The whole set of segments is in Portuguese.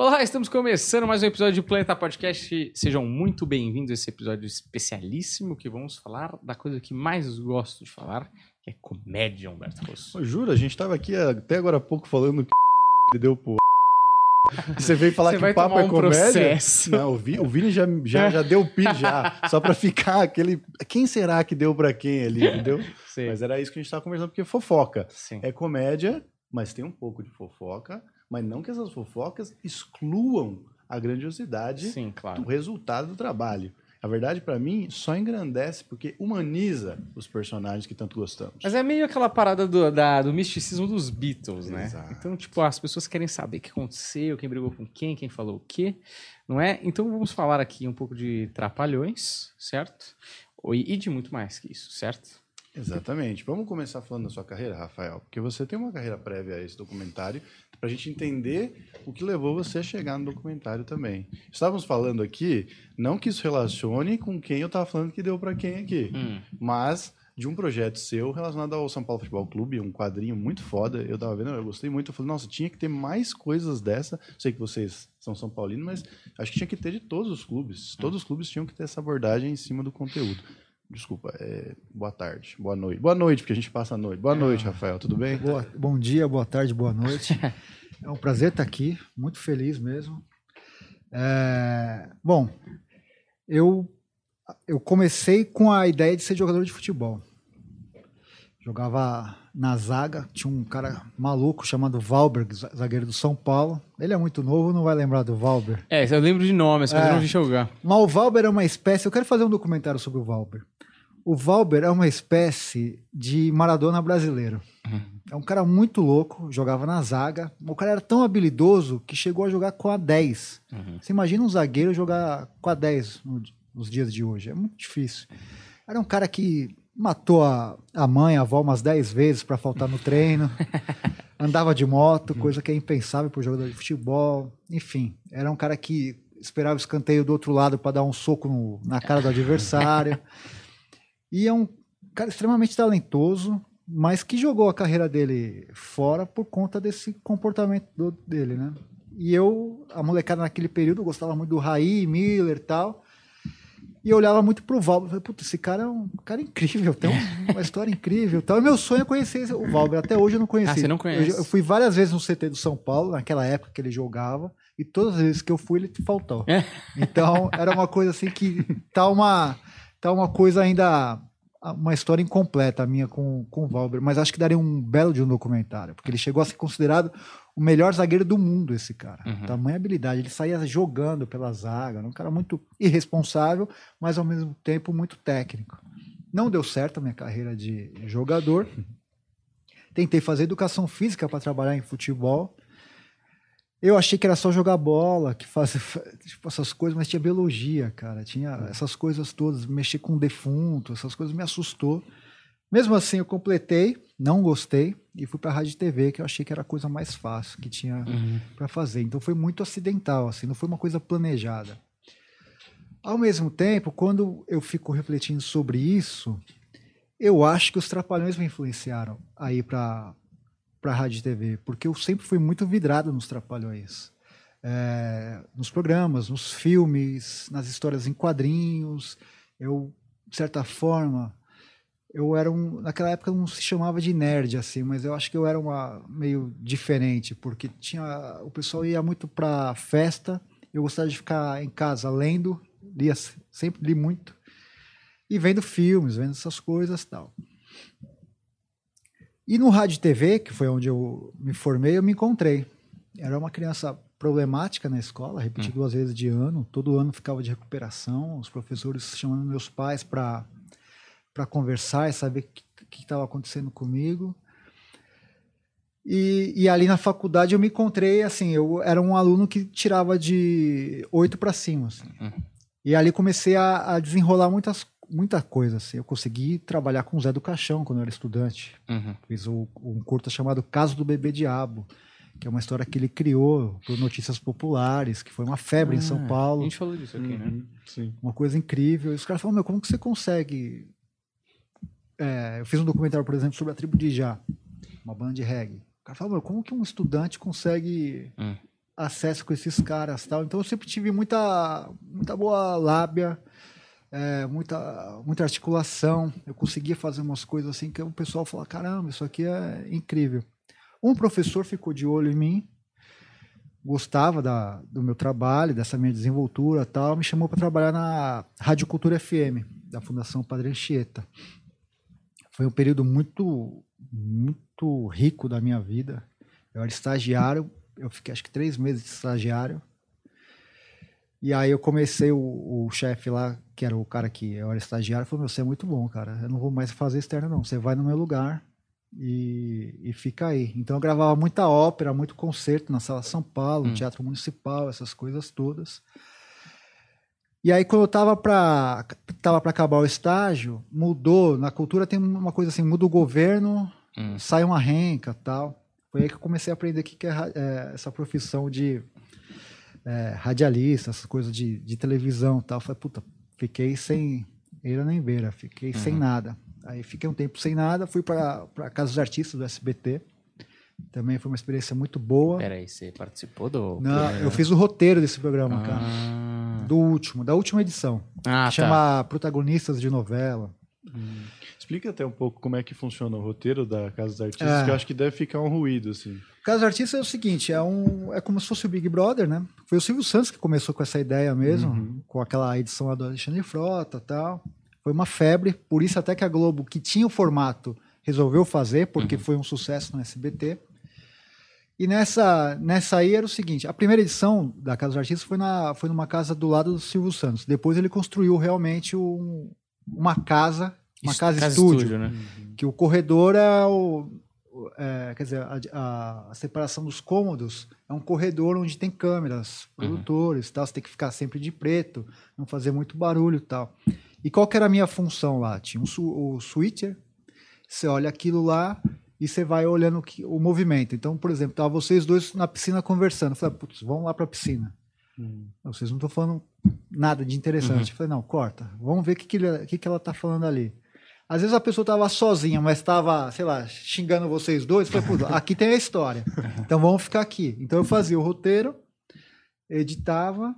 Olá, estamos começando mais um episódio de Planeta Podcast. Sejam muito bem-vindos a esse episódio especialíssimo que vamos falar da coisa que mais gosto de falar, que é comédia, Humberto Rosso. Jura, a gente tava aqui até agora há pouco falando que deu pro. Você veio falar Você que o papo é um comédia? processo. Não, o Vi- o Vini já, já, já deu pi já, só pra ficar aquele. Quem será que deu pra quem ali, entendeu? Sim. Mas era isso que a gente tava conversando, porque fofoca. Sim. É comédia, mas tem um pouco de fofoca, mas não que essas fofocas excluam a grandiosidade Sim, do claro. resultado do trabalho. A verdade, pra mim, só engrandece porque humaniza os personagens que tanto gostamos. Mas é meio aquela parada do, da- do misticismo dos Beatles, né? Exato. Então, tipo, as pessoas querem saber o que aconteceu, quem brigou com quem, quem falou o quê, não é? Então vamos falar aqui um pouco de Trapalhões, certo? E de muito mais que isso, certo? Exatamente. Vamos começar falando da sua carreira, Rafael, porque você tem uma carreira prévia a esse documentário, para a gente entender o que levou você a chegar no documentário também. Estávamos falando aqui, não que isso relacione com quem eu estava falando que deu para quem aqui, Hum. mas de um projeto seu relacionado ao São Paulo Futebol Clube, um quadrinho muito foda. Eu tava vendo, eu gostei muito. Eu falei, nossa, tinha que ter mais coisas dessa. Sei que vocês são São Paulinos, mas acho que tinha que ter de todos os clubes. Todos os clubes tinham que ter essa abordagem em cima do conteúdo. Desculpa, é, boa tarde, boa noite. Boa noite, porque a gente passa a noite. Boa noite, Rafael, tudo bem? Boa- bom dia, boa tarde, boa noite. É um prazer estar aqui, muito feliz mesmo. É, bom, eu, eu comecei com a ideia de ser jogador de futebol. Jogava na zaga, tinha um cara maluco chamado Valber, za- zagueiro do São Paulo. Ele é muito novo, não vai lembrar do Valber. É, eu lembro de nomes, mas É. eu não vi jogar. Mas o Valber é uma espécie. Eu quero fazer um documentário sobre o Valber. O Valber é uma espécie de Maradona brasileiro. É um cara muito louco, jogava na zaga. O cara era tão habilidoso que chegou a jogar com a 10. Você imagina um zagueiro jogar com a 10 no- nos dias de hoje? É muito difícil. Era um cara que matou a, a mãe, a avó umas 10 vezes para faltar no treino. Andava de moto, coisa que é impensável para jogador de futebol. Enfim, era um cara que esperava o escanteio do outro lado para dar um soco no- na cara do adversário. E é um cara extremamente talentoso, mas que jogou a carreira dele fora por conta desse comportamento do- dele, né? E eu, a molecada naquele período, gostava muito do Raí, Miller e tal. E eu olhava muito pro Valber. Falei, puta, esse cara é um cara incrível, tem um- uma história incrível. e Tal. E meu sonho é conhecer o Valber. Até hoje eu não conheci. Ah, você não conhece? Eu, eu fui várias vezes no CT do São Paulo, naquela época que ele jogava, e todas as vezes que eu fui, ele faltou. É. Então, era uma coisa assim que tá uma, tá uma coisa ainda. Uma história incompleta a minha com, com o Valber, mas acho que daria um belo de um documentário, porque ele chegou a ser considerado o melhor zagueiro do mundo, esse cara. Uhum. Tamanha habilidade. Ele saía jogando pela zaga, era um cara muito irresponsável, mas ao mesmo tempo muito técnico. Não deu certo a minha carreira de jogador. Tentei fazer educação física para trabalhar em futebol. Eu achei que era só jogar bola, que fazia tipo, essas coisas, mas tinha biologia, cara. Tinha essas coisas todas, mexer com defunto, essas coisas me assustou. Mesmo assim, eu completei, não gostei e fui para a rádio e TV, que eu achei que era a coisa mais fácil que tinha para fazer. Então foi muito acidental, assim, não foi uma coisa planejada. Ao mesmo tempo, quando eu fico refletindo sobre isso, eu acho que os trapalhões me influenciaram aí para para rádio e TV, porque eu sempre fui muito vidrado nos trapalhões. É, nos programas, nos filmes, nas histórias em quadrinhos. Eu, de certa forma, eu era um. Naquela época não se chamava de nerd, assim, mas eu acho que eu era uma meio diferente, porque tinha. O pessoal ia muito pra festa, eu gostava de ficar em casa lendo, lia, sempre li muito, e vendo filmes, vendo essas coisas tal. E no rádio e TV, que foi onde eu me formei, eu me encontrei. Era uma criança problemática na escola, repeti duas vezes de ano, todo ano ficava de recuperação, os professores chamando meus pais para para conversar e saber o que estava acontecendo comigo. E, e ali na faculdade eu me encontrei, assim, eu era um aluno que tirava de oito para cima, assim. Uhum. E ali comecei a, a desenrolar muitas, muita coisa, assim. Eu consegui trabalhar com o Zé do Caixão quando eu era estudante. Uhum. Fiz o- um curta chamado Caso do Bebê Diabo, que é uma história que ele criou por notícias populares, que foi uma febre em Ah, São A Paulo, gente falou disso aqui, né? Uhum, Sim. uma coisa incrível. E os caras falaram, meu, como que você consegue... É, eu fiz um documentário, por exemplo, sobre a tribo de Já, uma banda de reggae. O cara falou, meu, como que um estudante consegue Hum. acesso com esses caras tal. Então eu sempre tive muita, muita boa lábia, é, muita, muita articulação. Eu conseguia fazer umas coisas assim que o pessoal falava, caramba, isso aqui é incrível. Um professor ficou de olho em mim, gostava da, do meu trabalho, dessa minha desenvoltura tal, me chamou para trabalhar na Rádio Cultura FM, da Fundação Padre Anchieta. Foi um período muito, muito rico da minha vida. Eu era estagiário, eu fiquei acho que três meses de estagiário. E aí eu comecei, o, o chefe lá, que era o cara que eu era estagiário, falou, meu, você é muito bom, cara. Eu não vou mais fazer externo, não. Você vai no meu lugar e, e fica aí. Então eu gravava muita ópera, muito concerto na Sala São Paulo, Hum. Teatro Municipal, essas coisas todas. E aí quando eu tava pra, tava pra acabar o estágio, mudou. Na cultura tem uma coisa assim, muda o governo, Hum. sai uma renca tal. Foi aí que eu comecei a aprender o que que é, é, essa profissão de é, radialista, essas coisas de, de televisão tal. Falei, puta, fiquei sem eira nem beira, fiquei sem nada. Aí fiquei um tempo sem nada, fui para Casa dos Artistas do SBT. Também foi uma experiência muito boa. Peraí, você participou do. Não, programa? eu fiz o roteiro desse programa, cara. Do último, da última edição. ah tá. chama Protagonistas de Novela. Explica até um pouco como é que funciona o roteiro da Casa dos Artistas, É. que eu acho que deve ficar um ruído, assim. Casa dos Artistas é o seguinte, é, um, é como se fosse o Big Brother, né? Foi o Silvio Santos que começou com essa ideia mesmo, Uhum. com aquela edição lá do Alexandre Frota e tal. Foi uma febre, por isso até que a Globo, que tinha o formato, resolveu fazer, porque foi um sucesso no SBT. E nessa, nessa aí era o seguinte, a primeira edição da Casa dos Artistas foi, na, foi numa casa do lado do Silvio Santos. Depois ele construiu realmente um- uma casa, uma Isso, casa, estúdio né? que o corredor é o. é, quer dizer, a, a- a separação dos cômodos é um corredor onde tem câmeras, produtores, tal. Você tem que ficar sempre de preto, não fazer muito barulho e tal. E qual que era a minha função lá? Tinha um o switcher, você olha aquilo lá e você vai olhando o que- o movimento. Então, por exemplo, tava vocês dois na piscina conversando. Eu falei, putz, vamos lá para a piscina. Não, Vocês não estão falando nada de interessante. Eu falei, não, corta. Vamos ver o que, que, ele- que, que ela tá falando ali. Às vezes a pessoa tava sozinha, mas tava, sei lá, xingando vocês dois. Eu falei, putz, aqui tem a história. Então vamos ficar aqui. Então eu fazia o roteiro, editava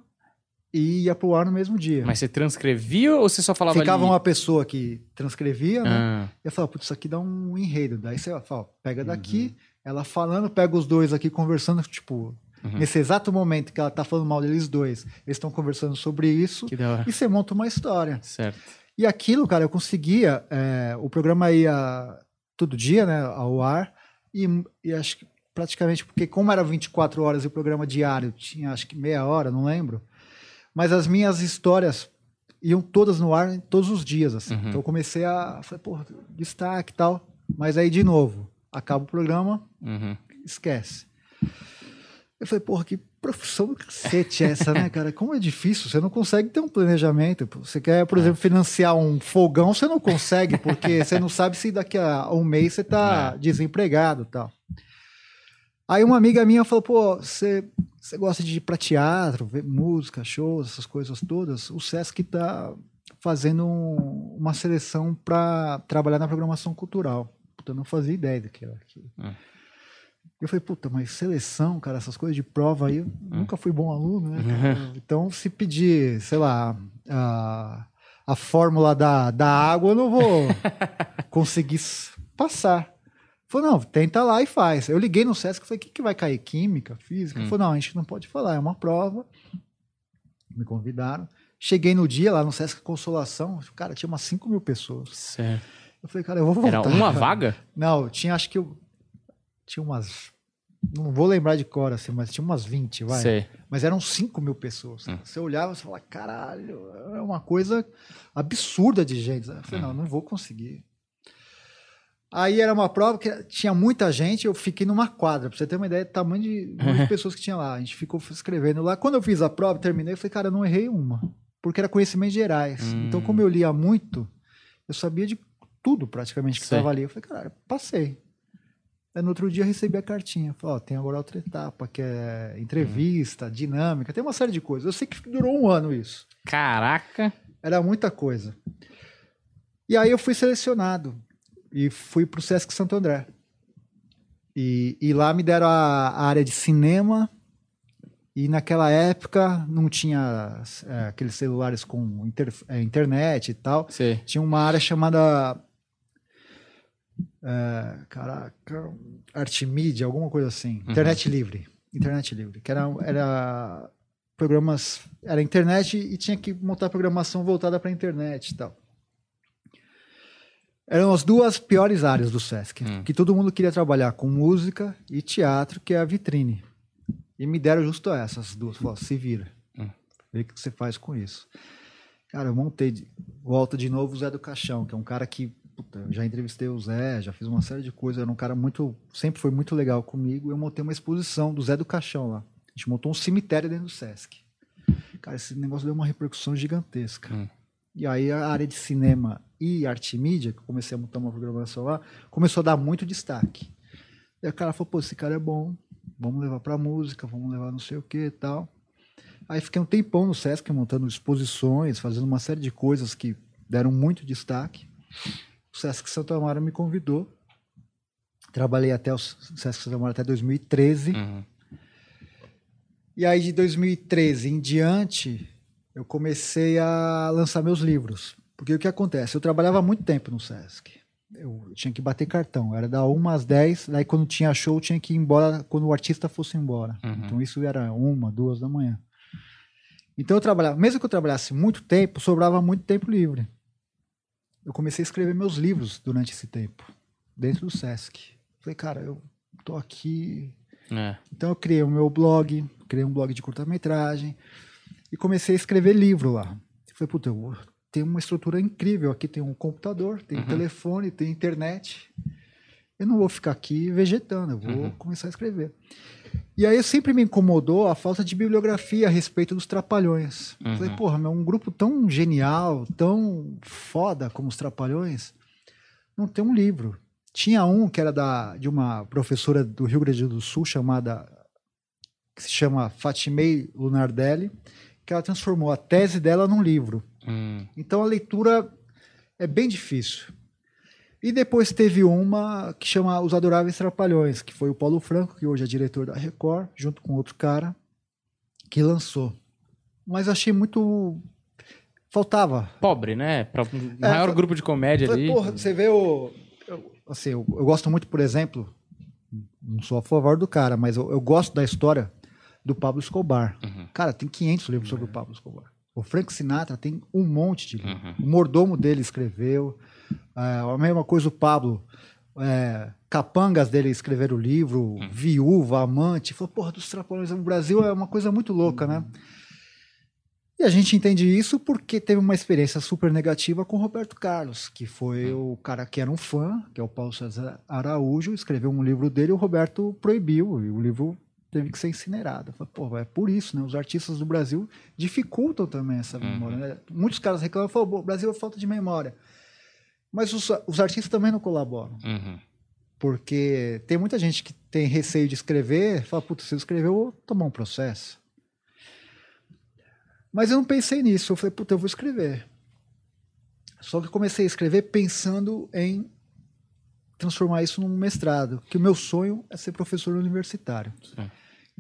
e ia pro ar no mesmo dia. Mas você transcrevia ou você só falava Ficava ali? uma pessoa que transcrevia, né? Ah, E eu falava, putz, isso aqui dá um enredo. Daí você fala, pega daqui, Uhum. ela falando, pega os dois aqui conversando, tipo, Uhum. nesse exato momento que ela tá falando mal deles dois, eles estão conversando sobre isso, que da hora. e você monta uma história. Certo. E aquilo, cara, eu conseguia, é, o programa ia todo dia, né, ao ar, e, e acho que praticamente, porque como era 24 horas e o programa diário tinha acho que meia hora, não lembro, mas as minhas histórias iam todas no ar todos os dias, assim. Uhum. Então eu comecei a, falei, porra, destaque e tal, mas aí de novo, acaba o programa, Uhum. esquece. Eu falei, porra, que profissão do cacete é essa, né, cara? Como é difícil, você não consegue ter um planejamento. Você quer, por exemplo, financiar um fogão, você não consegue, porque você não sabe se daqui a um mês você tá É. desempregado e tal. Aí uma amiga minha falou, pô, você, gosta de ir pra teatro, ver música, shows, essas coisas todas? O Sesc tá fazendo um- uma seleção para trabalhar na programação cultural. Puta, eu não fazia ideia do que era aquilo. Hum. Eu falei, puta, mas seleção, cara, essas coisas de prova aí, eu Hum. nunca fui bom aluno, né? Então, se pedir, sei lá, a, a fórmula da, da água, eu não vou conseguir passar. Falei, não, tenta lá e faz. Eu liguei no Sesc e falei, o que, que vai cair? Química, física? Hum. Falou, não, a gente não pode falar, é uma prova. Me convidaram. Cheguei no dia lá no Sesc Consolação, cara, tinha umas 5 mil pessoas. Certo. Eu falei, cara, eu vou voltar. Era uma vaga? Não, tinha, acho que eu. Tinha umas. Não vou lembrar de cor, assim, mas tinha umas 20, vai. Sei. Mas eram 5 mil pessoas. Hum. Você olhava e falava, caralho, é uma coisa absurda de gente. Eu falei, Hum. não, não vou conseguir. Aí era uma prova que tinha muita gente, eu fiquei numa quadra, pra você ter uma ideia do tamanho de, de pessoas que tinha lá. A gente ficou escrevendo lá. Quando eu fiz a prova, terminei, eu falei, cara, eu não errei uma. Porque era conhecimentos gerais. Hum. Então, como eu lia muito, eu sabia de tudo praticamente que estava ali. Eu falei, cara, passei. Aí no outro dia eu recebi a cartinha. Falei, ó, tem agora outra etapa, que é entrevista, dinâmica, tem uma série de coisas. Eu sei que durou um ano isso. Caraca. Era muita coisa. E aí eu fui selecionado e fui pro Sesc Santo André. E, e lá me deram a, a área de cinema, E naquela época não tinha é, aqueles celulares com inter- é, internet e tal. Sei. Tinha uma área chamada. é, caraca. Arte mídia, alguma coisa assim. Internet livre. Internet livre. Que era, era programas. Era internet e tinha que montar programação voltada para internet e tal. Eram as duas piores áreas do SESC. Hum. Que todo mundo queria trabalhar com música e teatro, que é a vitrine. E me deram justo essas duas. Falaram, se vira. Hum. Vê o que você faz com isso. Cara, eu montei. de- Volta de novo o Zé do Caixão, que é um cara que. puta, eu já entrevistei o Zé, já fiz uma série de coisas. Era um cara muito. Sempre foi muito legal comigo. Eu montei uma exposição do Zé do Caixão lá. A gente montou um cemitério dentro do Sesc. Cara, esse negócio deu uma repercussão gigantesca. Hum. E aí a área de cinema e arte e mídia, que eu comecei a montar uma programação lá, começou a dar muito destaque. E o cara falou, pô, esse cara é bom, vamos levar pra música, vamos levar não sei o que e tal. Aí fiquei um tempão no Sesc montando exposições, fazendo uma série de coisas que deram muito destaque. O Sesc Santa Amaro me convidou. Trabalhei até o Sesc Santa Amaro até 2013. Uhum. E aí de 2013 em diante, eu comecei a lançar meus livros. Porque o que acontece? Eu trabalhava muito tempo no Sesc. Eu tinha que bater cartão. Era da 1 às 10, daí quando tinha show, tinha que ir embora quando o artista fosse embora. Uhum. Então isso era uma, duas da manhã. Então eu trabalhava, mesmo que eu trabalhasse muito tempo, sobrava muito tempo livre. Eu comecei a escrever meus livros durante esse tempo, dentro do Sesc. Falei, cara, eu tô aqui. É. Então eu criei o meu blog, criei um blog de curta-metragem e comecei a escrever livro lá. Falei, puta, eu tem uma estrutura incrível. Aqui tem um computador, tem um Uhum. telefone, tem internet. Eu não vou ficar aqui vegetando, eu vou Uhum. começar a escrever. E aí sempre me incomodou a falta de bibliografia a respeito dos Trapalhões. Uhum. Falei, porra, meu, um grupo tão genial, tão foda como os Trapalhões, não tem um livro. Tinha um que era da, de uma professora do Rio Grande do Sul chamada que se chama Fatimei Lunardelli, que ela transformou a tese dela num livro. Hum. Então a leitura é bem difícil. E depois teve uma que chama Os Adoráveis Trapalhões, que foi o Paulo Franco, que hoje é diretor da Record, junto com outro cara, que lançou. Mas achei muito. Faltava. Pobre, né? Pra um maior fa- grupo de comédia Falei, ali. porra, você vê o. eu- assim, eu, eu gosto muito, por exemplo, não sou a favor do cara, mas eu, eu gosto da história do Pablo Escobar. Uhum. Cara, tem 500 livros sobre o Pablo Escobar. O Frank Sinatra tem um monte de livros. Uhum. O mordomo dele escreveu. É, a mesma coisa o Pablo. é, capangas dele escreveram o livro, viúva, amante. Falou, porra, dos trapalhões. O Brasil é uma coisa muito louca, né? E a gente entende isso porque teve uma experiência super negativa com o Roberto Carlos, que foi o cara que era um fã, que é o Paulo César Araújo, escreveu um livro dele e o Roberto proibiu, e o livro teve que ser falei, Pô, é por isso, né? Os artistas do Brasil dificultam também essa memória. né? Muitos caras reclamam, falam, "Pô, o Brasil é falta de memória. Mas os, os artistas também não colaboram. Uhum. Porque tem muita gente que tem receio de escrever, fala, puta, se eu escrever, eu vou tomar um processo. Mas eu não pensei nisso. Eu falei, puta, eu vou escrever. Só que comecei a escrever pensando em transformar isso num mestrado. Que o meu sonho é ser professor universitário. Sim.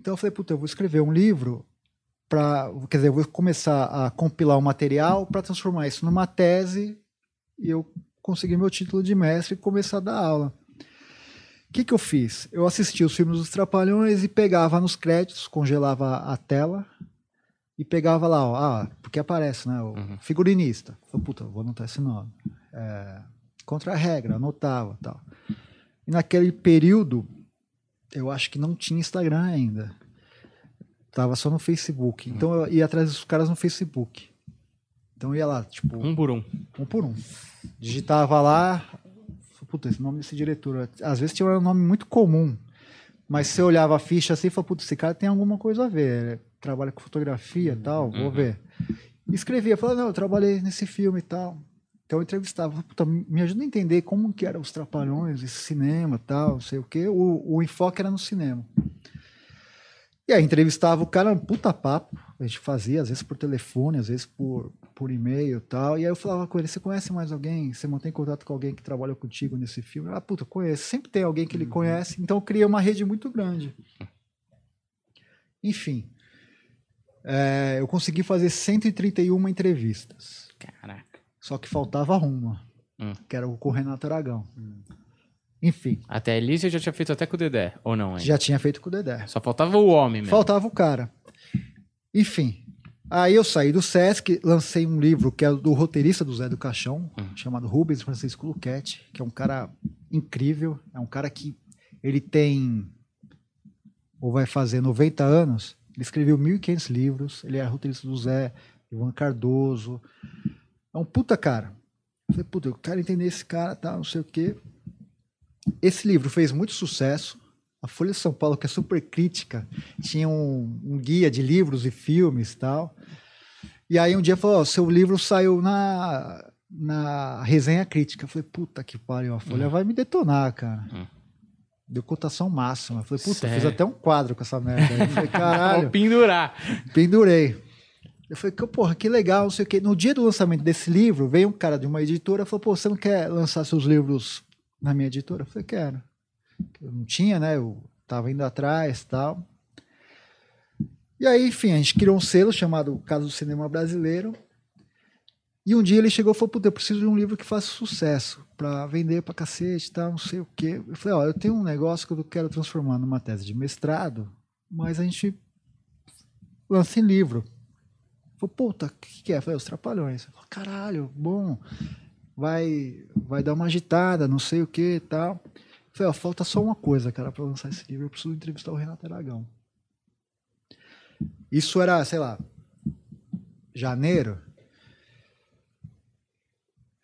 Então eu falei, puta, eu vou escrever um livro para, quer dizer, eu vou começar a compilar o material para transformar isso numa tese e eu conseguir meu título de mestre e começar a dar aula. O que, que eu fiz? Eu assisti os filmes dos Trapalhões e pegava nos créditos, congelava a tela e pegava lá, ó, ah, porque aparece, né? O Uhum. figurinista. Falei, puta, vou anotar esse nome. É, contra a regra, anotava tal. E naquele período, eu acho que não tinha Instagram ainda. Tava só no Facebook. Então eu ia atrás dos caras no Facebook. Então eu ia lá, tipo, Um por um. um por um. Digitava lá, falei, puta, esse nome desse diretor. Às vezes tinha um nome muito comum, mas você olhava a ficha assim e falava, puta, esse cara tem alguma coisa a ver. ele Trabalha com fotografia e tal, vou Uhum. ver. E escrevia, falava, não, eu trabalhei nesse filme e tal. Então eu entrevistava, me ajuda a entender como que eram os Trapalhões, esse cinema e tal, não sei o quê. O, o enfoque era no cinema. E aí entrevistava o cara, um puta papo, a gente fazia, às vezes por telefone, às vezes por, por e-mail e tal. E aí eu falava com ele, você conhece mais alguém? Você mantém contato com alguém que trabalha contigo nesse filme? Ah, puta, conheço. Sempre tem alguém que ele conhece. Então eu criei uma rede muito grande. Enfim. é, eu consegui fazer 131 entrevistas. Caraca. Só que faltava uma, Hum. que era o com o Renato Aragão. Enfim, Até ali você já tinha feito até com o Dedé, ou não, hein? já tinha feito com o Dedé. Só faltava o homem mesmo. Faltava o cara. Enfim, aí eu saí do Sesc, lancei um livro que é do roteirista do Zé do Caixão, Uhum. chamado Rubens Francisco Luquete, que é um cara incrível, é um cara que ele tem ou vai fazer 90 anos, ele escreveu 1.500 livros, ele é roteirista do Zé, Ivan Cardoso, é um puta cara. Eu falei, puta, eu quero entender esse cara, tá, não sei o quê. Esse livro fez muito sucesso, a Folha de São Paulo, que é super crítica, tinha um, um guia de livros e filmes e tal. E aí um dia falou, ó, seu livro saiu na, na resenha crítica. Eu falei, puta que pariu, a Folha vai me detonar, cara. Hum. Deu cotação máxima. Eu falei, puta, fiz até um quadro com essa merda. aí. Eu falei, Vou caralho, pendurar. pendurei. Eu falei, porra, que legal, não sei o quê. No dia do lançamento desse livro, veio um cara de uma editora e falou, pô, você não quer lançar seus livros na minha editora? Eu falei, quero. Eu não tinha, né? Eu tava indo atrás tal. E aí, enfim, a gente criou um selo chamado Casa do Cinema Brasileiro. E um dia ele chegou e falou, puta, eu preciso de um livro que faça sucesso pra vender pra cacete e tal, não sei o quê. Eu falei, ó, eu tenho um negócio que eu quero transformar numa tese de mestrado, mas a gente lança em livro. Falei, puta, o que, que é? Falei, os Trapalhões. Falei, caralho, bom, vai, vai dar uma agitada, não sei o que e tal. Falei, ó, falta só uma coisa, cara, pra lançar esse livro, eu preciso entrevistar o Renato Aragão. Isso era, sei lá, janeiro.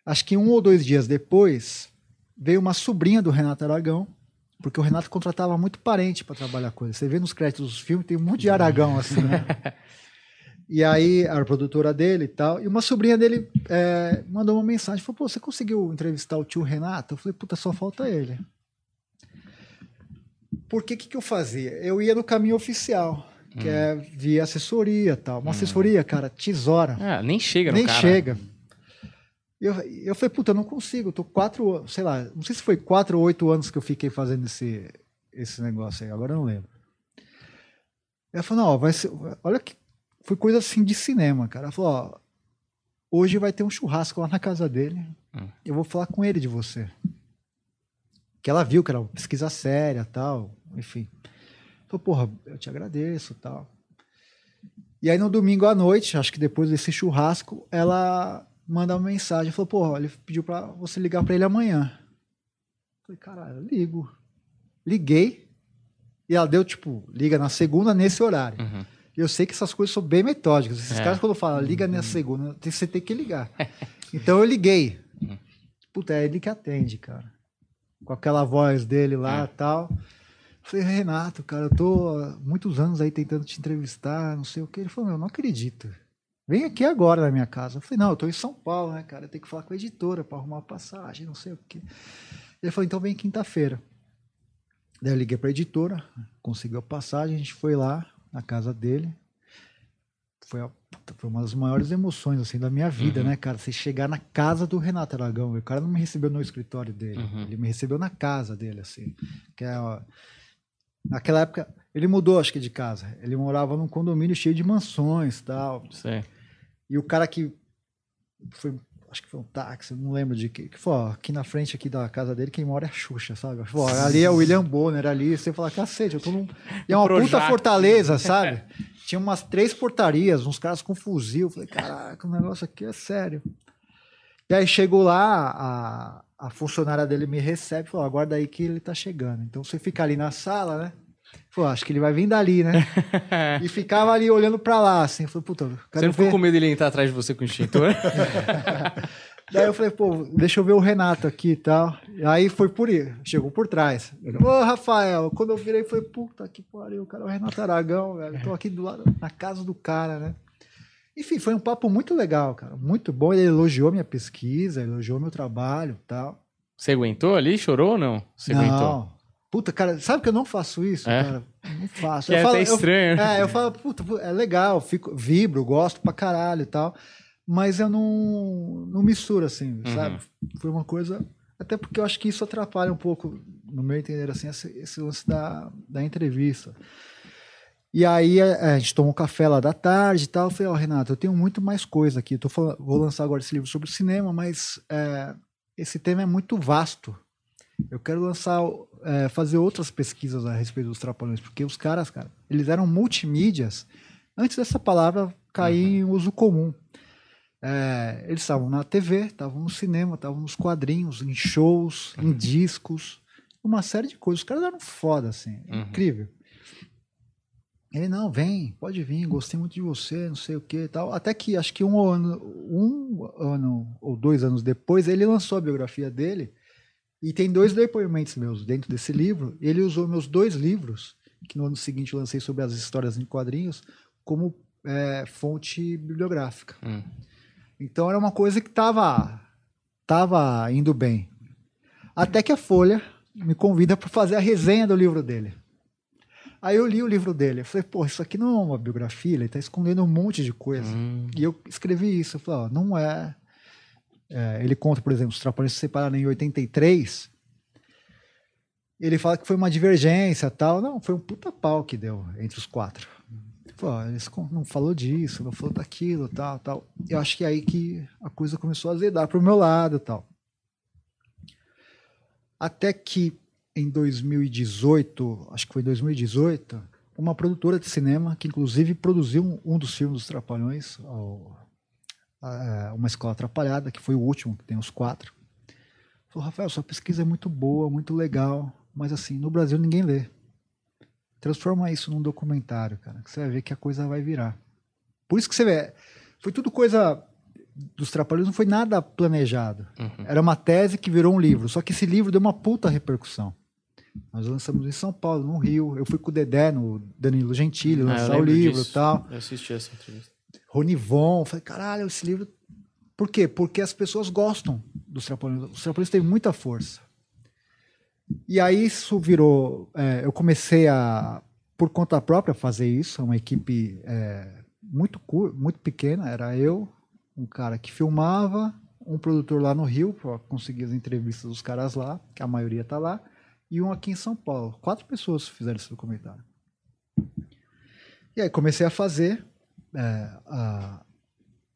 Acho que um ou dois dias depois, veio uma sobrinha do Renato Aragão, porque o Renato contratava muito parente para trabalhar com ele. Você vê nos créditos dos filmes, tem um monte de Aragão assim, né? E aí, a produtora dele e tal, e uma sobrinha dele é, mandou uma mensagem, falou, pô, você conseguiu entrevistar o tio Renato? Eu falei, puta, só falta ele. Por que que, que eu fazia? Eu ia no caminho oficial, que é via assessoria e tal. Uma assessoria, cara, tesoura. Ah, nem chega no Nem cara. chega. Eu, eu falei, puta, eu não consigo. Eu tô quatro, sei lá, não sei se foi quatro ou oito anos que eu fiquei fazendo esse, esse negócio aí, agora eu não lembro. Ela falou, não, ó, vai ser, olha que foi coisa assim de cinema, cara. Ela falou, ó, hoje vai ter um churrasco lá na casa dele. Hum. Eu vou falar com ele de você. Que ela viu que era uma pesquisa séria tal, enfim. Falou, porra, eu te agradeço tal. E aí no domingo à noite, acho que depois desse churrasco, ela manda uma mensagem, falou, porra, ele pediu pra você ligar pra ele amanhã. Falei, caralho, eu ligo. Liguei. E ela deu, tipo, liga na segunda nesse horário. Uhum. Eu sei que essas coisas são bem metódicas. Esses É. caras, quando falam, liga na segunda, tem- você tem que ligar. Então eu liguei. Uhum. Puta, é ele que atende, cara. Com aquela voz dele lá É. e tal. Falei, Renato, cara, eu tô há muitos anos aí tentando te entrevistar, não sei o que. Ele falou, meu, eu não acredito. Vem aqui agora na minha casa. Eu falei, não, eu tô em São Paulo, né, cara? Eu tenho que falar com a editora pra arrumar uma passagem, não sei o que. Ele falou, então vem quinta-feira. Daí eu liguei pra editora, conseguiu a passagem, a gente foi lá na casa dele. Foi, a- foi uma das maiores emoções assim da minha vida, Uhum. né, cara? Você chegar na casa do Renato Aragão. O cara não me recebeu no escritório dele, Uhum. ele me recebeu na casa dele, assim. Que é, ó, naquela época, ele mudou, acho que, de casa. Ele morava num condomínio cheio de mansões tal. Sei. E o cara que foi, acho que foi um táxi, não lembro de que, que foi, ó, aqui na frente aqui da casa dele, quem mora é a Xuxa, sabe? Ali é o William Bonner, ali, você fala, cacete, eu tô num... E é uma puta fortaleza, sabe? Tinha umas três portarias, uns caras com fuzil, eu falei, caraca, o negócio aqui é sério. E aí chegou lá, a, a funcionária dele me recebe e falou, aguarda aí que ele tá chegando. Então você fica ali na sala, né? Falou, acho que ele vai vir dali, né? e ficava ali olhando pra lá, assim. Falei, puta, Você não ficou ver. com medo dele entrar atrás de você com o extintor? Daí eu falei, pô, deixa eu ver o Renato aqui e tal. Aí foi por aí, chegou por trás. Ô, Rafael, quando eu virei, foi puta que pariu, cara, o Renato Aragão, velho. Tô aqui do lado, na casa do cara, né? Enfim, foi um papo muito legal, cara. Muito bom. Ele elogiou minha pesquisa, elogiou meu trabalho e tal. Você aguentou ali? Chorou ou não? Você não. aguentou? Puta, cara, sabe que eu não faço isso, É? cara? Não faço. Que eu é falo, até eu- estranho. né? é, eu falo, puta, é legal, fico, vibro, gosto pra caralho e tal, mas eu não, não misturo assim, Uhum. sabe? Foi uma coisa. Até porque eu acho que isso atrapalha um pouco, no meu entender, assim, esse, esse lance da, da entrevista. E aí a, gente tomou um café lá da tarde e tal. Eu falei, ó, Renato, eu tenho muito mais coisa aqui. Eu tô falando, vou lançar agora esse livro sobre cinema, mas é, esse tema é muito vasto. Eu quero lançar, é, fazer outras pesquisas a respeito dos trapalhões, porque os caras, cara, eles eram multimídias antes dessa palavra cair uhum. em uso comum. É, eles estavam na TV, estavam no cinema, estavam nos quadrinhos, em shows, uhum. em discos, uma série de coisas. Os caras eram foda, assim, uhum. incrível. Ele, não, vem, pode vir, gostei muito de você, não sei o que e tal. Até que, acho que um ano, um ano ou dois anos depois, ele lançou a biografia dele. E tem dois depoimentos meus dentro desse livro. Ele usou meus dois livros, que no ano seguinte lancei sobre as histórias em quadrinhos, como é, fonte bibliográfica. Hum. Então era uma coisa que estava tava indo bem. Até que a Folha me convida para fazer a resenha do livro dele. Aí eu li o livro dele. Eu falei, pô, isso aqui não é uma biografia, ele está escondendo um monte de coisa. Hum. E eu escrevi isso. Eu falei, ó, não é. É. Ele conta, por exemplo, os Trapalhões se separaram em 83. Ele fala que foi uma divergência tal. Não, foi um puta pau que deu entre os quatro. Pô, eles não falou disso, não falou daquilo, tal, tal. Eu acho que é aí que a coisa começou a azedar pro meu lado, tal. Até que em 2018, acho que foi 2018, uma produtora de cinema, que inclusive produziu um, um dos filmes dos Trapalhões, Uma Escola Atrapalhada, que foi o último, que tem os quatro. Falou, Rafael, sua pesquisa é muito boa, muito legal, mas assim, no Brasil ninguém lê. Transforma isso num documentário, cara, que você vai ver que a coisa vai virar. Por isso que você vê, foi tudo coisa dos Trapalhões, não foi nada planejado. Uhum. Era uma tese que virou um livro, só que esse livro deu uma puta repercussão. Nós lançamos em São Paulo, no Rio. Eu fui com o Dedé, no Danilo Gentili, ah, lançar ah, o livro e tal. Eu assisti essa entrevista. Ronivon. Falei, caralho, esse livro. Por quê? Porque as pessoas gostam dos Trapalhões. Os Trapalhões têm muita força. E aí isso virou. É, eu comecei a, por conta própria, fazer isso. Uma equipe é, muito, muito pequena. Era eu, um cara que filmava, um produtor lá no Rio, para conseguir as entrevistas dos caras lá, que a maioria tá lá e um aqui em São Paulo. Quatro pessoas fizeram esse documentário. E aí comecei a fazer, é, a,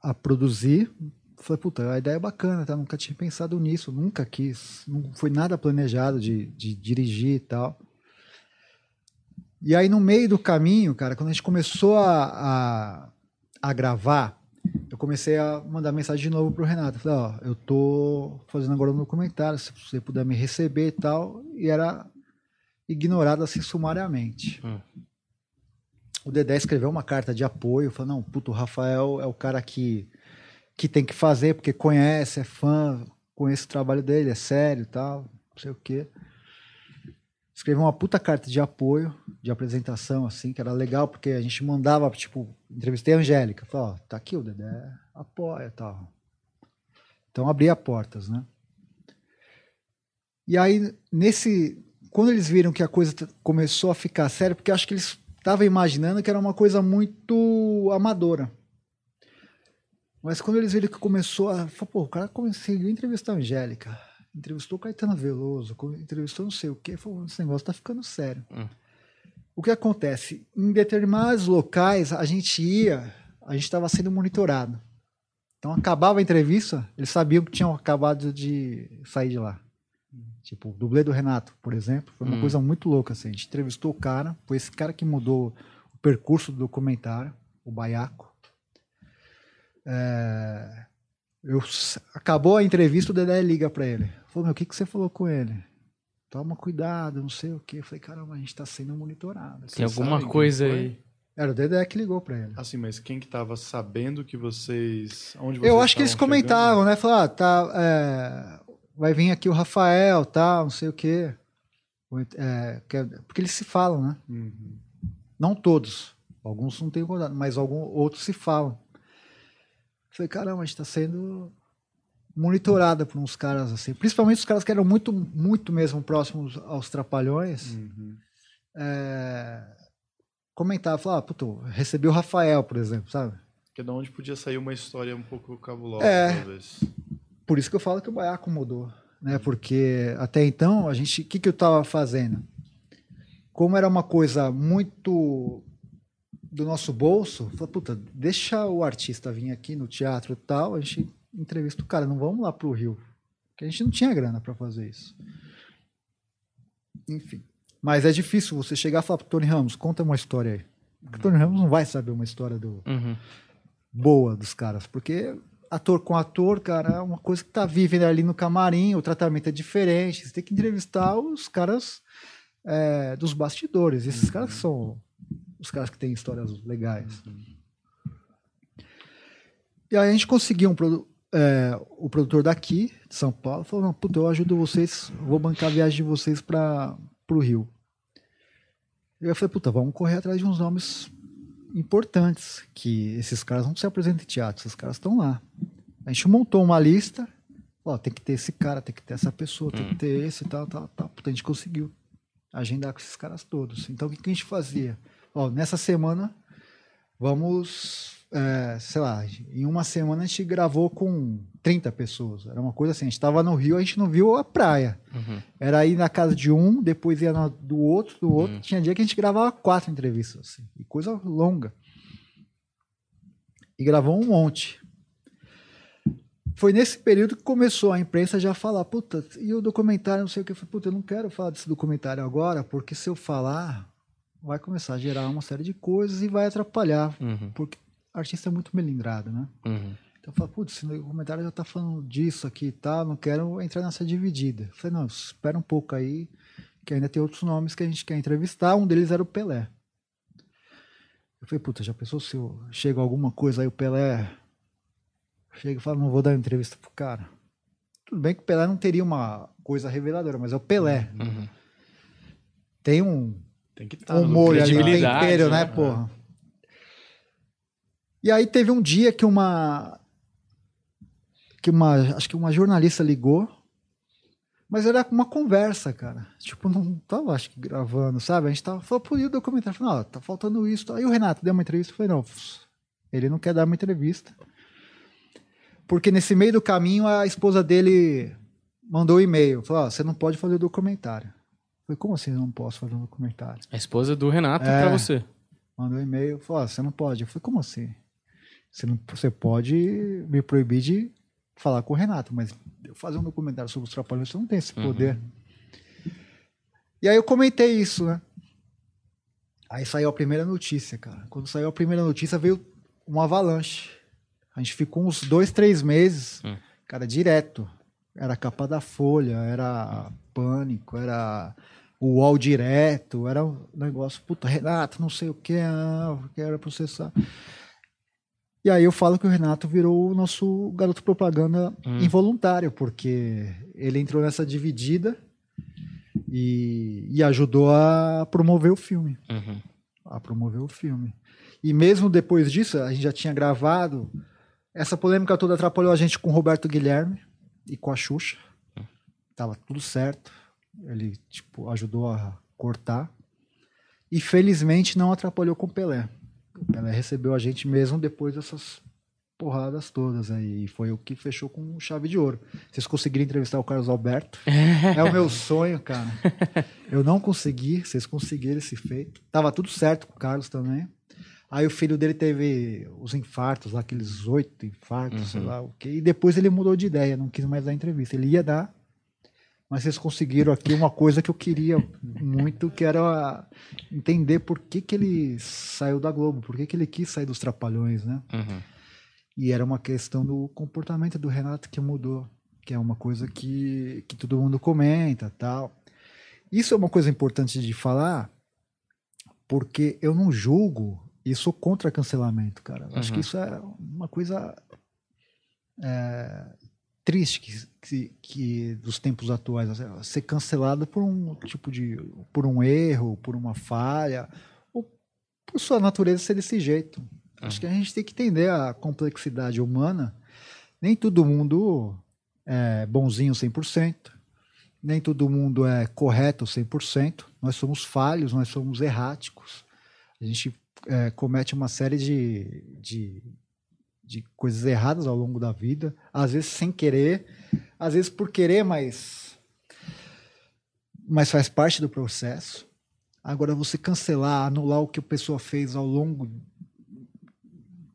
a produzir. Falei, puta, a ideia é bacana, tá? Nunca tinha pensado nisso, nunca quis. Não foi nada planejado de, de dirigir e tal. E aí, no meio do caminho, cara, quando a gente começou a, a, a gravar, eu comecei a mandar mensagem de novo pro Renato. Falei, ó, eu tô fazendo agora um documentário, se você puder me receber e tal. E era ignorado assim sumariamente. Hum. O Dedé escreveu uma carta de apoio, falou, não, puto, o Rafael é o cara que, que tem que fazer, porque conhece, é fã, conhece o trabalho dele, é sério tal, não sei o quê escreveu uma puta carta de apoio, de apresentação, assim, que era legal, porque a gente mandava, tipo, entrevistei a Angélica, falou, ó, tá aqui o Dedé, apoia tal. Então abria portas, né? E aí, nesse. Quando eles viram que a coisa começou a ficar séria, porque acho que eles estavam imaginando que era uma coisa muito amadora. Mas quando eles viram que começou a. Pô, o cara conseguiu entrevistar a Angélica entrevistou Caetano Veloso, entrevistou não sei o que, falou, esse negócio tá ficando sério. Hum. O que acontece? Em determinados locais, a gente ia, a gente estava sendo monitorado. Então acabava a entrevista, eles sabiam que tinham acabado de sair de lá. Tipo, o dublê do Renato, por exemplo, foi uma hum. coisa muito louca. Assim. A gente entrevistou o cara, foi esse cara que mudou o percurso do documentário, o Baiaco. É... Eu, acabou a entrevista, o Dedé liga para ele. Falou, meu, o que, que você falou com ele? Toma cuidado, não sei o quê. Eu falei, caramba, a gente tá sendo monitorado. Tem alguma coisa aí. Era o Dedé que ligou pra ele. Assim, mas quem que tava sabendo que vocês. Onde vocês Eu acho que eles comentavam, né? Falaram, ah, tá. É, vai vir aqui o Rafael, tal, não sei o quê. É, é, porque eles se falam, né? Uhum. Não todos. Alguns não têm contato, mas alguns outros se falam. Eu falei, caramba, a gente tá sendo monitorada por uns caras assim, principalmente os caras que eram muito, muito mesmo próximos aos trapalhões. Uhum. É, comentava, falava, ah, puto, recebi o Rafael, por exemplo, sabe? Que é de onde podia sair uma história um pouco cabulosa, é, talvez. Por isso que eu falo que o Baiaco mudou, né? Porque até então, a gente, o que, que eu estava fazendo? Como era uma coisa muito do nosso bolso, falou, puta, deixa o artista vir aqui no teatro e tal, a gente entrevista o cara, não vamos lá pro Rio. Porque a gente não tinha grana para fazer isso. Enfim. Mas é difícil você chegar e falar pro Tony Ramos, conta uma história aí. Porque o Tony Ramos não vai saber uma história do, Uhum. boa dos caras, porque ator com ator, cara, é uma coisa que tá vivendo ali no camarim, o tratamento é diferente, você tem que entrevistar os caras é, dos bastidores, esses caras que são os caras que têm histórias legais. E aí a gente conseguiu um produ- é, o produtor daqui, de São Paulo, falou, não, puta, eu ajudo vocês, vou bancar a viagem de vocês para o Rio. Eu falei, puta, vamos correr atrás de uns nomes importantes, que esses caras não se apresentam em teatro, esses caras estão lá. A gente montou uma lista, ó, tem que ter esse cara, tem que ter essa pessoa, tem que ter esse tal, tal, tal. Puta, a gente conseguiu agendar com esses caras todos. Então o que, que a gente fazia? Ó, nessa semana, vamos, é, sei lá, em uma semana a gente gravou com 30 pessoas. Era uma coisa assim, a gente estava no Rio, a gente não viu a praia. Uhum. Era ir na casa de um, depois ia na do outro, do outro. Tinha dia que a gente gravava quatro entrevistas, assim, e coisa longa. E gravou um monte. Foi nesse período que começou a imprensa já a falar, puta, e o documentário, não sei o que. Eu falei, puta, eu não quero falar desse documentário agora, porque se eu falar, vai começar a gerar uma série de coisas e vai atrapalhar, Uhum. porque artista é muito melindrado, né? Uhum. Então eu falei, putz, esse documentário já tá falando disso aqui e tal, não quero entrar nessa dividida. Eu falei, não, espera um pouco aí, que ainda tem outros nomes que a gente quer entrevistar, um deles era o Pelé. Eu falei, puta, já pensou se eu chega alguma coisa aí, o Pelé chega e fala, não vou dar entrevista pro cara. Tudo bem que o Pelé não teria uma coisa reveladora, mas é o Pelé. Uhum. Tem um, Tem que estar um molho ali, tempero, né, né? porra? E aí teve um dia que uma que uma acho que uma jornalista ligou, mas era uma conversa, cara. Tipo, não tava acho que gravando, sabe? A gente tava falou por o documentário, falou, ó, tá faltando isso. Aí o Renato deu uma entrevista, falei, não, ele não quer dar uma entrevista. Porque nesse meio do caminho a esposa dele mandou um e-mail, falou, você não pode fazer o documentário. Eu falei, como assim eu não posso fazer um documentário? A esposa do Renato É. pra você. mandou um e-mail, falou, ah, você não pode. Eu falei, como assim? Você, não, você pode me proibir de falar com o Renato, mas eu fazer um documentário sobre os trapalhões, você não tem esse poder. E aí eu comentei isso, né? Aí saiu a primeira notícia, cara. Quando saiu a primeira notícia, veio uma avalanche. A gente ficou uns dois, três meses, Hum. cara, direto. Era capa da Folha, era pânico, era o UOL direto, era um negócio, puta, Renato, não sei o que, ah, quero processar. E aí eu falo que o Renato virou o nosso garoto propaganda Hum. involuntário, porque ele entrou nessa dividida e, e ajudou a promover o filme Uhum. a promover o filme. E mesmo depois disso, a gente já tinha gravado. Essa polêmica toda atrapalhou a gente com o Roberto Guilherme e com a Xuxa. Tava tudo certo. Ele, tipo, ajudou a cortar. E felizmente não atrapalhou com o Pelé. Pelé recebeu a gente mesmo depois dessas porradas todas aí. E foi o que fechou com chave de ouro. Vocês conseguiram entrevistar o Carlos Alberto? É o meu sonho, cara. Eu não consegui, vocês conseguiram esse feito. Tava tudo certo com o Carlos também. Aí o filho dele teve os infartos, lá, aqueles oito infartos, sei lá o quê. E depois ele mudou de ideia, não quis mais dar entrevista. Ele ia dar, mas vocês conseguiram aqui uma coisa que eu queria muito, que era entender por que, que ele saiu da Globo, por que, que ele quis sair dos Trapalhões, né? Uhum. E era uma questão do comportamento do Renato que mudou, que é uma coisa que, que todo mundo comenta tal. Isso é uma coisa importante de falar, porque eu não julgo e sou contra cancelamento, cara. Eu Acho Uhum. que isso é uma coisa é, triste que, que, que dos tempos atuais, assim, ser cancelado por um tipo de, por um erro, por uma falha, ou por sua natureza ser desse jeito. Acho que a gente tem que entender a complexidade humana. Nem todo mundo é bonzinho 100%, nem todo mundo é correto 100%. Nós somos falhos, nós somos erráticos. A gente é, comete uma série de, de, de coisas erradas ao longo da vida, às vezes sem querer, às vezes por querer, mas, mas faz parte do processo. Agora, você cancelar, anular o que a pessoa fez ao longo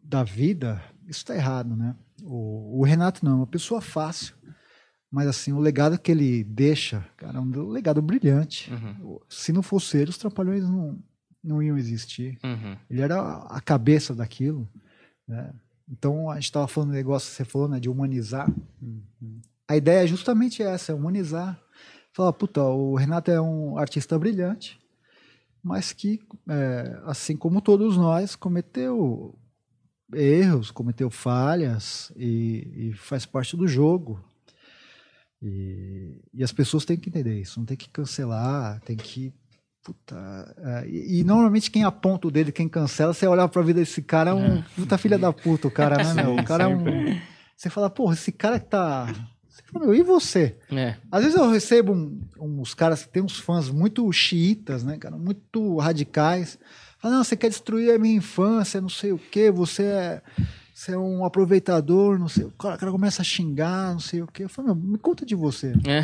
da vida, isso está errado, né? O, o, Renato não é uma pessoa fácil, mas assim, o legado que ele deixa, cara, é um legado brilhante. Uhum. Se não fosse ele, os Trapalhões não, não iam existir. Uhum. Ele era a cabeça daquilo, né? Então, a gente estava falando do negócio que você falou, né, de humanizar. Uhum. A ideia é justamente essa, é humanizar. Falar, puta, o Renato é um artista brilhante, mas que, é, assim como todos nós, cometeu erros, cometeu falhas e, e faz parte do jogo. E, e, as pessoas têm que entender isso, não tem que cancelar, tem que. Puta, é, e, e, normalmente quem aponta o dedo, quem cancela, você olha pra vida desse cara, é um puta filha da puta, o cara, né, meu? O cara é um. Você fala, porra, esse cara que tá. Você fala, meu, e você? É. Às vezes eu recebo um, uns caras que tem uns fãs muito xiitas, né, cara, muito radicais. Fala, não, você quer destruir a minha infância, não sei o quê, você é, você é um aproveitador, não sei. O cara, o cara começa a xingar, não sei o quê. Eu falo, meu, me conta de você. É.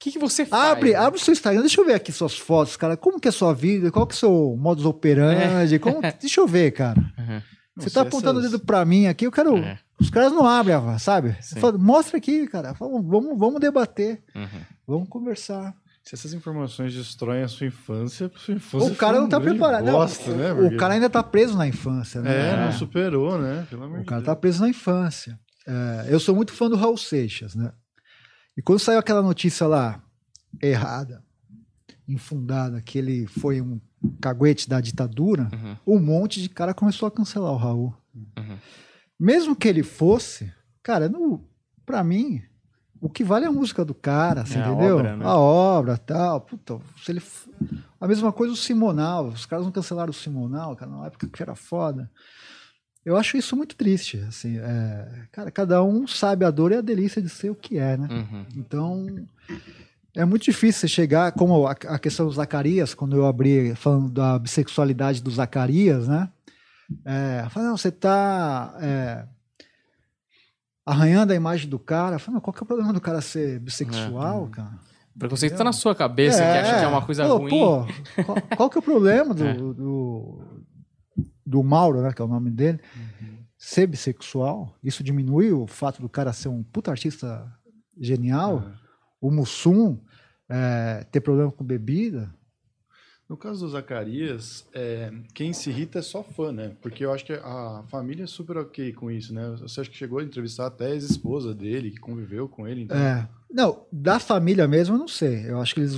O que, que você faz? Abre, abre o seu Instagram, deixa eu ver aqui suas fotos, cara. Como que é a sua vida? Qual que é o seu modus operandi? É. Como... Deixa eu ver, cara. Uhum. Você está apontando o dedo para mim aqui, eu quero. É. Os caras não abrem, sabe? Falo, Mostra aqui, cara. Vamos, vamos debater. Uhum. Vamos conversar. Se essas informações destroem a sua infância, sua infância o cara não tá preparado. Bosta, né, o cara ainda tá preso na infância, né? É, não superou, né? Pelo amor o cara tá preso na infância. É, eu sou muito fã do Raul Seixas, né? E quando saiu aquela notícia lá, errada, infundada, que ele foi um caguete da ditadura, uhum. um monte de cara começou a cancelar o Raul. Uhum. Mesmo que ele fosse, cara, no, pra mim, o que vale é a música do cara, assim, é, entendeu? A obra, né? a obra, tal. Puta, se ele... A mesma coisa o Simonal. Os caras não cancelaram o Simonal, cara, na época que era foda. Eu acho isso muito triste, assim. É... Cara, cada um sabe a dor e a delícia de ser o que é, né? Uhum. Então, é muito difícil você chegar, como a, a questão do Zacarias, quando eu abri falando da bissexualidade do Zacarias, né? É, não, você tá... É arranhando a imagem do cara. Falei, qual que é o problema do cara ser bissexual, é. cara? O preconceito tá na sua cabeça, é, que acha que é uma coisa pô, ruim. Pô, qual, qual, que é o problema do, é. do, do, Mauro, né, que é o nome dele, uhum. ser bissexual? Isso diminui o fato do cara ser um puta artista genial? É. O Mussum é, ter problema com bebida? No caso do Zacarias, é, quem se irrita é só fã, né? Porque eu acho que a família é super ok com isso, né? Você acha que chegou a entrevistar até a ex-esposa dele, que conviveu com ele. Então... É. Não, da família mesmo eu não sei. Eu acho que eles,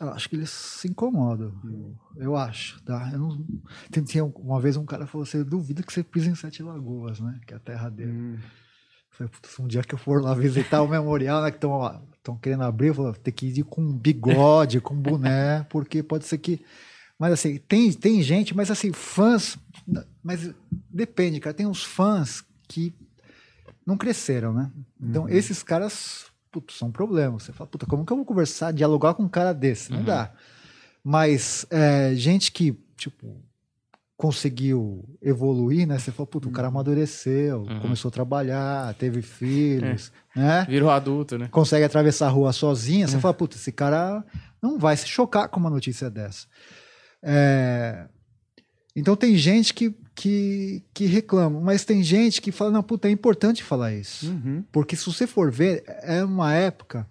acho que eles se incomodam. Hum. Eu acho, tá? Eu não... Tinha uma vez um cara falou assim, duvido que você pise em Sete Lagoas, né? Que é a terra dele. Hum. Falei, um dia que eu for lá visitar o memorial, né? Que estão querendo abrir, eu falei, tem que ir com bigode, com boné, porque pode ser que. Mas assim, tem, tem gente, mas assim, fãs. Mas depende, cara. Tem uns fãs que não cresceram, né? Então, uhum. esses caras, putz, são problemas. Você fala, puta, como que eu vou conversar, dialogar com um cara desse? Não uhum. dá. Mas é, gente que, tipo, conseguiu evoluir, né? Você falou, puto, o cara uhum. amadureceu, uhum. começou a trabalhar, teve filhos, é. né? Virou adulto, né? Consegue atravessar a rua sozinha. Você é. fala, puto, esse cara não vai se chocar com uma notícia dessa. É... Então tem gente que, que, que reclama, mas tem gente que fala, não, puta, é importante falar isso. Uhum. Porque se você for ver, é uma época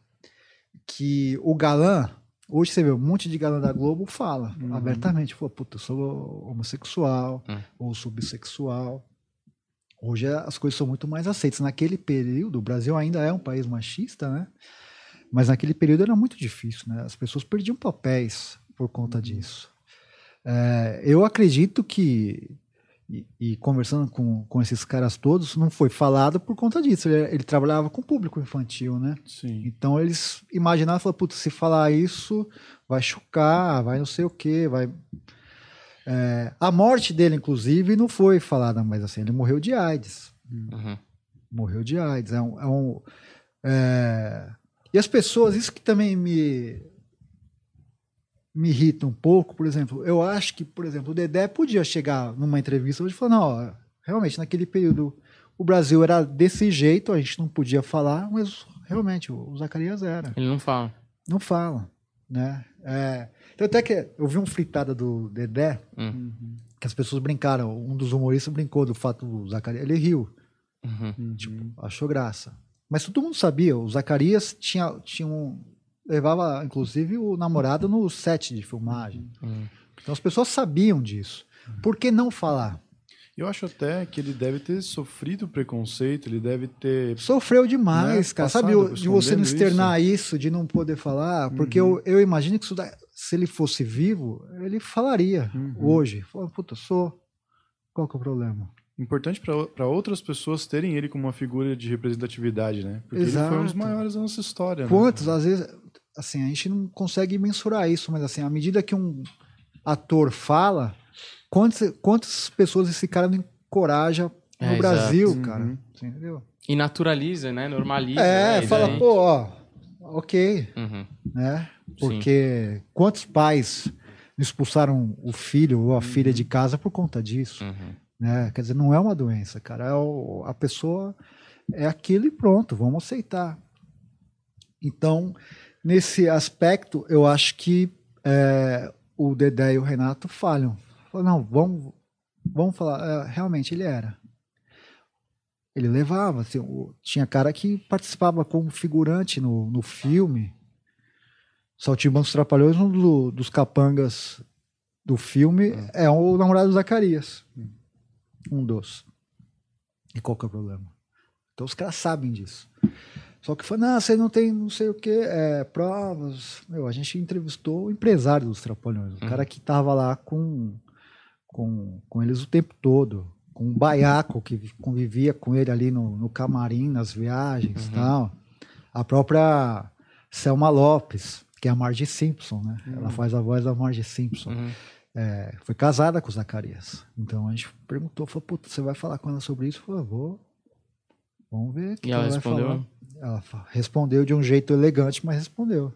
que o galã Hoje você vê um monte de galã da Globo fala uhum. abertamente, pô, puta, eu sou homossexual uhum. ou sou bissexual. Hoje as coisas são muito mais aceitas. Naquele período, o Brasil ainda é um país machista, né? Mas naquele período era muito difícil, né? As pessoas perdiam papéis por conta uhum. disso. É, eu acredito que e, e, conversando com, com esses caras todos, não foi falado por conta disso. Ele, ele trabalhava com público infantil, né? Sim. Então eles imaginavam, falaram, putz, se falar isso, vai chocar, vai não sei o quê, vai... É, a morte dele, inclusive, não foi falada, mas assim, ele morreu de AIDS. Uhum. Morreu de AIDS. É um, é um é... E as pessoas, isso que também me, me irrita um pouco, por exemplo, eu acho que, por exemplo, o Dedé podia chegar numa entrevista hoje e falar, não, realmente, naquele período o Brasil era desse jeito, a gente não podia falar, mas realmente o Zacarias era. Ele não fala. Não fala. né? É, então até que eu vi um fritada do Dedé, Hum. que as pessoas brincaram, um dos humoristas brincou do fato do Zacarias, ele riu, Uhum. tipo, achou graça. Mas todo mundo sabia, o Zacarias tinha, tinha um, levava inclusive o namorado no set de filmagem. Hum. Então as pessoas sabiam disso. Por que não falar? Eu acho até que ele deve ter sofrido preconceito, ele deve ter. Sofreu demais, Né? cara. Sabe, de você não externar isso. de não poder falar. Porque eu, eu imagino que isso se ele fosse vivo, ele falaria Uhum. hoje. Fala, puta, sou. Qual que é o problema? Importante para outras pessoas terem ele como uma figura de representatividade, né? Porque ele foi um dos Exato. maiores da nossa história. né? Quantos, às vezes, assim, a gente não consegue mensurar isso, mas assim, à medida que um ator fala, quantas, quantas pessoas esse cara não encoraja no É, Brasil, exato. cara? Uhum. Entendeu? E naturaliza, né? Normaliza. É, né? fala, Daí- pô, ó, ok, Uhum. né? Sim. Porque quantos pais expulsaram o filho ou a filha de casa por conta disso, Uhum. né? Quer dizer, não é uma doença, cara. É o- a pessoa é aquilo e pronto, vamos aceitar. Então, nesse aspecto, eu acho que é, o Dedé e o Renato falham. Falam, Não, vamos, vamos falar. é, realmente, ele era. Ele levava. assim, o- tinha cara que participava como figurante no, no filme. Saltimbancos Trapalhões, um do- dos capangas do filme, é o namorado do Zacarias. Um dos. E qual que é o problema? Então os caras sabem disso. Só que foi, não, você não tem não sei o que, é, provas. Meu, a gente entrevistou o empresário dos Trapalhões, o Uhum. cara que tava lá com, com, com eles o tempo todo, com o baiaco que convivia com ele ali no, no camarim, nas viagens e Uhum. tal. A própria Selma Lopes, que é a Marge Simpson, né? Ela faz a voz da Marge Simpson. Uhum. É, foi casada com o Zacarias. Então a gente perguntou, falou, puta, você vai falar com ela sobre isso? Eu falei, vou. Vamos ver. o que E ela vai respondeu? falar. Ela respondeu de um jeito elegante, mas respondeu.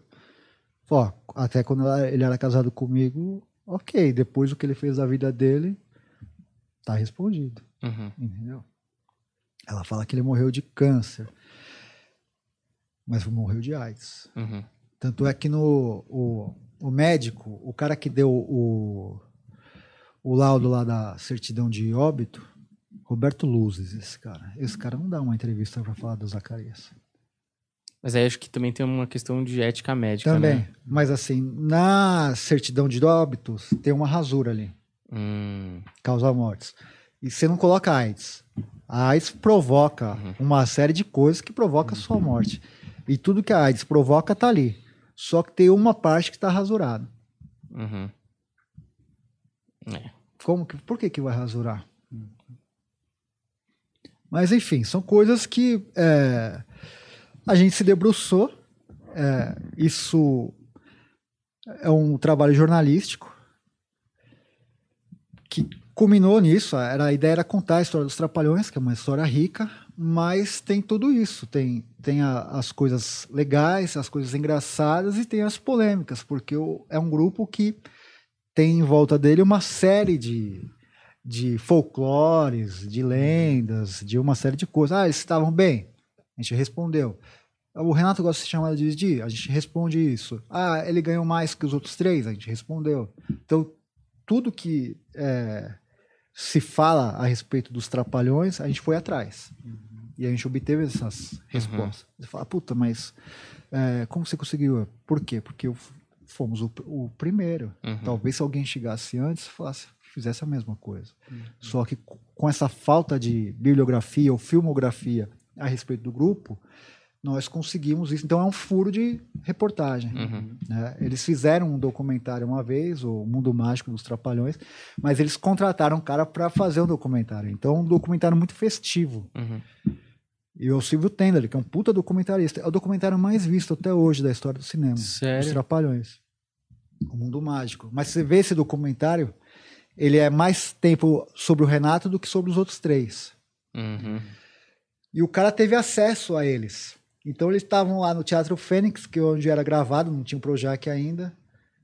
Ó, até quando ela- ele era casado comigo, ok. Depois o que ele fez da vida dele, tá respondido. Uhum. Entendeu? Ela fala que ele morreu de câncer. Mas morreu de AIDS. Uhum. Tanto é que no o, o médico, o cara que deu o, o laudo lá da certidão de óbito, Roberto Luzes, esse cara. Esse cara não dá uma entrevista para falar do Zacarias. Mas aí acho que também tem uma questão de ética médica, Também. né? Mas assim, na certidão de óbitos, tem uma rasura ali, Hum, causa mortes. E você não coloca AIDS. A AIDS provoca uma série de coisas que provoca a sua morte. E tudo que a AIDS provoca tá ali. Só que tem uma parte que está rasurada. uhum. É. Como que, por que, que vai rasurar? Mas enfim, são coisas que é, a gente se debruçou. é, isso é um trabalho jornalístico que culminou nisso. Era, a ideia era contar a história dos Trapalhões, que é uma história rica, mas tem tudo isso. Tem, tem a- as coisas legais, as coisas engraçadas e tem as polêmicas, porque o- é um grupo que tem em volta dele uma série de, de folclores, de lendas, de uma série de coisas. Ah, eles estavam bem? A gente respondeu. O Renato gosta de ser chamado de Didi? A gente responde isso. Ah, ele ganhou mais que os outros três? A gente respondeu. Então, tudo que é, se fala a respeito dos trapalhões, a gente foi atrás. E a gente obteve essas respostas. Você fala, puta, mas é, como você conseguiu? Por quê? Porque eu fomos o, o primeiro. Uhum. Talvez se alguém chegasse antes, falasse, fizesse a mesma coisa. Só que co- com essa falta de bibliografia ou filmografia a respeito do grupo, nós conseguimos isso. Então é um furo de reportagem. Uhum. né? Eles fizeram um documentário uma vez, o Mundo Mágico dos Trapalhões, mas eles contrataram um cara para fazer um documentário. Então é um documentário muito festivo. Uhum. E o Silvio Tender, que é um puta documentarista, é o documentário mais visto até hoje da história do cinema. Sério? Os Trapalhões. O Mundo Mágico. Mas você vê esse documentário, ele é mais tempo sobre o Renato do que sobre os outros três. Uhum. E o cara teve acesso a eles. Então eles estavam lá no Teatro Fênix, que é onde era gravado, não tinha o Projac ainda.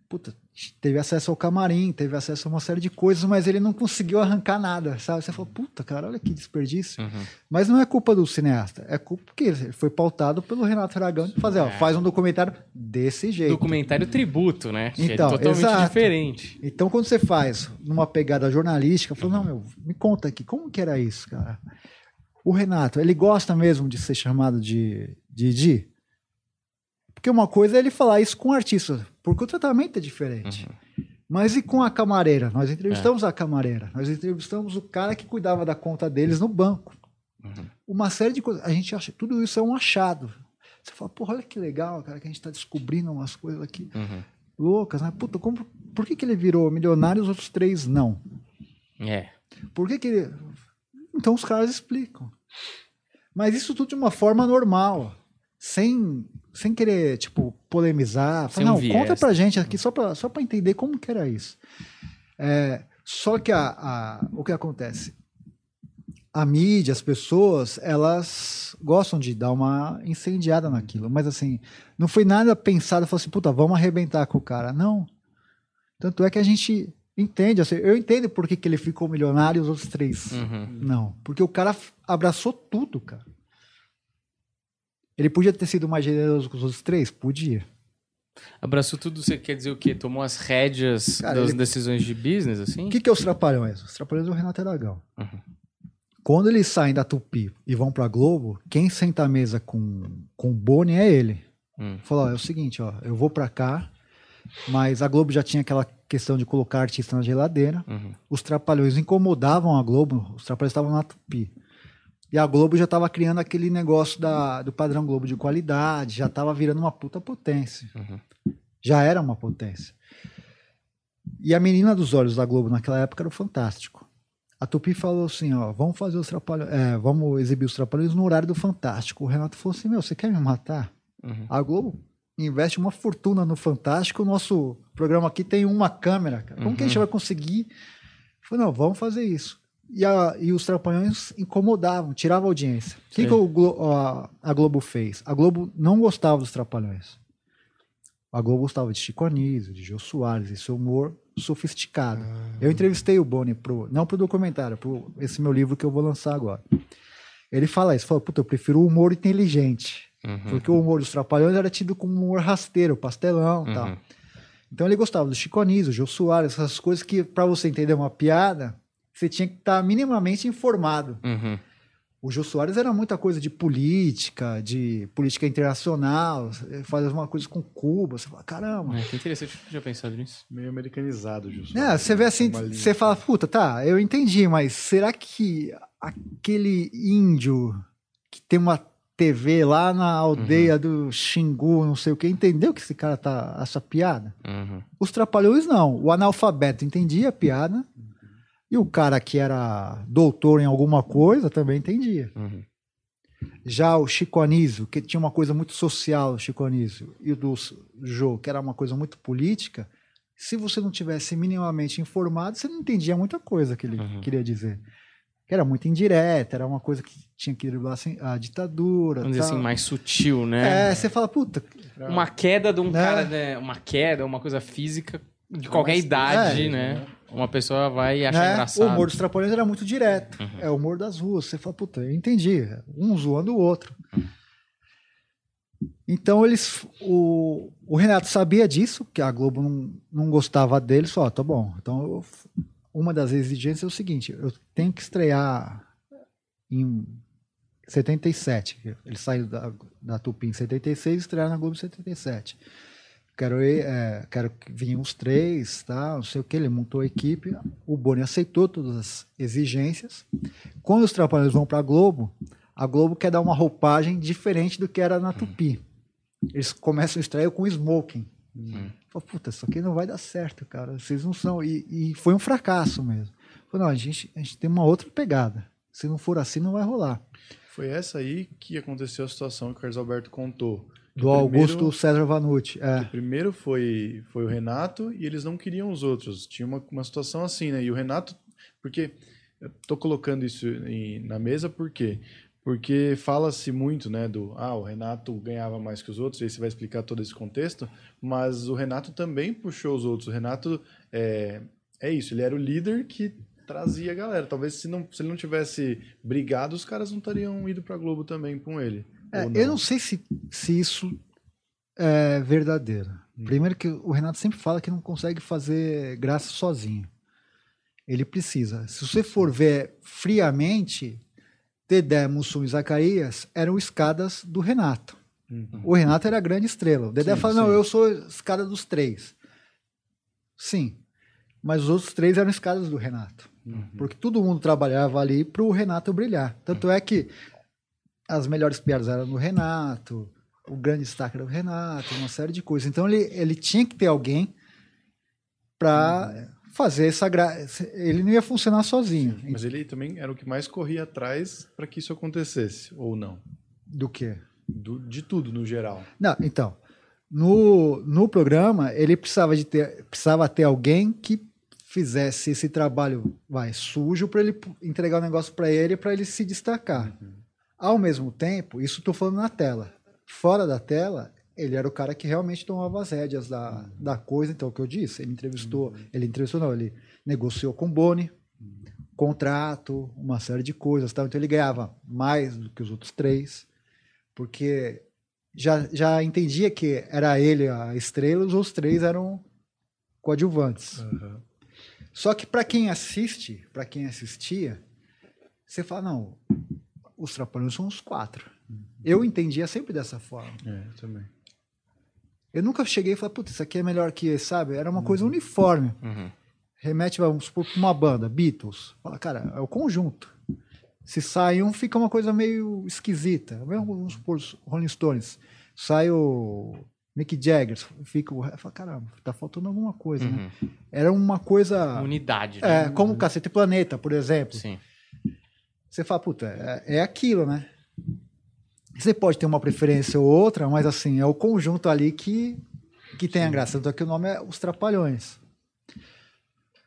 puta, teve acesso ao camarim, teve acesso a uma série de coisas, mas ele não conseguiu arrancar nada, sabe? Você falou, puta, cara, olha que desperdício. Uhum. Mas não é culpa do cineasta, é culpa que ele foi pautado pelo Renato Aragão de fazer, ó, É. faz um documentário desse jeito. Documentário tributo, né? Que Então, é totalmente exato. diferente. Então, quando você faz numa pegada jornalística, fala, não, meu, me conta aqui, como que era isso, cara? O Renato, ele gosta mesmo de ser chamado de Didi? Porque uma coisa é ele falar isso com o artista, porque o tratamento é diferente. Mas e com a camareira? Nós entrevistamos a camareira, nós entrevistamos o cara que cuidava da conta deles no banco. Uhum. Uma série de coisas. A gente acha, tudo isso é um achado. Você fala, porra, olha que legal, cara, que a gente está descobrindo umas coisas aqui Uhum. loucas, né? Puta, como, por que, que ele virou milionário e os outros três não? É. Por que, que ele. Então os caras explicam. Mas isso tudo de uma forma normal. Sem, sem querer, tipo, polemizar. Um não, viés. conta pra gente aqui só pra, só pra entender como que era isso. É, só que a, a- o que acontece? A mídia, as pessoas, elas gostam de dar uma incendiada naquilo. Mas assim, não foi nada pensado, falou assim, puta, vamos arrebentar com o cara. Não. Tanto é que a gente entende, assim, eu entendo por que, que ele ficou milionário e os outros três. Uhum. Não, porque o cara abraçou tudo, cara. Ele podia ter sido mais generoso com os outros três? Podia. Abraçou tudo, você quer dizer o quê? Tomou as rédeas Cara, das ele- decisões de business, assim? O que, que é os Trapalhões? Os Trapalhões é o Renato Aragão. Uhum. Quando eles saem da Tupi e vão pra Globo, quem senta à mesa com, com o Boni é ele. Hum. Falou, ó, é o seguinte, ó, eu vou pra cá, mas a Globo já tinha aquela questão de colocar artista na geladeira. Uhum. Os Trapalhões incomodavam a Globo, os Trapalhões estavam na Tupi. E a Globo já estava criando aquele negócio da, do padrão Globo de qualidade, já estava virando uma puta potência. Uhum. Já era uma potência. E a menina dos olhos da Globo naquela época era o Fantástico. A Tupi falou assim, ó, vamos fazer os trapalhões, é, vamos exibir os trapalhões no horário do Fantástico. O Renato falou assim, meu, você quer me matar? Uhum. A Globo investe uma fortuna no Fantástico. O nosso programa aqui tem uma câmera, cara. Como que a gente Uhum. vai conseguir? Falei, não, vamos fazer isso. E, a- e os Trapalhões incomodavam, tiravam a audiência. O que, que o a, a Globo fez? A Globo não gostava dos Trapalhões. A Globo gostava de Chico Anísio, de Jô Soares, esse humor sofisticado. Eu entrevistei o Boni, pro, não pro documentário, pro esse meu livro que eu vou lançar agora. Ele fala isso, fala, puta, eu prefiro o humor inteligente. Uhum. Porque o humor dos Trapalhões era tido como um humor rasteiro, pastelão e tal. Uhum. Então ele gostava do Chico Anísio, Jô Soares, essas coisas que, para você entender uma piada, você tinha que estar minimamente informado. Uhum. O Jô Soares era muita coisa de política, de política internacional, fazia uma coisa com Cuba. Você fala, caramba. É, que interessante, eu não tinha pensado nisso. Meio americanizado, justo. É, você vê assim, Uma linha. você fala, puta, tá, eu entendi, mas será que aquele índio que tem uma TV lá na aldeia do Xingu, não sei o que, entendeu que esse cara tá essa piada? Uhum. Os trapalhões não. O analfabeto entendia a piada e o cara que era doutor em alguma coisa também entendia. Uhum. Já o Chico Anísio, que tinha uma coisa muito social, o Chico Anísio, e o do Jô, que era uma coisa muito política, se você não tivesse minimamente informado, você não entendia muita coisa que ele Uhum. queria dizer. Que era muito indireta, era uma coisa que tinha que driblar assim, a ditadura. Vamos dizer assim, mais sutil, né? É, você fala, puta, Uma queda de um Né? cara, né? Uma queda, uma coisa física de qualquer mais idade, é, né? Uma pessoa vai achar né? engraçado. O humor dos Trapalhões era muito direto. Uhum. É o humor das ruas. Você fala, puta, eu entendi. Um zoando o outro. Então eles. O, o Renato sabia disso, que a Globo não, não gostava dele, só, tá bom. Então eu- uma das exigências é o seguinte: eu tenho que estrear em 77. Ele saiu da, da Tupi em 76 e estrear na Globo em 77. Quero, é, quero que vinham os três, tá? Não sei o que. Ele montou a equipe. O Boni aceitou todas as exigências. Quando os Trapalhões vão para a Globo, a Globo quer dar uma roupagem diferente do que era na Tupi. Eles começam a estreia com smoking. Hum. Fala, puta, isso aqui não vai dar certo, cara. Vocês não são. E, e foi um fracasso mesmo. Falei, não, a gente, a gente tem uma outra pegada. Se não for assim, não vai rolar. Foi essa aí que aconteceu a situação que o Carlos Alberto contou. Do Augusto primeiro- César Vanucci. É. Primeiro foi, foi o Renato e eles não queriam os outros. Tinha uma, uma situação assim, né? E o Renato. Porque. Eu tô colocando isso em- na mesa por quê? Porque fala-se muito, né, do ah, o Renato ganhava mais que os outros, e aí você vai explicar todo esse contexto, mas o Renato também puxou os outros. O Renato é, é isso, ele era o líder que trazia a galera. Talvez se, não, se ele não tivesse brigado, os caras não teriam ido pra Globo também com ele. É, Ou eu não sei se, se isso é verdadeiro. Hum. Primeiro que o Renato sempre fala que não consegue fazer graça sozinho. Ele precisa. Se você for ver friamente, Dedé, Mussum e Zacarias eram escadas do Renato. Uhum. O Renato era a grande estrela. O Dedé Sim, fala, não, sim. eu sou escada dos três. Sim. Mas os outros três eram escadas do Renato. Uhum. Porque todo mundo trabalhava ali para o Renato brilhar. Tanto é que as melhores piadas eram do Renato, o grande destaque era do Renato, uma série de coisas. Então ele, ele tinha que ter alguém para fazer essa graça. Ele não ia funcionar sozinho. Mas ele também era o que mais corria atrás para que isso acontecesse, ou não? Do quê? Do- de tudo, no geral. Não, então, no, no programa, ele precisava, de ter, precisava ter alguém que fizesse esse trabalho vai, sujo para ele entregar o negócio para ele para ele se destacar. Ao mesmo tempo, isso estou falando na tela. Fora da tela, ele era o cara que realmente tomava as rédeas da, da coisa. Então, o que eu disse, ele entrevistou, ele entrevistou, não, ele negociou com o Boni, contrato, uma série de coisas. Tal. Então, ele ganhava mais do que os outros três, porque já, já entendia que era ele a estrela, os outros três eram coadjuvantes. Só que para quem assiste, para quem assistia, você fala, não, os trapalhões são os quatro. Eu entendia sempre dessa forma. É, também. Eu nunca cheguei e falei, putz, isso aqui é melhor que esse, sabe? Era uma coisa uniforme. Uhum. Remete, vamos supor, pra uma banda, Beatles. Fala, cara, é o conjunto. Se sai um, fica uma coisa meio esquisita. Mesmo, Vamos supor, os Rolling Stones. Sai o Mick Jagger, fica o... Fala, caramba, tá faltando alguma coisa, né? Uhum. Era uma coisa... Unidade, né? É, como o Cacete Planeta, por exemplo. Sim. Você fala, puta, é, é aquilo, né? Você pode ter uma preferência ou outra, mas assim, é o conjunto ali que, que tem a graça. Tanto é que o nome é Os Trapalhões.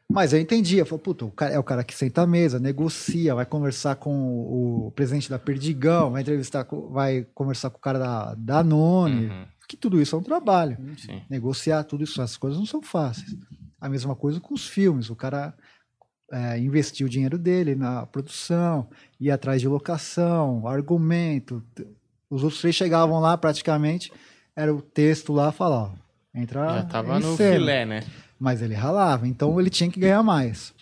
Mas eu entendia, falei, puta, o cara, é o cara que senta à mesa, negocia, vai conversar com o presidente da Perdigão, vai entrevistar, vai conversar com o cara da Danone, Uhum. que tudo isso é um trabalho Sim. negociar tudo isso, essas coisas não são fáceis. A mesma coisa com os filmes, o cara é, investiu o dinheiro dele na produção, ia atrás de locação, argumento. Os outros três chegavam lá praticamente, era o texto lá, falar, ó, entra Já tava no cena. filé, né? Mas ele ralava, então ele tinha que ganhar mais.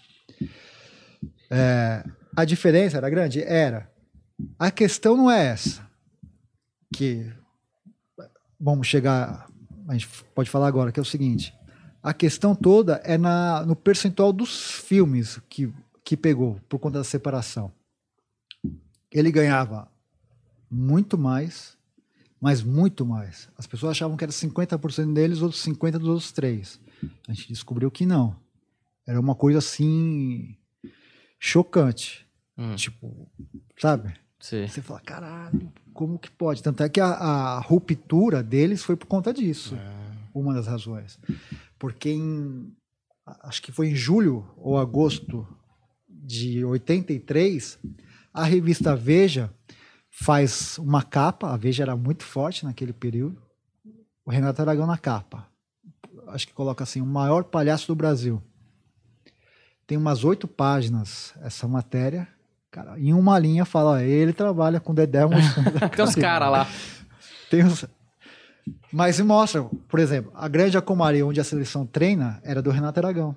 É, a diferença era grande? Era. A questão não é essa. Que vamos chegar. A gente pode falar agora, que é o seguinte. A questão toda é na, no percentual dos filmes que, que pegou por conta da separação. Ele ganhava muito mais, mas muito mais. As pessoas achavam que era 50% deles, outros 50% dos outros três. A gente descobriu que não. Era uma coisa assim chocante. Hum, Tipo, sabe? sim. Você fala, caralho, como que pode? Tanto é que a, a ruptura deles foi por conta disso. Uma das razões. Porque em, acho que foi em julho ou agosto de 83, a revista Veja faz uma capa, a Veja era muito forte naquele período, o Renato Aragão na capa. Acho que coloca assim, o maior palhaço do Brasil. Tem umas oito páginas essa matéria. Cara, em uma linha fala, ó, ele trabalha com Dedé. Tem uns caras lá. Tem uns... Mas mostra, por exemplo, a grande Acomaria, onde a seleção treina, era do Renato Aragão.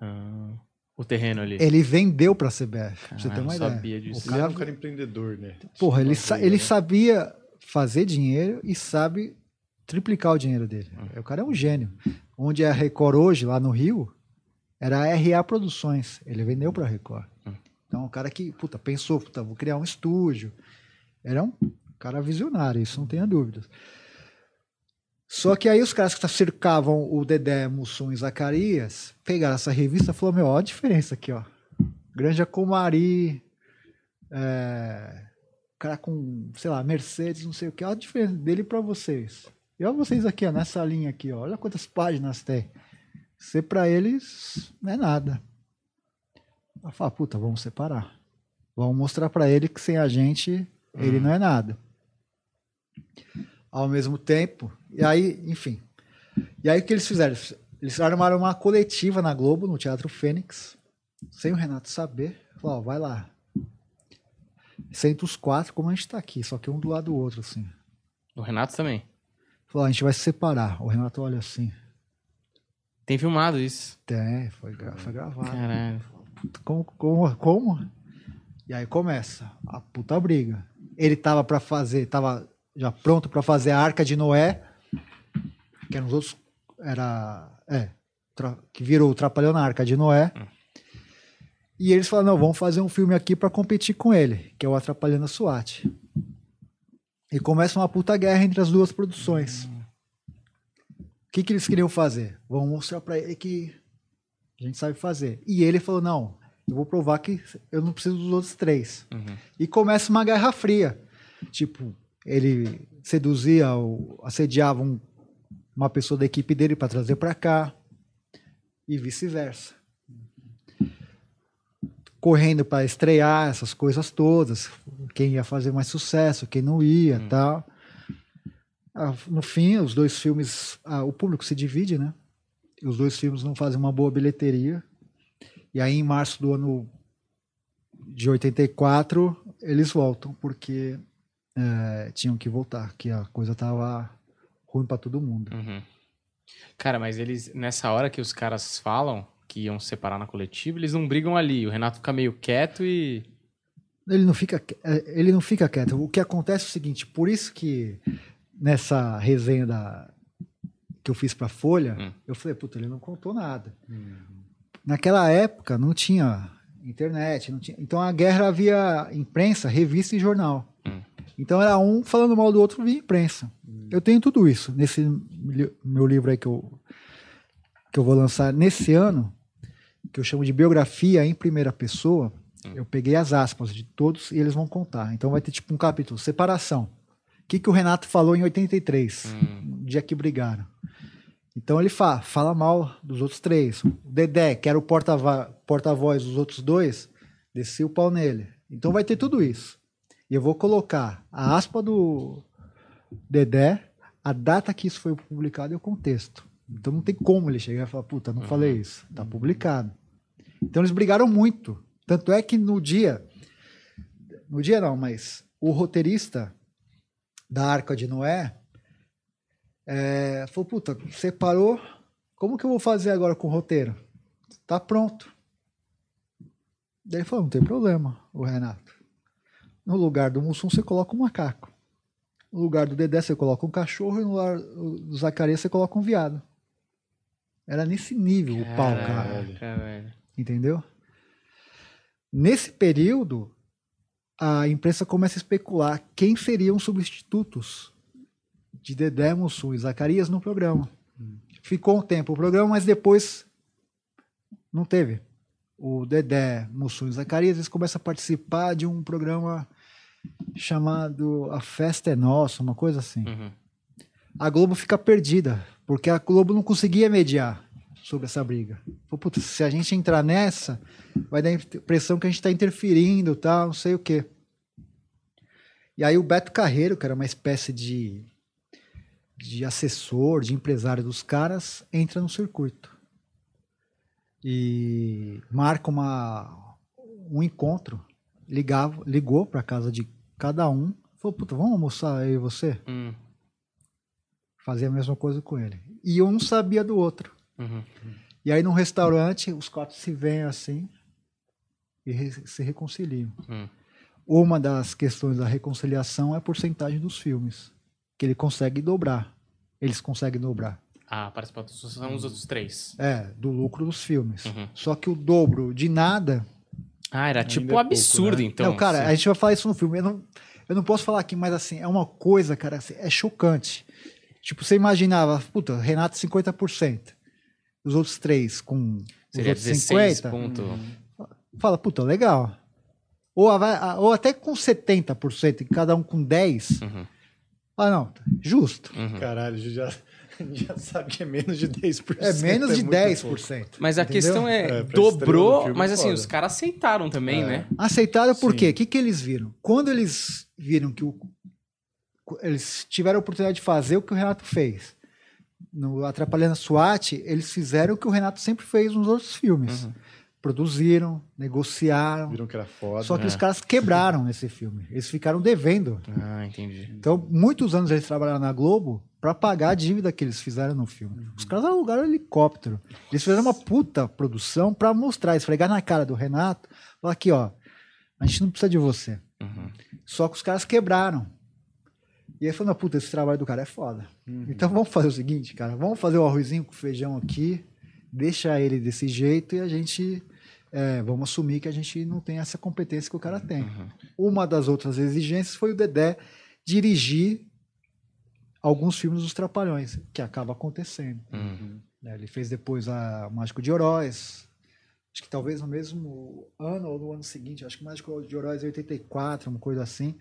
Ah, o terreno ali. Ele vendeu pra CBF, pra você Ah, ter uma ideia. sabia disso. O cara é um cara empreendedor, né? Porra, ele, Uma sa- ele né? sabia fazer dinheiro e sabe triplicar o dinheiro dele. O cara é um gênio. Onde é a Record hoje, lá no Rio, era a RA Produções. Ele vendeu pra Record. Então, o cara que, puta, pensou, puta, vou criar um estúdio. Era um cara visionário, isso não tenha dúvidas. Só que aí os caras que cercavam o Dedé, Mussum e Zacarias pegaram essa revista e falaram, meu, ó a diferença aqui, ó. Grande Acomari, é, cara com, sei lá, Mercedes, não sei o que, olha a diferença dele pra vocês. E olha vocês aqui, ó, nessa linha aqui, ó, olha quantas páginas tem. Ser pra eles não é nada. Ela fala, puta, vamos separar. Vamos mostrar pra ele que sem a gente Ele não é nada. Ao mesmo tempo, e aí, enfim. E aí o que eles fizeram? Eles armaram uma coletiva na Globo, no Teatro Fênix, sem o Renato saber. Falou, ó, vai lá. Senta os quatro, como a gente tá aqui, só que um do lado do outro, assim. O Renato também. Falou, a gente vai se separar. O Renato olha assim. Tem filmado isso. Tem, foi, gra- foi gravado. Caralho. Como, como, como? E aí começa a puta briga. Ele tava pra fazer, tava já pronto pra fazer a Arca de Noé, que eram os outros, era, é, que virou Trapalhão na Arca de Noé. E eles falaram, não, vamos fazer um filme aqui pra competir com ele, que é o Atrapalhando a SWAT. E começa uma puta guerra entre as duas produções. O que, que eles queriam fazer? Vamos mostrar pra ele que a gente sabe fazer. E ele falou: não, eu vou provar que eu não preciso dos outros três. Uhum. E começa uma guerra fria. Tipo, ele seduzia, ou assediava um- uma pessoa da equipe dele para trazer para cá. E vice-versa. Correndo para estrear essas coisas todas. Quem ia fazer mais sucesso, quem não ia tal. Ah, No fim, os dois filmes. ah, o público se divide, né? os dois filmes não fazem uma boa bilheteria. E aí, em março do ano de 84, eles voltam, porque é, tinham que voltar, que a coisa tava ruim para todo mundo. Uhum. Cara, mas eles, nessa hora que os caras falam que iam separar na coletiva, eles não brigam ali. O Renato fica meio quieto e. Ele não fica, é, ele não fica quieto. O que acontece é o seguinte, por isso que nessa resenha da, que eu fiz para Folha, Hum. eu falei, puta, ele não contou nada. Naquela época não tinha internet, não tinha. Então a guerra havia imprensa, revista e jornal. Hum. Então era um falando mal do outro via imprensa. Eu tenho tudo isso nesse meu livro aí que eu que eu vou lançar nesse ano, que eu chamo de biografia em primeira pessoa. Eu peguei as aspas de todos e eles vão contar. Então vai ter tipo um capítulo separação. O que que o Renato falou em 83, Hum. no dia que brigaram? Então ele fala, fala mal dos outros três. O Dedé, que era o porta-voz dos outros dois, descia o pau nele. Então vai ter tudo isso. E eu vou colocar a aspa do Dedé, a data que isso foi publicado e o contexto. Então não tem como ele chegar e falar, puta, não falei isso. Tá publicado. Então eles brigaram muito. Tanto é que no dia. No dia não, mas o roteirista da Arca de Noé é, falou, puta, separou. Como que eu vou fazer agora com o roteiro? Tá pronto. Daí ele falou, não tem problema, o Renato. No lugar do Mussum você coloca um macaco. No lugar do Dedé você coloca um cachorro e no lugar do Zacarias você coloca um viado. Era nesse nível o pau, cara. Caraca, velho. Entendeu? Nesse período, a imprensa começa a especular quem seriam os substitutos de Dedé, Mussum e Zacarias no programa. Ficou um tempo o programa, mas depois não teve. O Dedé, Mussum e Zacarias, eles começam a participar de um programa chamado A Festa é Nossa, uma coisa assim Uhum. a Globo fica perdida, porque a Globo não conseguia mediar sobre essa briga. Puta, se a gente entrar nessa, vai dar a impressão que a gente está interferindo, tal, não sei o quê. E aí o Beto Carreiro, que era uma espécie de, de assessor, de empresário dos caras, entra no circuito. E marca uma, um encontro, ligava, ligou para casa de cada um, falou, puta, vamos almoçar e você? Hum. fazia a mesma coisa com ele. E um sabia do outro. Uhum. E aí, num restaurante, os quatro se veem assim e re- se reconciliam. Hum. Uma das questões da reconciliação é a porcentagem dos filmes, que ele consegue dobrar. Eles conseguem dobrar. Ah, participação são os outros três. É, do lucro dos filmes. Uhum. Só que o dobro de nada. Ah, era tipo é pouco, absurdo, né? então. não, cara, assim. a gente vai falar isso no filme. Eu não, eu não posso falar aqui, mas assim, é uma coisa, cara, assim, é chocante. Tipo, você imaginava, puta, Renato 50%. Os outros três com os Seria outros 16 50. ponto. Fala, puta, legal. Ou, a- ou até com 70%, e cada um com 10. Uhum. Ah, não, justo. Uhum. Caralho, já. A gente já sabe que é menos de 10%. É menos de muito 10%. Mas a entendeu? questão é, É, dobrou, mas assim, foda. os caras aceitaram também, É. né? Aceitaram por Sim. quê? O que, que eles viram? Quando eles viram que o, eles tiveram a oportunidade de fazer o que o Renato fez. No Atrapalhando a SWAT, eles fizeram o que o Renato sempre fez nos outros filmes. Uhum. Produziram, negociaram. Viram que era foda. Só que É. os caras quebraram nesse filme. Eles ficaram devendo. Ah, entendi. Então, muitos anos eles trabalharam na Globo para pagar a dívida que eles fizeram no filme. Os caras alugaram um helicóptero. Eles fizeram uma puta produção para mostrar, esfregar na cara do Renato, falar aqui, ó, a gente não precisa de você. Uhum. Só que os caras quebraram. E aí falou, puta, esse trabalho do cara é foda. Então vamos fazer o seguinte, cara, vamos fazer o arrozinho com feijão aqui, deixa ele desse jeito e a gente é, vamos assumir que a gente não tem essa competência que o cara tem. Uma das outras exigências foi o Dedé dirigir alguns filmes dos Trapalhões, que acaba acontecendo. Uhum. né? Ele fez depois a Mágico de Heróis, acho que talvez no mesmo ano ou no ano seguinte, acho que o Mágico de Heróis é 84, uma coisa assim.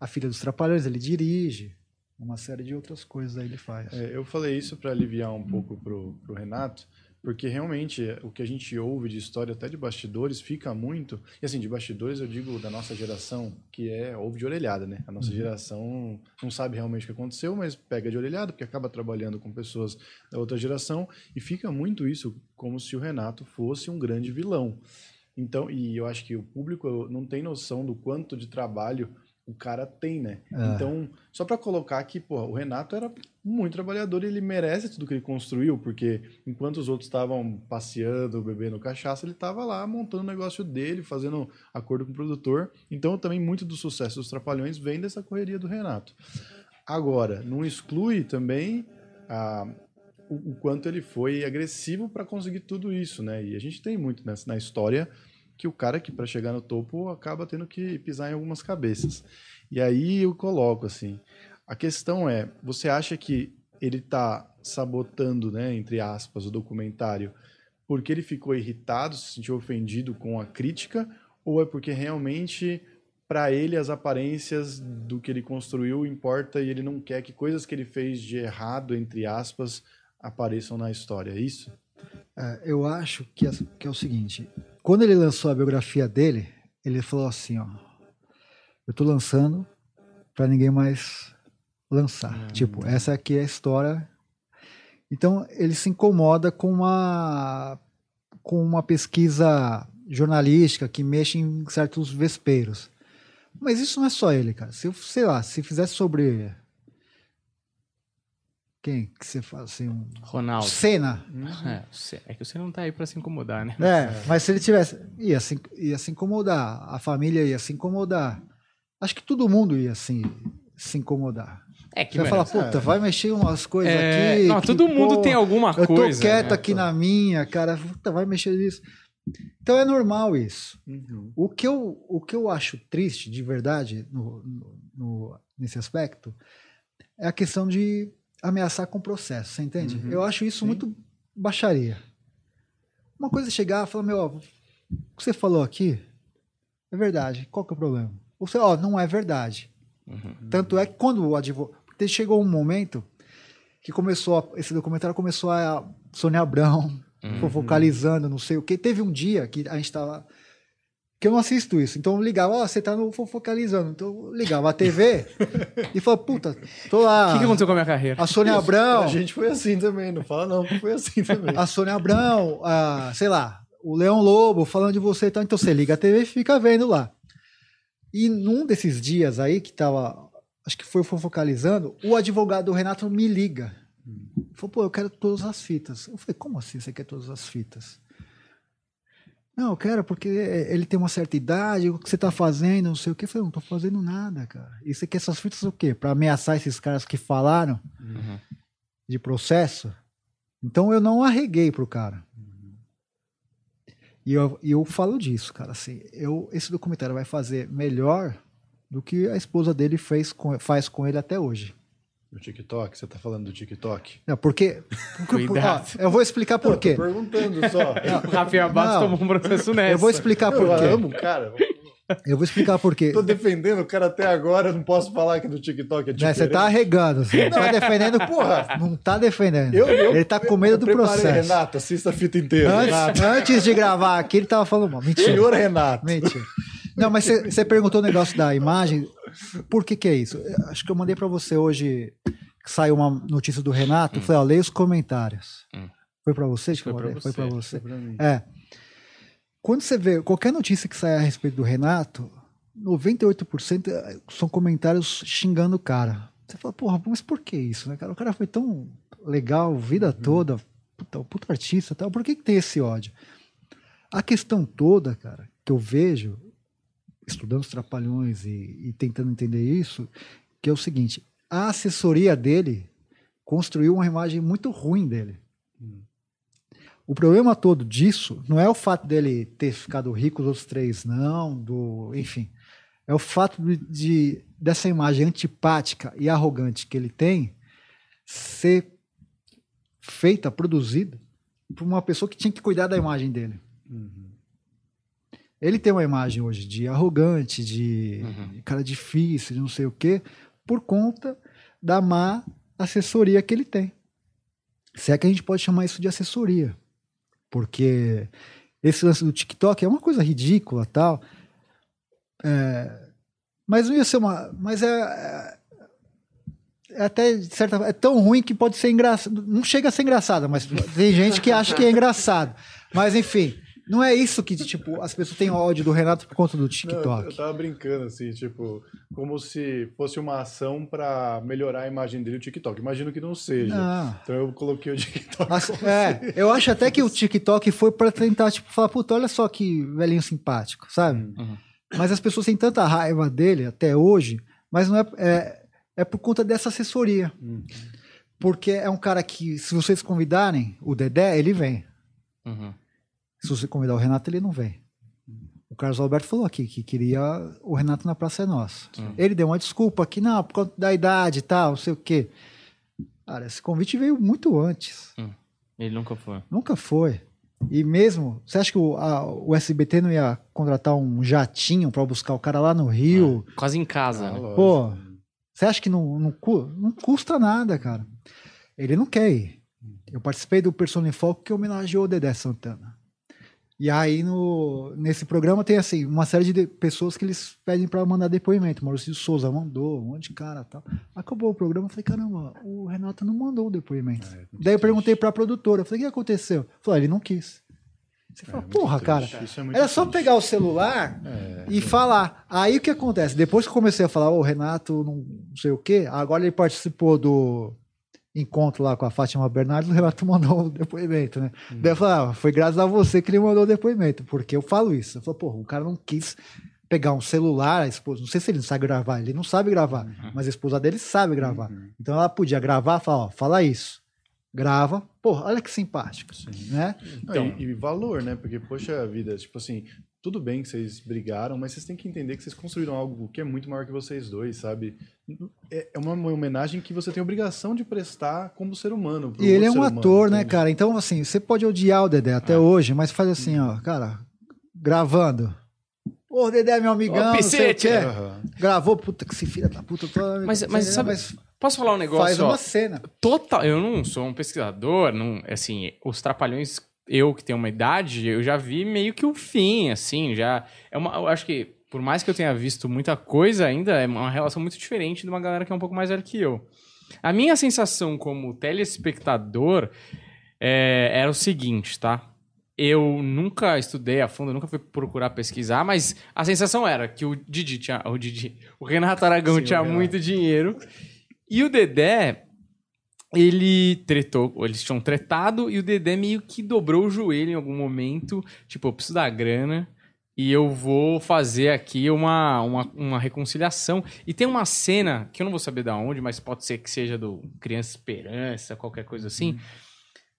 A Filha dos Trapalhões, ele dirige, uma série de outras coisas aí ele faz. É, eu falei isso para aliviar um pouco pro, pro Renato, porque realmente é, o que a gente ouve de história, até de bastidores, fica muito. E assim, de bastidores eu digo da nossa geração, que é ouve de orelhada, né? A nossa geração não sabe realmente o que aconteceu, mas pega de orelhada, porque acaba trabalhando com pessoas da outra geração, e fica muito isso como se o Renato fosse um grande vilão. Então, e eu acho que o público não tem noção do quanto de trabalho o cara tem, né? É. Então, só para colocar que, pô, o Renato era muito trabalhador ele merece tudo que ele construiu, porque enquanto os outros estavam passeando, bebendo cachaça, ele estava lá montando o negócio dele, fazendo acordo com o produtor. Então, também muito do sucesso dos Trapalhões vem dessa correria do Renato. Agora, não exclui também a, o, o quanto ele foi agressivo para conseguir tudo isso, né? E a gente tem muito nessa, na história que o cara que para chegar no topo acaba tendo que pisar em algumas cabeças. E aí eu coloco assim, a questão é, você acha que ele está sabotando, né, entre aspas, o documentário porque ele ficou irritado, se sentiu ofendido com a crítica, ou é porque realmente para ele as aparências do que ele construiu importa e ele não quer que coisas que ele fez de errado, entre aspas, apareçam na história, é isso? É, eu acho que é, que é o seguinte: quando ele lançou a biografia dele, ele falou assim: ó, eu tô lançando para ninguém mais lançar. Hum. Tipo, essa aqui é a história. Então ele se incomoda com uma com uma pesquisa jornalística que mexe em certos vesperos. Mas isso não é só ele, cara. Se eu, sei lá, se fizesse sobre quem que você fala assim, um Ronaldo. Senna, É, você- é que você não tá aí pra se incomodar, né? é, mas se ele tivesse. Ia se, ia se incomodar. A família ia se incomodar. Acho que todo mundo ia assim, se incomodar. É que, Você vai falar, puta, vai mexer umas coisas é, aqui. não, que, todo mundo pô, tem alguma Eu tô coisa. quieto né? aqui na minha, cara. Puta, vai mexer nisso. Então é normal isso. O que eu, o que eu acho triste, de verdade, no, no- no- nesse aspecto, é a questão de ameaçar com o processo, você entende? Uhum. Eu acho isso Sim. muito baixaria. Uma coisa é chegar e falar, meu, ó, o que você falou aqui é verdade, qual que é o problema? Ou você, ó, não é verdade. Uhum. Tanto é que quando o advogado... Porque chegou um momento que começou, a- esse documentário começou a Sônia Abrão, Uhum. focalizando, não sei o que. Teve um dia que a gente tava. Que eu não assisto isso. Então eu ligava, ó, você tá no focalizando. Então eu ligava a TV e falava, puta, tô O lá. que, que aconteceu com a minha carreira? A Sônia Abrão, A gente foi assim também, não fala não, que foi assim também. a Sônia Abrão, a, sei lá, o Leão Lobo falando de você e tal. Então você liga a TV e fica vendo lá. E num desses dias aí que tava, acho que foi o focalizando, o advogado do Renato me liga. Falou, pô, eu quero todas as fitas. Eu falei, como assim você quer todas as fitas? Não, eu quero porque ele tem uma certa idade, o que você tá fazendo, não sei o que. Eu falei, não tô fazendo nada, cara. E você quer essas fitas o quê? Pra ameaçar esses caras que falaram Uhum. de processo? Então eu não arreguei pro cara. E eu, eu falo disso, cara. Assim, eu, esse documentário vai fazer melhor do que a esposa dele fez com, faz com ele até hoje. O TikTok, você tá falando do TikTok? Não, porque. porque Cuidado. ó, eu vou explicar por quê. Tô perguntando só. O Bastos Não. tomou um processo nessa. Eu vou explicar por eu quê. amo, cara. Eu vou explicar por quê. Tô defendendo o cara até agora, não posso falar que do TikTok é diferente. Você tá arregando. Você não tá defendendo, porra. Não tá defendendo. Eu- eu- ele tá com medo eu do processo. Renato, assista a fita inteira. Antes, antes de gravar aqui, ele tava falando mal. Mentira. Senhor Renato. Mentira. Não, mas você você perguntou o negócio da imagem. Por que que é isso? Eu Acho que eu mandei pra você hoje, que saiu uma notícia do Renato. Eu falei, ó, leia os comentários. Hum. Foi pra você que Foi eu pra mandei? Foi você. pra você. Pra mim. É. Quando você vê qualquer notícia que sai a respeito do Renato, 98% são comentários xingando o cara. Você fala, porra, mas por que isso, né, cara? O cara foi tão legal a vida toda, puta, puta artista tal, por que, que tem esse ódio? A questão toda, cara, que eu vejo, estudando os trapalhões e, e tentando entender isso, que é o seguinte, a assessoria dele construiu uma imagem muito ruim dele. O problema todo disso não é o fato dele ter ficado rico, os outros três não, do, enfim. É o fato de, de- dessa imagem antipática e arrogante que ele tem ser feita, produzida por uma pessoa que tinha que cuidar da imagem dele. Ele tem uma imagem hoje de arrogante, de Uhum. cara difícil, de não sei o quê, por conta da má assessoria que ele tem. Se é que a gente pode chamar isso de assessoria. Porque esse lance do TikTok é uma coisa ridícula tal. É, mas não ia ser uma. Mas é. é- é até de certa é tão ruim que pode ser engraçado. Não chega a ser engraçado, mas tem gente que acha que é engraçado. Mas enfim, não é isso que, tipo, as pessoas têm ódio do Renato por conta do Não, eu- TikTok. eu tava brincando, assim, tipo, como se fosse uma ação pra melhorar a imagem dele o TikTok. Imagino que não seja. Não. Então eu coloquei o TikTok. Como é, eu acho até que o TikTok foi pra tentar, tipo, falar, puta, olha só que velhinho simpático, sabe? Uhum. Mas as pessoas têm tanta raiva dele até hoje, mas não é, é, é por conta dessa assessoria. Hum. Porque é um cara que, se vocês convidarem o Dedé, ele vem. Uhum. Se você convidar o Renato, ele não vem. O Carlos Alberto falou aqui que queria o Renato na Praça é Nossa. Hum. Ele deu uma desculpa que não, por conta da idade e tal, não sei o quê. Cara, esse convite veio muito antes. Ele nunca foi. Nunca foi. E mesmo, você acha que o, a- o SBT não ia contratar um jatinho pra buscar o cara lá no Rio? Quase em casa, Ah, né? Pô, você acha que não, não, não custa nada, cara? Ele não quer ir. Eu participei do Persona em Foco que homenageou o Dedé Santana. E aí, no, nesse programa, tem assim, uma série de de- pessoas que eles pedem pra mandar depoimento. Maurício Souza mandou, um monte de cara tal. Acabou o programa, eu falei, caramba, o Renato não mandou o depoimento. É, muito Daí eu perguntei pra produtora, eu falei, o que aconteceu? Falou, "Ah, ele não quis. Você É, fala, muito porra, triste. cara, é era só triste. pegar o celular É. e falar. Aí o que acontece? Depois que eu comecei a falar, o Renato não, não sei o quê, agora ele participou do encontro lá com a Fátima Bernardes, o Renato mandou o depoimento, né? Daí eu falei, ah, foi graças a você que ele mandou o depoimento, porque eu falo isso. Eu falo, porra, o cara não quis pegar um celular, a esposa, não sei se ele não sabe gravar, ele não sabe gravar, mas a esposa dele sabe gravar. Uhum. Então ela podia gravar e falar, ó, fala isso. Grava, porra, olha que simpático, né? Não, Então- e, e valor, né? Porque, poxa vida, tipo assim, tudo bem que vocês brigaram, mas vocês têm que entender que vocês construíram algo que é muito maior que vocês dois, sabe? É é uma homenagem que você tem obrigação de prestar como ser humano. E ele é um ser humano, ator, né, entende? cara? Então, assim, você pode odiar o Dedé até hoje, mas faz assim, ó, cara, gravando. Ô, Dedé, meu amigão, Ô, não sei o Picete. quê. Aham. Gravou, puta, que se filha da puta. Tô, Mas- mas sabe- mas Posso falar um negócio? faz ó? uma cena. Total. Eu não sou um pesquisador, não, assim, os trapalhões, eu que tenho uma idade, eu já vi meio que o fim, assim, já. É uma, eu acho que, por mais que eu tenha visto muita coisa, ainda é uma relação muito diferente de uma galera que é um pouco mais velha que eu. A minha sensação como telespectador é, era o seguinte, tá? Eu nunca estudei a fundo, nunca fui procurar pesquisar, mas a sensação era que o Didi tinha. O Didi. O Renato Aragão Sim, o tinha Renato. muito dinheiro. E o Dedé, ele tretou, eles tinham tretado e o Dedé meio que dobrou o joelho em algum momento, tipo, eu preciso da grana e eu vou fazer aqui uma, uma, uma reconciliação. E tem uma cena, que eu não vou saber da onde, mas pode ser que seja do Criança Esperança, qualquer coisa assim,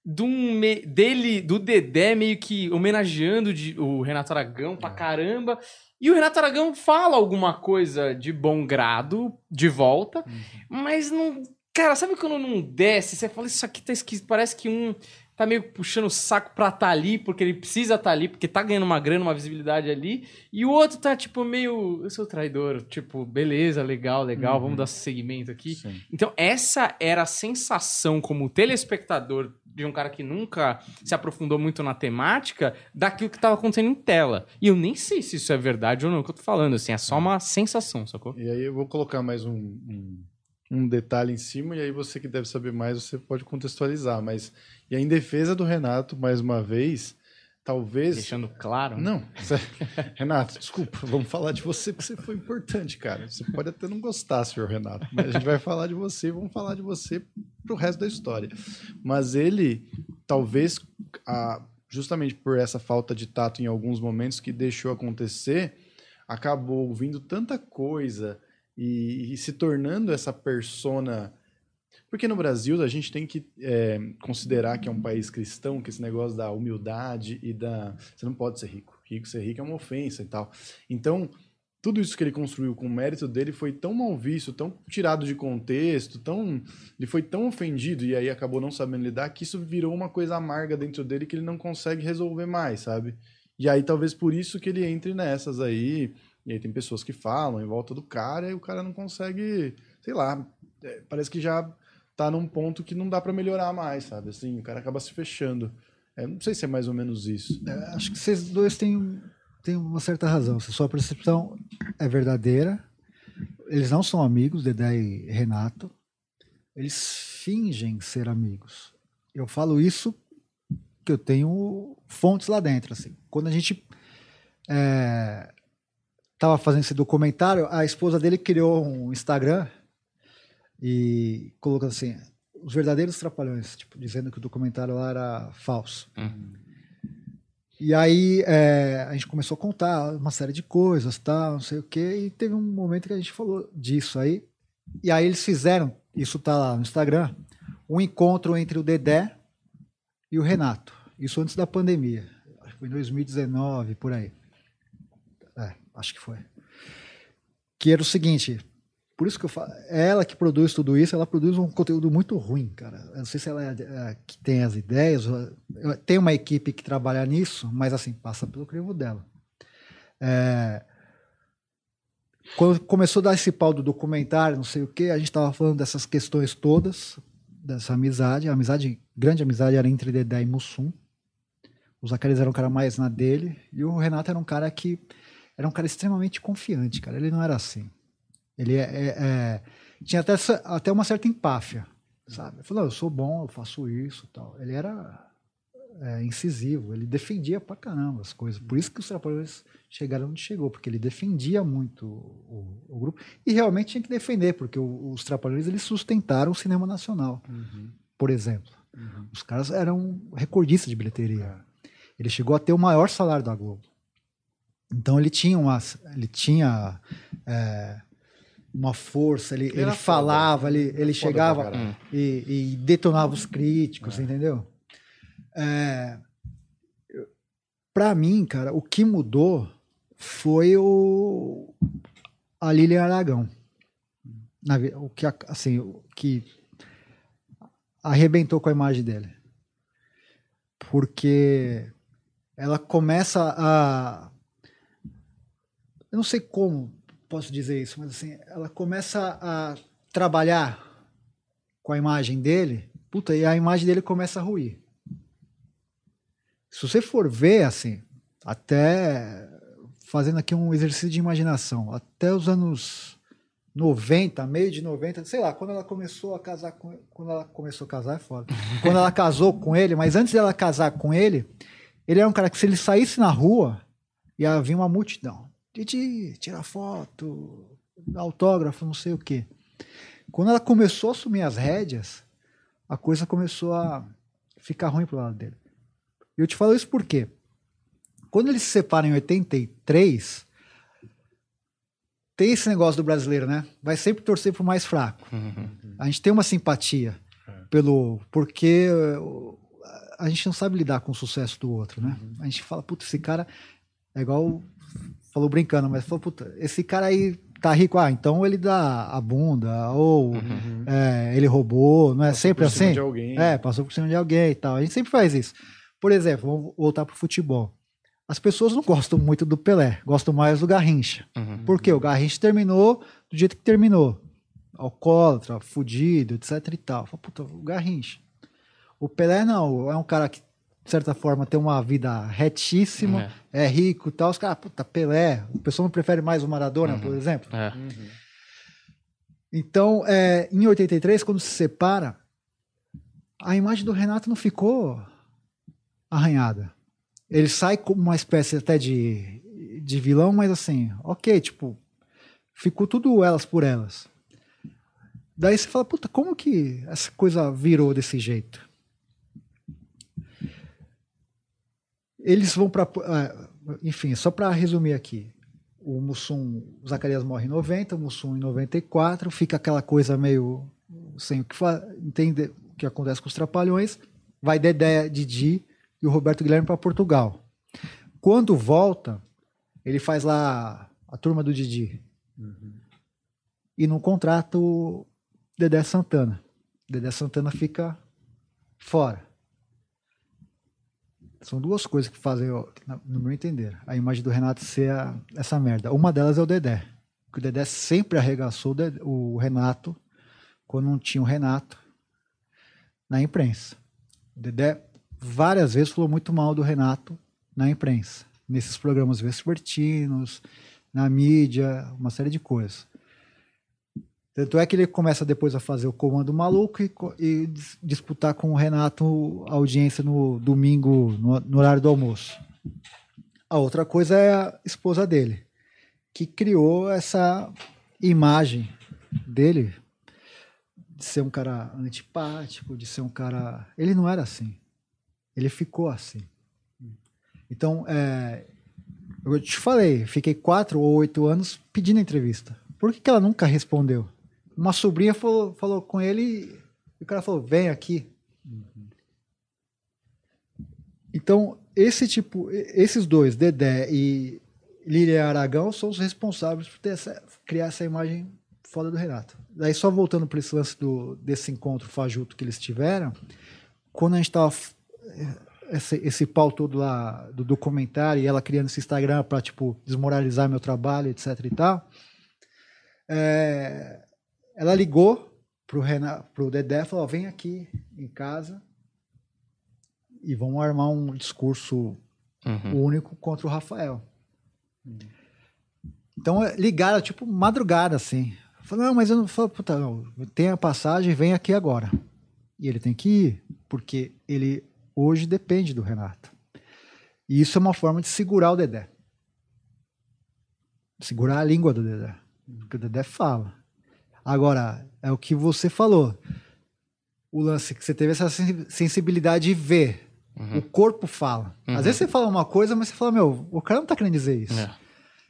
de um me- dele, do Dedé meio que homenageando de- o Renato Aragão pra caramba. E o Renato Aragão fala alguma coisa de bom grado de volta, mas não Cara, sabe quando não desce? Você fala, isso aqui tá esquisito. Parece que um tá meio puxando o saco pra tá ali, porque ele precisa tá ali, porque tá ganhando uma grana, uma visibilidade ali. E o outro tá, tipo, meio. Eu sou traidor. Tipo, beleza, legal, legal, Uhum. vamos dar seguimento aqui. Sim. Então, essa era a sensação como telespectador de um cara que nunca se aprofundou muito na temática daquilo que estava acontecendo em tela. E eu nem sei se isso é verdade ou não que eu tô falando, assim, é só uma sensação, sacou? E aí eu vou colocar mais um, um, um detalhe em cima, e aí você que deve saber mais, você pode contextualizar. Mas, e aí, em defesa do Renato, mais uma vez, talvez. Deixando claro. né? Não. Renato, desculpa, vamos falar de você porque você foi importante, cara. Você pode até não gostar, senhor Renato, mas a gente vai falar de você e vamos falar de você pro resto da história. Mas ele, talvez, a- justamente por essa falta de tato em alguns momentos que deixou acontecer, acabou ouvindo tanta coisa e, e se tornando essa persona. Porque no Brasil a gente tem que é, considerar que é um país cristão, que esse negócio da humildade e da. Você não pode ser rico. Rico ser rico é uma ofensa e tal. Então, tudo isso que ele construiu com o mérito dele foi tão mal visto, tão tirado de contexto, tão. Ele foi tão ofendido e aí acabou não sabendo lidar que isso virou uma coisa amarga dentro dele que ele não consegue resolver mais, sabe? E aí talvez por isso que ele entre nessas aí. E aí tem pessoas que falam em volta do cara e o cara não consegue, sei lá, é, parece que já tá num ponto que não dá pra melhorar mais, sabe? Assim, o cara acaba se fechando. É, não sei se é mais ou menos isso. É, acho que vocês dois têm, têm uma certa razão. A sua percepção é verdadeira. Eles não são amigos, Dedé e Renato. Eles fingem ser amigos. Eu falo isso que eu tenho fontes lá dentro. Assim. Quando a gente estava fazendo esse documentário, a esposa dele criou um Instagram e colocou assim: os verdadeiros trapalhões, tipo, dizendo que o documentário lá era falso. E aí é, a gente começou a contar uma série de coisas, tal, não sei o quê, e teve um momento que a gente falou disso aí. E aí eles fizeram, isso tá lá no Instagram, um encontro entre o Dedé e o Renato. Isso antes da pandemia. Acho que foi em 2019, por aí. Acho que foi. Que era o seguinte, por isso que eu falo, é ela que produz tudo isso, ela produz um conteúdo muito ruim, cara. Eu não sei se ela é, é, que tem as ideias, tem uma equipe que trabalha nisso, mas assim, passa pelo crivo dela. É, quando começou a dar esse pau do documentário, não sei o que, a gente estava falando dessas questões todas, dessa amizade. A amizade, grande amizade era entre Dedé e Mussum. O Zacarias era um cara mais na dele, e o Renato era um cara que era um cara extremamente confiante, cara. Ele não era assim. Ele é, é- é- tinha até, até uma certa empáfia, sabe? Ele falou, "Não, eu sou bom, eu faço isso tal. Ele era é, incisivo, ele defendia pra caramba as coisas. Por isso que os Trapalhões chegaram onde chegou, porque ele defendia muito o, o grupo. E realmente tinha que defender, porque o- os Trapalhões eles sustentaram o cinema nacional, por exemplo. Os caras eram recordistas de bilheteria. Ele chegou a ter o maior salário da Globo. Então ele tinha uma, ele tinha é, uma força, ele, ele, falava, foda, ele, ele chegava e, e detonava os críticos, entendeu? É, pra mim, cara, o que mudou foi o a Lilian Aragão. Na o que assim, o que arrebentou com a imagem dele. Porque ela começa a eu não sei como posso dizer isso, mas assim, ela começa a trabalhar com a imagem dele, puta, e a imagem dele começa a ruir. Se você for ver, assim, até fazendo aqui um exercício de imaginação, até os anos 90, meio de 90, sei lá, quando ela começou a casar com quando ela começou a casar é foda. quando ela casou com ele, mas antes dela casar com ele, ele era um cara que se ele saísse na rua, ia vir uma multidão. Didi, tira foto, autógrafo, não sei o quê. Quando ela começou a assumir as rédeas, a coisa começou a ficar ruim pro lado dele. E eu te falo isso porque quando eles se separam em 83, tem esse negócio do brasileiro, né? Vai sempre torcer pro mais fraco. A gente tem uma simpatia pelo porque a gente não sabe lidar com o sucesso do outro, né? A gente fala, puta, esse cara é igual falou brincando, mas falou, puta, esse cara aí tá rico, ah, então ele dá a bunda, ou é, ele roubou, não é sempre por cima assim? de alguém. É, passou por cima de alguém e tal. A gente sempre faz isso. Por exemplo, vamos voltar pro futebol. As pessoas não gostam muito do Pelé, gostam mais do Garrincha. Uhum. Por quê? O Garrincha terminou do jeito que terminou. Alcoólatra, fudido, etc e tal. Fala, puta, o Garrincha. O Pelé não, é um cara que, de certa forma, tem uma vida retíssima, é, rico e tal. Os caras, puta, Pelé. O pessoal não prefere mais o Maradona, por exemplo. É. Então, é, em 83, quando se separa, a imagem do Renato não ficou arranhada. Ele sai como uma espécie até de, de vilão, mas assim, ok, tipo, ficou tudo elas por elas. Daí você fala, puta, como que essa coisa virou desse jeito? Eles vão para. enfim, só para resumir aqui. O Mussum, o Zacarias morre em 90, o Mussum em 94, fica aquela coisa meio sem o que entender o que acontece com os Trapalhões. Vai Dedé, Didi e o Roberto Guilherme para Portugal. Quando volta, ele faz lá a turma do Didi. E não contrata o Dedé Santana. Dedé Santana fica fora. São duas coisas que fazem, no meu entender, a imagem do Renato ser a- essa merda. Uma delas é o Dedé. Porque o Dedé sempre arregaçou o Renato quando não tinha o Renato na imprensa. O Dedé várias vezes falou muito mal do Renato na imprensa, nesses programas vespertinos, na mídia, uma série de coisas. Tanto é que ele começa depois a fazer o Comando Maluco e, e dis- disputar com o Renato a audiência no domingo, no, no horário do almoço. A outra coisa é a esposa dele, que criou essa imagem dele de ser um cara antipático, de ser um cara. Ele não era assim. Ele ficou assim. Então, é, eu te falei, fiquei quatro ou oito anos pedindo entrevista. Por que, que ela nunca respondeu? Uma sobrinha falou, falou com ele e o cara falou: vem aqui. Então, esse tipo, esses dois, Dedé e Lília Aragão, são os responsáveis por ter essa- criar essa imagem foda do Renato. Daí, só voltando para esse lance do, desse encontro fajuto que eles tiveram, quando a gente tava f- esse, esse pau todo lá do documentário e ela criando esse Instagram para tipo desmoralizar meu trabalho, etc e tal. é, ela ligou pro Renato, pro Dedé, e falou: "Vem aqui em casa e vamos armar um discurso Uhum. único contra o Rafael". Então é, ligaram tipo madrugada assim. Falei: "Não, mas eu não falo, puta, não, tem a passagem, vem aqui agora". E ele tem que ir, porque ele hoje depende do Renato. E isso é uma forma de segurar o Dedé. Segurar a língua do Dedé. Porque o Dedé fala. Agora, é o que você falou. O lance que você teve essa sen- sensibilidade de ver. O corpo fala. Às vezes você fala uma coisa, mas você fala, meu, o cara não tá querendo dizer isso. É.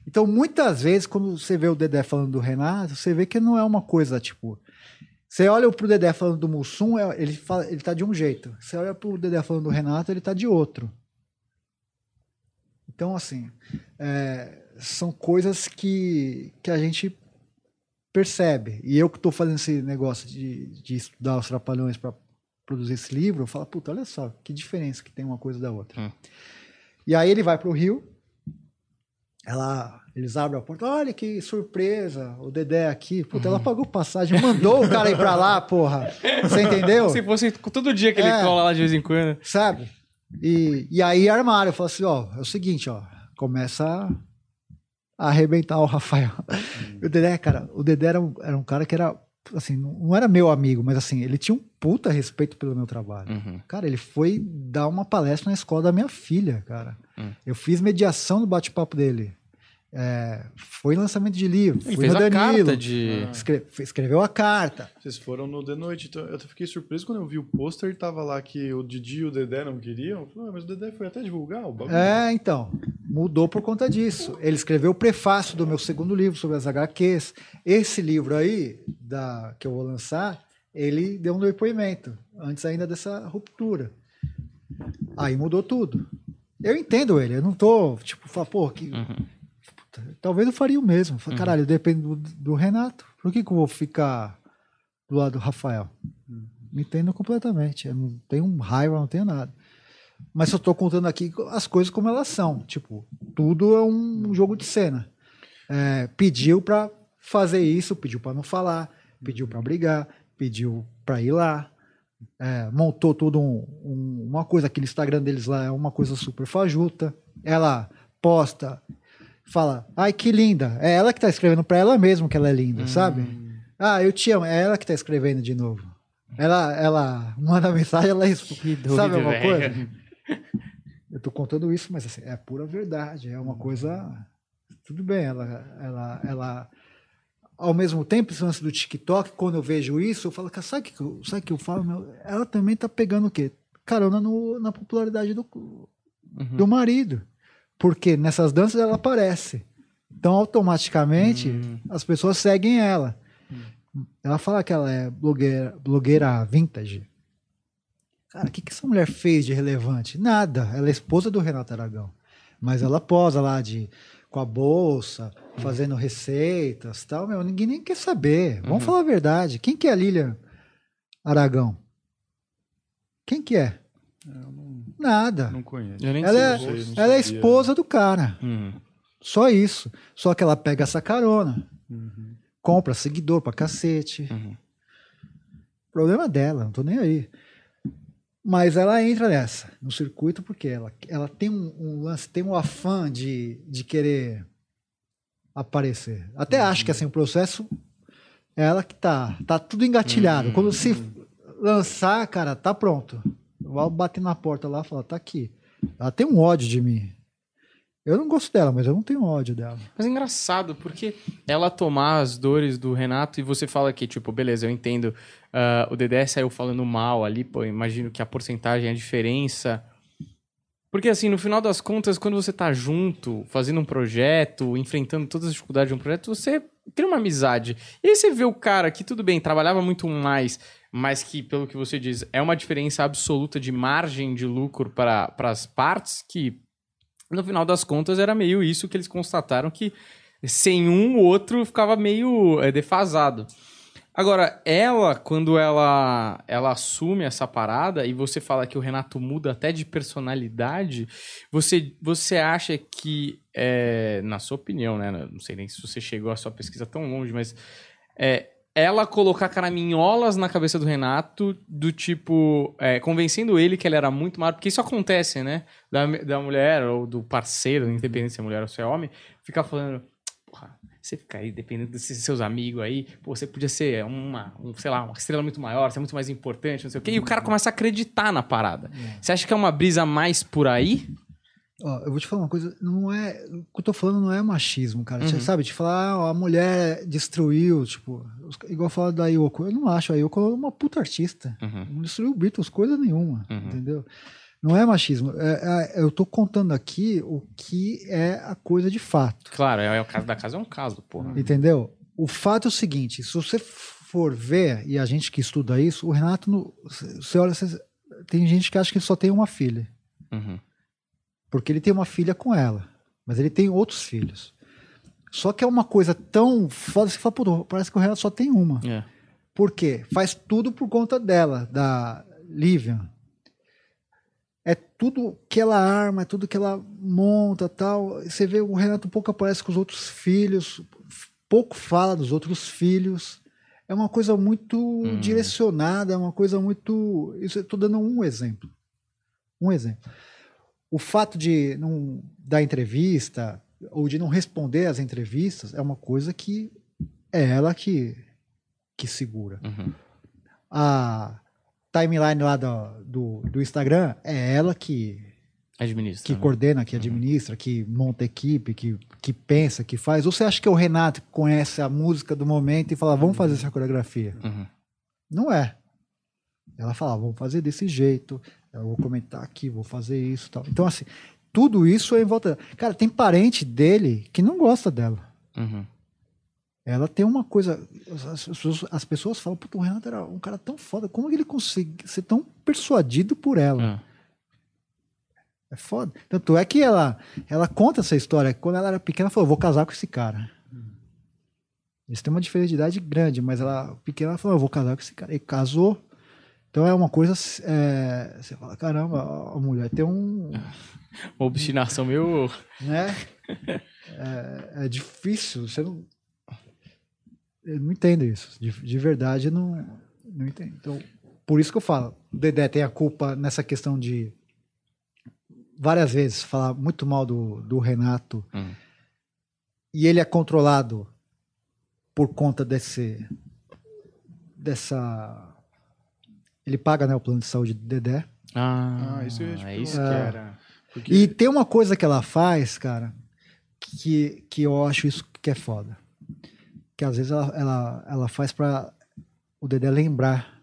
Então, muitas vezes, quando você vê o Dedé falando do Renato, você vê que não é uma coisa, tipo... Você olha pro Dedé falando do Mussum, é- ele, fala, ele tá de um jeito. Você olha pro Dedé falando do Renato, ele tá de outro. Então, assim, é, são coisas que, que a gente percebe. E eu que estou fazendo esse negócio de, de estudar os trapalhões para produzir esse livro, eu falo, puta, olha só, que diferença que tem uma coisa da outra. Hum. E aí ele vai pro Rio, ela, eles abrem a porta, olha que surpresa, o Dedé aqui. Puta, ela pagou passagem, mandou o cara ir pra lá, porra. Você entendeu? Se fosse todo dia que ele É. cola lá de vez em quando. Sabe? E, e aí armaram, falaram assim, ó, é o seguinte, ó, começa a, arrebentar o Rafael. E o Dedé, cara, o Dedé era um, era um cara que era, assim, não era meu amigo, mas assim, ele tinha um puta respeito pelo meu trabalho. Uhum. Cara, ele foi dar uma palestra na escola da minha filha, cara. Hum. Eu fiz mediação no bate-papo dele. É, foi lançamento de livro. Ele fez no a carta de. escre- escreveu a carta. Vocês foram no The Noite, então eu fiquei surpreso quando eu vi o pôster e tava lá que o Didi e o Dedé não queriam. Eu falei, "Ah, mas o Dedé foi até divulgar o bagulho. É, então. Mudou por conta disso. Ele escreveu o prefácio do meu segundo livro sobre as HQs. Esse livro aí, da, que eu vou lançar, ele deu um depoimento, antes ainda dessa ruptura. Aí mudou tudo. Eu entendo ele, eu não tô, tipo, falar, pô, que. Puta, talvez eu faria o mesmo. Eu falei, Caralho, depende do, do Renato. Por que, que eu vou ficar do lado do Rafael? Me entendo completamente. Eu não tenho raiva, não tenho nada. Mas eu tô contando aqui as coisas como elas são. Tipo, tudo é um jogo de cena. É, pediu pra fazer isso, pediu pra não falar, pediu pra brigar, pediu pra ir lá. É, montou tudo um- um- uma coisa, aquele Instagram deles lá é uma coisa super fajuta. Ela posta, fala, ai que linda. É ela que tá escrevendo pra ela mesma que ela é linda, sabe? Ah, eu te amo. É ela que tá escrevendo de novo. Ela, ela manda mensagem, ela responde. Sabe doido, uma velho. coisa? Eu tô contando isso, mas assim, é pura verdade. É uma coisa. Tudo bem, ela, ela, ela. Ao mesmo tempo, esse lance do TikTok, quando eu vejo isso, eu falo, cara, sabe o que, eu- sabe que eu falo? Meu? Ela também tá pegando o quê? Carona no- na popularidade do, do marido. Porque nessas danças ela aparece. Então, automaticamente, as pessoas seguem ela. Ela fala que ela é blogueira, blogueira vintage. Cara, o que, que essa mulher fez de relevante? Nada. Ela é esposa do Renato Aragão. Mas ela posa lá de, com a bolsa, fazendo receitas tal. Meu, ninguém nem quer saber. Vamos falar a verdade. Quem que é a Lilian Aragão? Quem que é? Nada. Não conheço. Eu nem Ela sei. é, não sei, ela é esposa do cara. Hum. Só isso. Só que ela pega essa carona. Compra seguidor pra cacete. Uhum. Problema dela, não tô nem aí. Mas ela entra nessa, no circuito, porque ela, ela tem um, um lance, tem um afã de, de querer aparecer. Até acho que assim, o processo é ela que tá. Tá tudo engatilhado. Quando se lançar, cara, tá pronto. Vou bater na porta lá e falar, tá aqui. Ela tem um ódio de mim. Eu não gosto dela, mas eu não tenho ódio dela. Mas é engraçado, porque ela tomar as dores do Renato e você fala que, tipo, beleza, eu entendo, ah, o Dedé saiu falando mal ali, pô, imagino que a porcentagem, a diferença. Porque, assim, no final das contas, quando você tá junto, fazendo um projeto, enfrentando todas as dificuldades de um projeto, você cria uma amizade. E aí você vê o cara que, tudo bem, trabalhava muito mais, mas que, pelo que você diz, é uma diferença absoluta de margem de lucro para as partes, que no final das contas era meio isso que eles constataram que sem um o outro ficava meio é, defasado. Agora, ela, quando ela, ela assume essa parada e você fala que o Renato muda até de personalidade, você, você acha que, é, na sua opinião, né? Não sei nem se você chegou a sua pesquisa tão longe, mas é, ela colocar caraminholas na cabeça do Renato, do tipo, é, convencendo ele que ele era muito maior, porque isso acontece, né? Da, da mulher ou do parceiro, independente se é mulher ou se é homem, ficar falando, você fica aí dependendo desses seus amigos aí, pô, você podia ser uma, um, sei lá, uma estrela muito maior, você é muito mais importante, não sei o quê, e o cara começa a acreditar na parada. Você acha que é uma brisa mais por aí? Ó, eu vou te falar uma coisa, não é. O que eu tô falando não é machismo, cara. Você sabe, de falar, ah, a mulher destruiu, tipo, igual falar da Yoko. Eu não acho, a Yoko é uma puta artista. Uhum. Não destruiu o Beatles, coisa nenhuma, Uhum. entendeu? Não é machismo. É- é- eu tô contando aqui o que é a coisa de fato, Claro, é, o caso da casa é um caso, porra. entendeu? O fato é o seguinte: se você for ver, e a gente que estuda isso, o Renato, no- você olha, você- tem gente que acha que ele só tem uma filha. Uhum. Porque ele tem uma filha com ela. Mas ele tem outros filhos. Só que é uma coisa tão foda, você fala, pô, parece que o Renato só tem uma. É. Por quê? Faz tudo por conta dela, da Livian. É tudo que ela arma, é tudo que ela monta tal. Você vê o Renato pouco aparece com os outros filhos, pouco fala dos outros filhos. É uma coisa muito direcionada, é uma coisa muito. Isso eu estou dando um exemplo. Um exemplo. O fato de não dar entrevista ou de não responder às entrevistas é uma coisa que é ela que, que segura. Uhum. A timeline lá do, do, do Instagram é ela que, Administra. que né? coordena, que administra, que monta equipe, que, que pensa, que faz. Ou você acha que é o Renato que conhece a música do momento e fala, vamos fazer essa coreografia? Uhum. Não é. Ela fala, vamos fazer desse jeito, eu vou comentar aqui, vou fazer isso e tal. Então, assim, tudo isso é em volta. Cara, tem parente dele que não gosta dela. Uhum. Ela tem uma coisa. As pessoas, as pessoas falam, puta, o Renato era um cara tão foda. Como ele consegue ser tão persuadido por ela? É. É foda. Tanto é que ela, ela conta essa história. Quando ela era pequena, ela falou: vou casar com esse cara. Eles têm uma diferença de idade grande, mas ela pequena ela falou: eu vou casar com esse cara. E casou. Então é uma coisa. é, você fala: caramba, a mulher tem um. Uma obstinação meio. Né? É, é difícil. Você não. Eu não entendo isso. De, de verdade, eu não, não entendo. Então, por isso que eu falo: o Dedé tem a culpa nessa questão de. Várias vezes falar muito mal do, do Renato. Hum. E ele é controlado por conta desse. Dessa. Ele paga né, o plano de saúde do Dedé. Ah, Ah, isso eu é isso que perguntar. era. Porque E tem uma coisa que ela faz, cara, que, que eu acho isso que é foda. Que às vezes ela, ela, ela faz pra o Dedé lembrar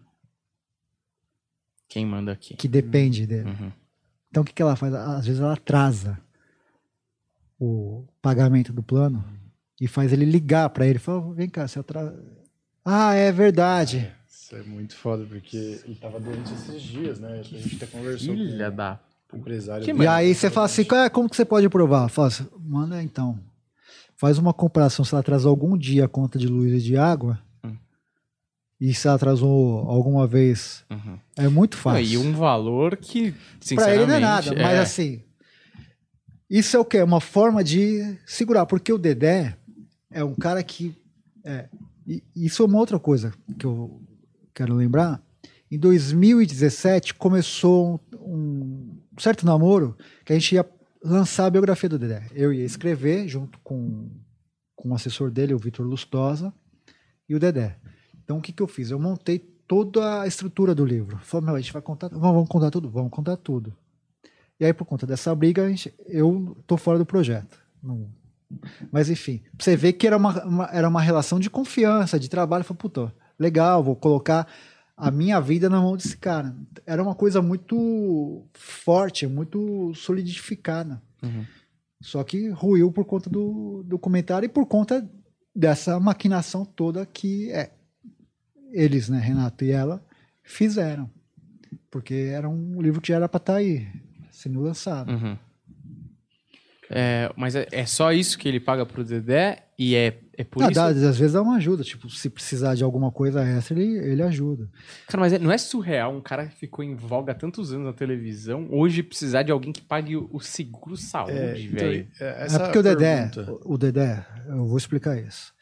Quem manda aqui? que depende dele. Uhum. Então o que, que ela faz? Às vezes ela atrasa o pagamento do plano e faz ele ligar pra ele. Fala, vem cá, você atrasa. Ah, é verdade. Isso é muito foda, porque ele tava doente esses dias, né? A gente até conversou Filha com da. o empresário. E aí você fala assim, "Ah, como que você pode provar? Fala assim, manda então. Faz uma comparação se ela atrasou algum dia a conta de luz e de água. Hum. E se ela atrasou alguma vez. Uhum. É muito Não, fácil. e um valor que, Pra sinceramente... ele não é nada, mas é. assim. Isso é o quê? Uma forma de segurar, porque o Dedé é um cara que. É, isso é uma outra coisa que eu quero lembrar. Em 2017 começou um, um certo namoro que a gente ia lançar a biografia do Dedé. Eu ia escrever junto com, com o assessor dele, o Vitor Lustosa, e o Dedé. Então o que, que eu fiz? Eu montei toda a estrutura do livro. Falei, meu, a gente vai contar. Vamos, vamos contar tudo? Vamos contar tudo. E aí, por conta dessa briga, gente- eu tô fora do projeto. Não- Mas enfim, você ver que era uma, uma- era uma relação de confiança, de trabalho. Falei, puta, legal, vou colocar a minha vida na mão desse cara. Era uma coisa muito forte, muito solidificada. Uhum. Só que ruiu por conta do, do comentário e por conta dessa maquinação toda que é, eles, né, Renato e ela, fizeram. Porque era um livro que já era pra estar aí, sendo lançado. Uhum. É, mas é, é só isso que ele paga pro Dedé e é, é por Ah, isso... dá- às vezes dá uma ajuda, tipo, se precisar de alguma coisa extra, ele, ele ajuda. Cara, mas é- não é surreal um cara que ficou em voga há tantos anos na televisão hoje precisar de alguém que pague o, o seguro saúde, É, então, velho. é, É essa porque o Dedé, o o Dedé, eu vou explicar isso.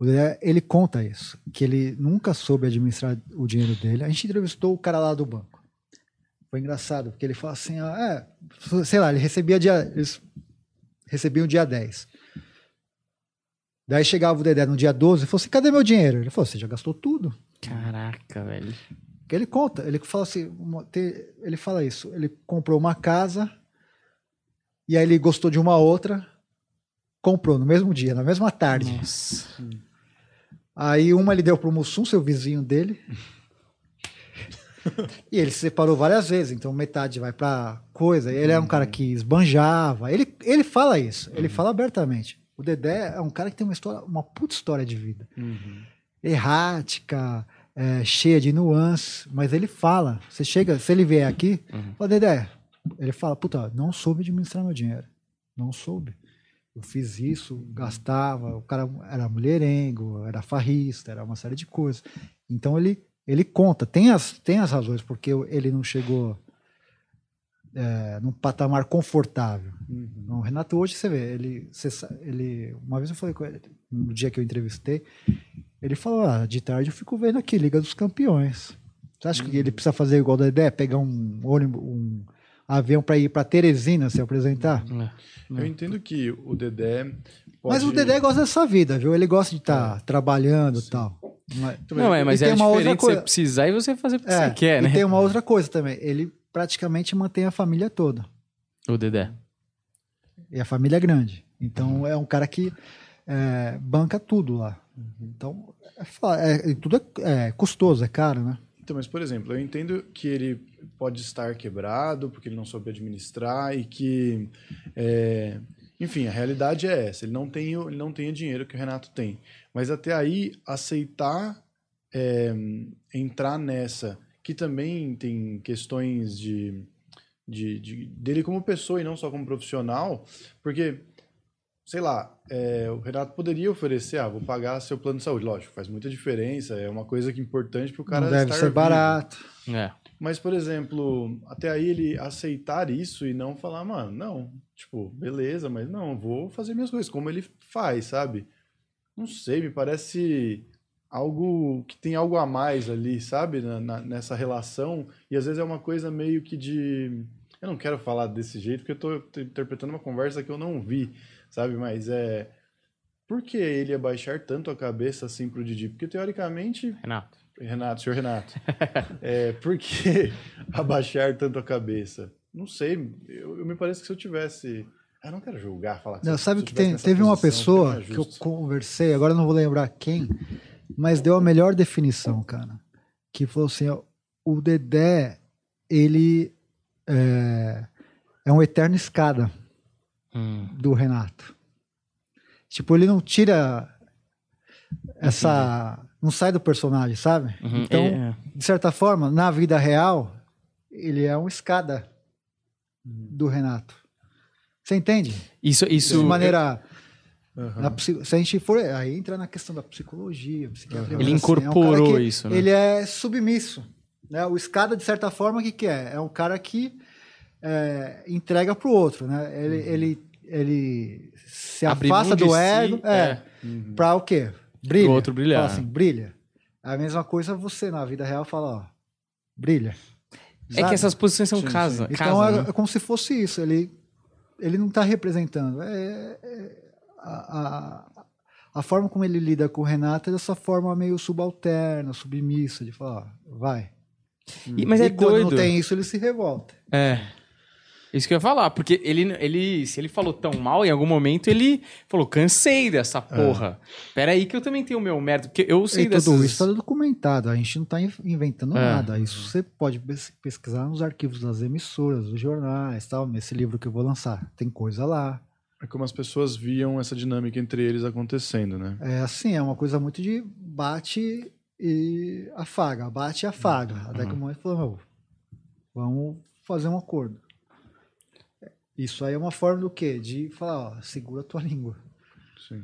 O Dedé, ele conta isso, que ele nunca soube administrar o dinheiro dele. A gente entrevistou o cara lá do banco. Foi engraçado, porque ele fala assim, ah, é, sei lá, ele recebia dia, eles recebiam dia 10. Daí chegava o Dedé no dia 12 e falou assim, cadê meu dinheiro? Ele falou, você já gastou tudo. Caraca, velho. Porque ele conta, ele fala assim, uma- te- ele fala isso, ele comprou uma casa e aí ele gostou de uma outra, comprou no mesmo dia, na mesma tarde. Nossa. Aí uma ele deu pro Mussum, seu vizinho dele. e ele se separou várias vezes, então metade vai pra coisa. Ele é um cara que esbanjava. Ele, ele fala isso, ele fala abertamente. O Dedé é um cara que tem uma história, uma puta história de vida. Uhum. Errática, é, cheia de nuances, mas ele fala. Você chega, se ele vier aqui, Uhum. fala, Dedé, ele fala, puta, não soube administrar meu dinheiro. Não soube. Eu fiz isso, gastava, o cara era mulherengo, era farrista, era uma série de coisas. Então ele, ele conta, tem as, tem as razões porque ele não chegou é, num patamar confortável. Uhum. O Renato hoje você vê, ele, você ele, uma vez eu falei com ele, no dia que eu entrevistei, ele falou, ah, de tarde eu fico vendo aqui Liga dos Campeões. Você acha que ele precisa fazer igual da ideia, pegar um ônibus, um avião para ir para Teresina se apresentar? É. Eu entendo que o Dedé pode... Mas o Dedé gosta dessa vida, viu? Ele gosta de estar trabalhando e tal. Mas- Não, é, mas é tem uma outra coisa- você precisar e você fazer o que É, você quer, e né? tem uma outra coisa também. Ele praticamente mantém a família toda. O Dedé. E a família é grande. Então é um cara que é, banca tudo lá. Então, é, é- tudo é, é custoso, é caro, né? Então, mas, por exemplo, eu entendo que ele pode estar quebrado porque ele não soube administrar e que, é, enfim, a realidade é essa. Ele não tem, o- ele não tem o dinheiro que o Renato tem. Mas até aí, aceitar é, entrar nessa, que também tem questões de, de, de- dele como pessoa e não só como profissional, porque, sei lá, é, o Renato poderia oferecer, ah, vou pagar seu plano de saúde, lógico, faz muita diferença, é uma coisa que é importante para o cara não deve estar ser vivo. barato. É. Mas, por exemplo, até aí ele aceitar isso e não falar, mano, não, tipo, beleza, mas não, eu vou fazer minhas coisas, como ele faz, sabe? Não sei, me parece algo que tem algo a mais ali, sabe? Na- na- nessa relação. E às vezes é uma coisa meio que de. Eu não quero falar desse jeito, porque eu tô interpretando uma conversa que eu não vi, sabe? Mas é. Por que ele abaixar tanto a cabeça assim pro Didi? Porque teoricamente Renato. Renato, senhor Renato. é, por que abaixar tanto a cabeça? Não sei. Eu, eu me parece que se eu tivesse. Eu não quero julgar, falar que Não, se sabe que tem, teve uma posição, pessoa fica que eu conversei, agora eu não vou lembrar quem, mas deu a melhor definição, cara. Que falou assim: ó, o Dedé, ele é, é um eterno escada Hum. do Renato. Tipo, ele não tira essa. Não sai do personagem, sabe? Uhum. Então, É, de certa forma, na vida real, ele é um escada do Renato. Você entende? Isso, isso. de maneira. Psi- se a gente for. Aí entra na questão da psicologia, psiquiatria. Ele mas, assim, é um incorporou isso, né? Ele é submisso. Né? O escada, de certa forma, o que, que é? É um cara que é, entrega pro outro. Né? Ele, ele, ele se Uhum. Abre afasta do si, ego. É, é. Uhum. Pra o quê? Brilha. Pro outro brilhar. Fala assim, brilha. A mesma coisa você, na vida real, fala, ó, brilha. É Sabe? que essas posições são Sim, casa. sim. Então casa, é, né? é como se fosse isso. Ele, ele não está representando. É, é- a, a, a forma como ele lida com o Renato é dessa forma meio subalterna, submissa, de falar, ó, vai. E- mas e é quando doido. não tem isso, ele se revolta. É. Isso que eu ia falar, porque ele, ele, se ele falou tão mal, em algum momento ele falou, cansei dessa porra. Pera aí que eu também tenho o meu mérito, porque eu sei E dessas... tudo isso está documentado. A gente não está inventando É. nada. Isso você pode pes- pesquisar nos arquivos das emissoras, dos jornais, tal. Nesse livro que eu vou lançar, tem coisa lá. É como as pessoas viam essa dinâmica entre eles acontecendo, né? É assim, é uma coisa muito de bate e afaga, bate e afaga. Até que o momento falou, meu, vamos fazer um acordo. Isso aí é uma forma do quê? De falar, ó, segura a tua língua. Sim.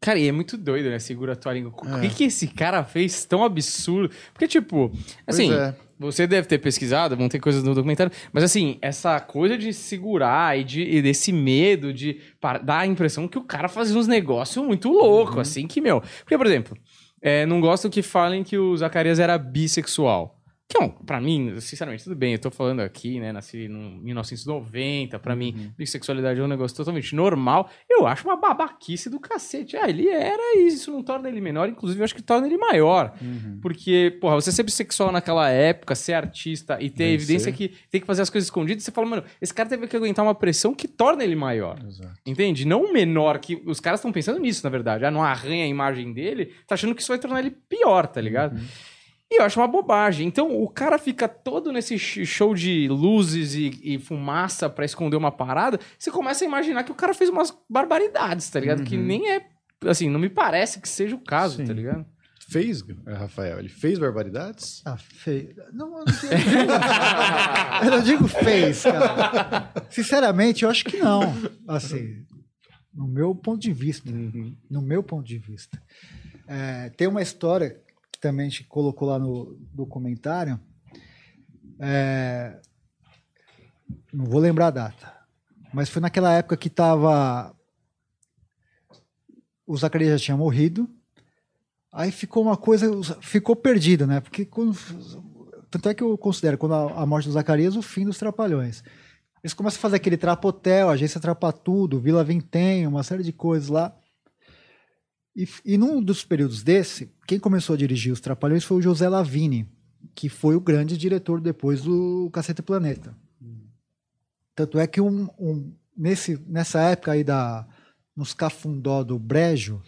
Cara, e é muito doido, né? Segura a tua língua. O É. que, que esse cara fez tão absurdo? Porque, tipo, assim, pois é. Você deve ter pesquisado, vão ter coisas no documentário, mas assim, essa coisa de segurar e, de, e desse medo de dar a impressão que o cara fazia uns negócios muito loucos, Uhum. assim, que, meu. Porque, por exemplo, é, não gosto que falem que o Zacarias era bissexual. Que, não, pra mim, sinceramente, tudo bem, eu tô falando aqui, né, nasci em 1990, pra Uhum. mim, bissexualidade é um negócio totalmente normal. Eu acho uma babaquice do cacete. Ah, ele era e isso não torna ele menor, inclusive eu acho que torna ele maior. Uhum. Porque, porra, você ser bissexual naquela época, ser artista e ter Vencer. evidência que tem que fazer as coisas escondidas, você fala, mano, esse cara teve que aguentar uma pressão que torna ele maior. Exato. Entende? Não menor, que os caras estão pensando nisso, na verdade. Ah, não arranha a imagem dele, tá achando que isso vai tornar ele pior, tá ligado? E eu acho uma bobagem. Então, o cara fica todo nesse sh- show de luzes e, e fumaça pra esconder uma parada. Você começa a imaginar que o cara fez umas barbaridades, tá ligado? Que nem é. Assim, não me parece que seja o caso, Sim. tá ligado? Fez, Rafael? Ele fez barbaridades? Ah, feio. Não, eu não digo, eu não digo fez, cara. Sinceramente, eu acho que não. Assim, no meu ponto de vista. No meu ponto de vista. É, tem uma história também a gente colocou lá no documentário. É, não vou lembrar a data. Mas foi naquela época que tava. O Zacarias já tinha morrido. Aí ficou uma coisa, ficou perdida, né? Porque quando, tanto é que eu considero quando a, a morte do Zacarias o fim dos Trapalhões. Eles começam a fazer aquele Trapotel, Agência Trapatudo, Vila Vintém, uma série de coisas lá. E, e num dos períodos desse, quem começou a dirigir os Trapalhões foi o José Lavini, que foi o grande diretor depois do Cacete Planeta. Tanto é que um, um- nesse, nessa época aí da, nos cafundó do Brejo,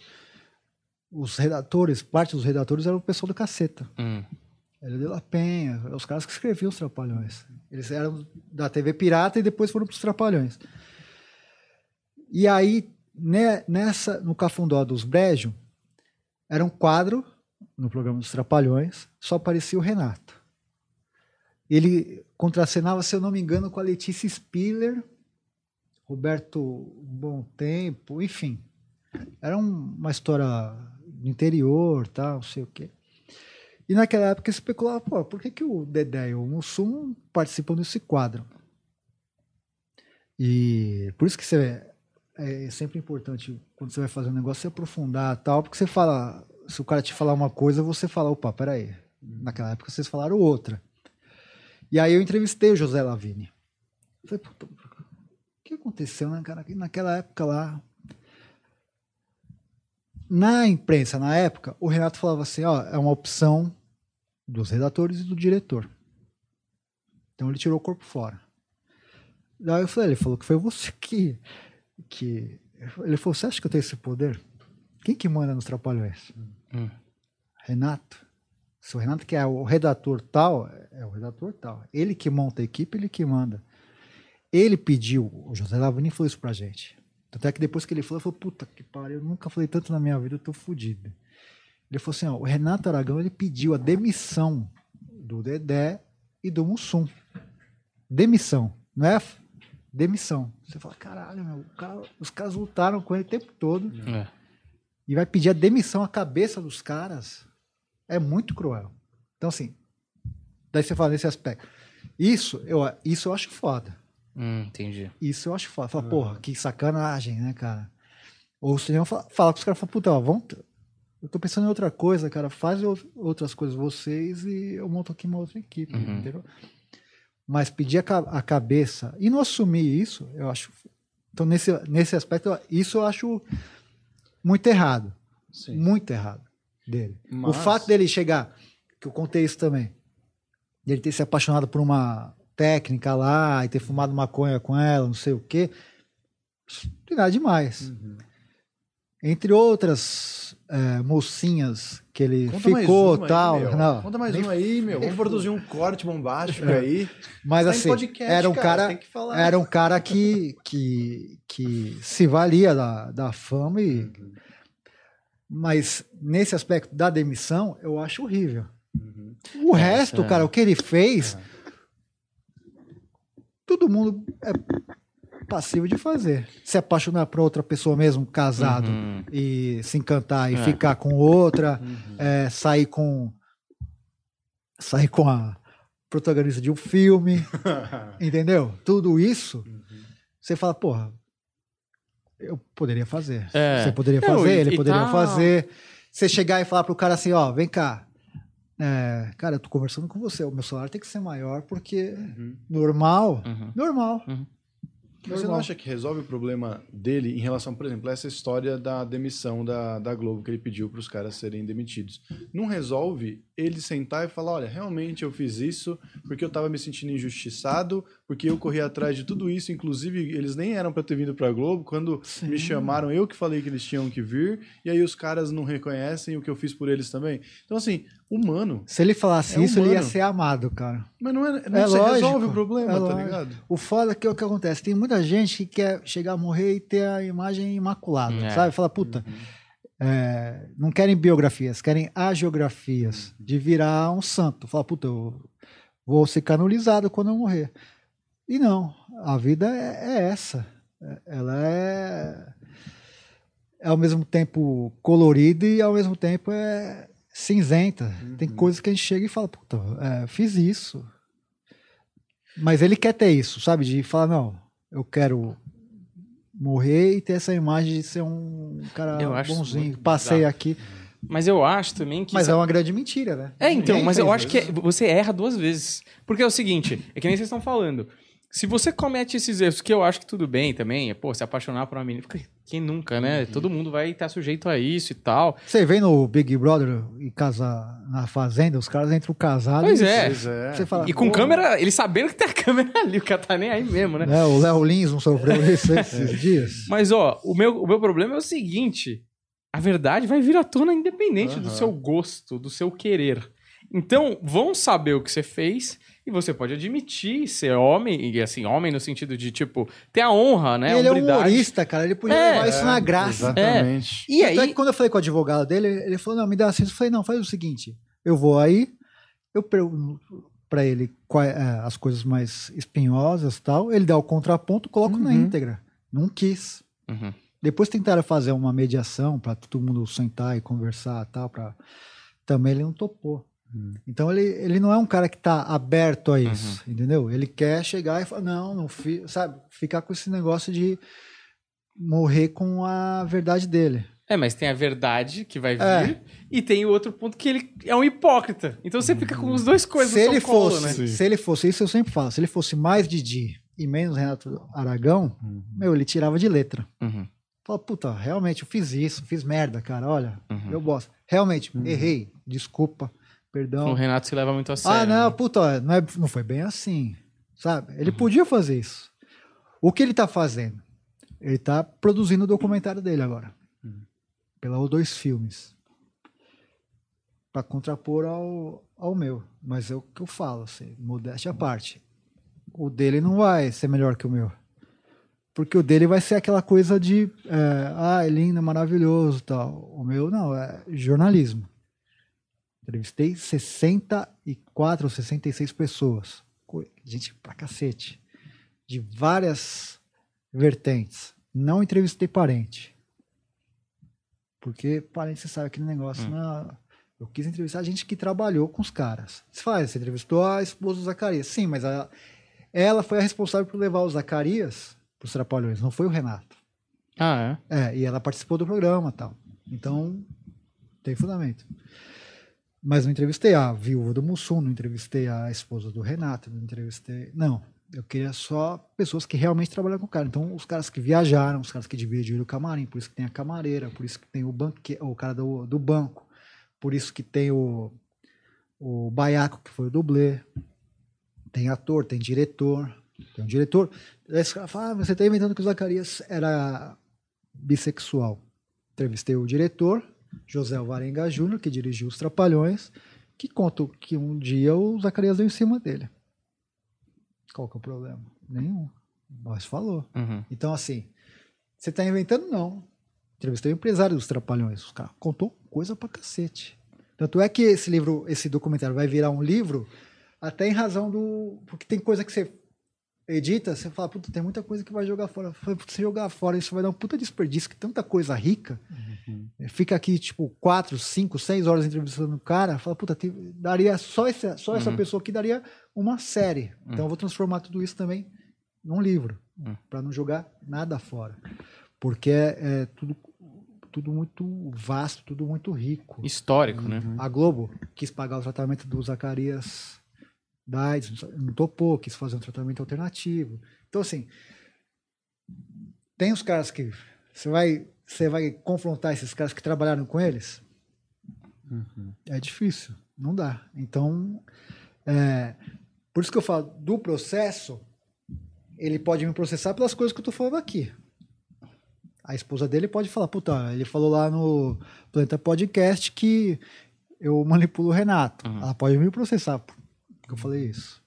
os redatores, parte dos redatores eram o pessoal do Caceta. Hum. Era de La Penha, os caras que escreviam os Trapalhões. Eles eram da TV Pirata e depois foram para os Trapalhões. E aí, nessa, no Cafundó dos Brejo, era um quadro no programa dos Trapalhões, só aparecia o Renato. Ele contracenava, se eu não me engano, com a Letícia Spiller, Roberto Bom Tempo, enfim. Era um- uma história do interior, tal, não sei o quê. E naquela época especulava, pô, por que, que o Dedé e o Mussum participam desse quadro? E por isso que você, é sempre importante, quando você vai fazer um negócio, você aprofundar tal, porque você fala, se o cara te falar uma coisa, você fala, opa, peraí, naquela época vocês falaram outra. E aí eu entrevistei o José Lavini. Falei, puta, o que aconteceu né, cara, naquela época lá? Na imprensa, na época, o Renato falava assim, ó, é uma opção dos redatores e do diretor. Então ele tirou o corpo fora. Daí eu falei, ele falou que foi você que. Que... Ele falou, você acha que eu tenho esse poder? Quem que manda nos Trapalhões? Hum. Renato. Se o Renato que é o redator tal, é o redator tal. Ele que monta a equipe, ele que manda. Ele pediu, o José Lavini falou isso pra gente. Tanto é que depois que ele falou, eu falei, puta que pariu, eu nunca falei tanto na minha vida, eu tô fudido. Ele falou assim, ó, o Renato Aragão, ele pediu a demissão do Dedé e do Mussum. Demissão, não é? Demissão. Você fala, caralho, meu, o cara- os caras lutaram com ele o tempo todo É. e vai pedir a demissão à cabeça dos caras, é muito cruel. Então, assim, daí você fala nesse aspecto. Isso eu, isso eu acho foda. Hum, entendi. Isso eu acho foda. Fala, porra, que sacanagem, né, cara? Ou o cinema fala, fala com os caras, fala, puta, ó, vamos. Eu tô pensando em outra coisa, cara. Faz ou- outras coisas vocês e eu monto aqui uma outra equipe, Uhum. entendeu? Mas pedir a, ca- a cabeça e não assumir isso, eu acho. Então, nesse, nesse aspecto, isso eu acho muito errado. Sim. Muito errado dele. Mas- O fato dele chegar, que eu contei isso também, dele ter se apaixonado por uma técnica lá e ter fumado maconha com ela, não sei o quê, não nada demais. Uhum. Entre outras é, mocinhas que ele Conta mais ficou uma aí, tal. meu. não, Conta mais nem- uma aí, meu. Vamos produzir um corte bombástico aí. Mas assim, podcast, era um cara, cara, tem que falar. era um cara que, que, que se valia da, da fama e Uhum. mas nesse aspecto da demissão eu acho horrível. Uhum. O É, resto, é- cara, o que ele fez, todo mundo é passivo de fazer. Se apaixonar por outra pessoa mesmo, casado, Uhum. e se encantar e É. ficar com outra, Uhum. é, sair com sair com a protagonista de um filme, entendeu? Tudo isso, Uhum. você fala, porra, eu poderia fazer. É. Você poderia fazer, e- ele e poderia tá- fazer. Você chegar e falar pro cara assim, ó, vem cá. É, cara, eu tô conversando com você, o meu salário tem que ser maior porque Uhum. normal, Uhum. normal. Mas você não acha que resolve o problema dele em relação, por exemplo, a essa história da demissão da, da Globo que ele pediu para os caras serem demitidos? Não resolve ele sentar e falar: olha, realmente eu fiz isso porque eu estava me sentindo injustiçado, porque eu corri atrás de tudo isso, inclusive eles nem eram para ter vindo para a Globo. Quando me chamaram, eu que falei que eles tinham que vir, e aí os caras não reconhecem o que eu fiz por eles também. Então, assim, humano. Se ele falasse É isso, ele ia humano. ser amado, cara. Mas não, é, não É se resolve lógico, o problema, é tá lógico. ligado? O foda é que é o que acontece. Tem muita gente que quer chegar a morrer e ter a imagem imaculada, É. sabe? Fala, puta, é, não querem biografias, querem agiografias de virar um santo. Fala, puta, eu vou ser canonizado quando eu morrer. E não, a vida é, é essa. É- Ela é, é ao mesmo tempo colorida e ao mesmo tempo é cinzenta. Tem coisas que a gente chega e fala, puta, é, fiz isso. Mas ele quer ter isso, sabe? De falar, não, eu quero morrer e ter essa imagem de ser um cara Eu acho isso bonzinho. Passei bizarro. aqui. Mas eu acho também que. Mas isso- é uma grande mentira, né? É, então, Ninguém mas eu acho que é- você erra duas vezes. Porque é o seguinte, é que nem vocês estão falando. Se você comete esses erros, que eu acho que tudo bem também, é, pô, se apaixonar por uma menina, porque quem nunca, né? Todo mundo vai estar sujeito a isso e tal. Você vê no Big Brother e casa na fazenda, os caras entram casados. Pois e- é. Pois é. Você fala, E com "Pô, câmera, ele sabendo que tem a câmera ali, o cara tá nem aí mesmo, né? né, o Léo Lins não sofreu isso esses dias. Mas, ó, o meu, o meu problema é o seguinte: a verdade vai vir à tona independente do Aham. seu gosto, do seu querer. Então, vão saber o que você fez e você pode admitir ser homem, e assim, homem no sentido de, tipo, ter a honra, né? ele é um hombridade. humorista, cara. Ele podia É, levar isso na graça. Exatamente. E Tanto é aí, que quando eu falei com o advogado dele, ele falou: não, me dá assim. Eu falei: não, faz o seguinte, eu vou aí, eu pergunto. para ele é, as coisas mais espinhosas tal. Ele dá o contraponto, coloca na Uhum. íntegra. Não quis. Uhum. Depois tentaram fazer uma mediação para todo mundo sentar e conversar tal, para também ele não topou. Hum. Então ele, ele não é um cara que tá aberto a isso, entendeu? Ele quer chegar e falar, não, não fi, sabe? Ficar com esse negócio de morrer com a verdade dele. É, mas tem a verdade que vai vir É. e tem o outro ponto que ele é um hipócrita. Então você fica com os dois coisas se ele colo, fosse, né? Se ele fosse, isso eu sempre falo, se ele fosse mais Didi e menos Renato Aragão, Uhum. meu, ele tirava de letra. Uhum, Fala, puta, realmente eu fiz isso, fiz merda, cara, olha, uhum. eu bosta. Realmente, errei, desculpa, perdão. O Renato se leva muito a sério. Ah, não, né? puta, não, é- não foi bem assim, sabe? Uhum. Ele podia fazer isso. O que ele tá fazendo? Ele tá produzindo o documentário dele agora. Uhum. Pela O2 Filmes. Pra contrapor ao, ao meu. Mas é o que eu falo, assim, modéstia à parte. O dele não vai ser melhor que o meu. Porque o dele vai ser aquela coisa de, é, ah, é lindo, é maravilhoso tal. O meu não, é jornalismo. Entrevistei 64 ou 66 pessoas. Gente pra cacete. De várias vertentes. Não entrevistei parente. Porque parente, você sabe aquele negócio. Hum. Não, eu quis entrevistar gente que trabalhou com os caras. Você fala, você entrevistou a esposa do Zacarias. Sim, mas a- ela foi a responsável por levar o Zacarias para os Trapalhões, não foi o Renato. Ah, é? É, e ela participou do programa tal. Então, tem fundamento. Mas não entrevistei a viúva do Mussum, não entrevistei a esposa do Renato, não entrevistei. Não. Eu queria só pessoas que realmente trabalham com o cara. Então, os caras que viajaram, os caras que dividiram o camarim, por isso que tem a camareira, por isso que tem o, banque, o cara do, do banco, por isso que tem o, o baiaco, que foi o dublê. Tem ator, tem diretor. Tem um diretor. Esse cara fala, ah, você está inventando que o Zacarias era bissexual. Entrevistei o diretor, José Alvarenga Júnior, que dirigiu Os Trapalhões, que conta que um dia o Zacarias deu em cima dele. Qual que é o problema? Nenhum. Mas falou. Uhum. Então, assim, você está inventando? Não. Entrevistei o empresário dos Trapalhões. Os caras contou coisa pra cacete. Tanto é que esse livro, esse documentário vai virar um livro até em razão do... Porque tem coisa que você edita, você fala, puta, tem muita coisa que vai jogar fora. Você jogar fora, isso vai dar um puta desperdício, que tanta coisa rica. Fica aqui, tipo, quatro, cinco, seis horas entrevistando o cara, fala, puta, tem- daria só, essa, só essa Uhum. pessoa aqui daria uma série. Então eu vou transformar tudo isso também num livro, Uhum. para não jogar nada fora. Porque é, é tudo, tudo muito vasto, tudo muito rico. Histórico, né? A Globo quis pagar o tratamento do Zacarias da AIDS, não topou, quis fazer um tratamento alternativo. Então, assim, tem os caras que você vai, você vai confrontar esses caras que trabalharam com eles? É difícil, não dá. Então, é, por isso que eu falo do processo, ele pode me processar pelas coisas que eu tô falando aqui. A esposa dele pode falar, puta, ele falou lá no Planeta Podcast que eu manipulo o Renato. Uhum. Ela pode me processar porque eu falei isso.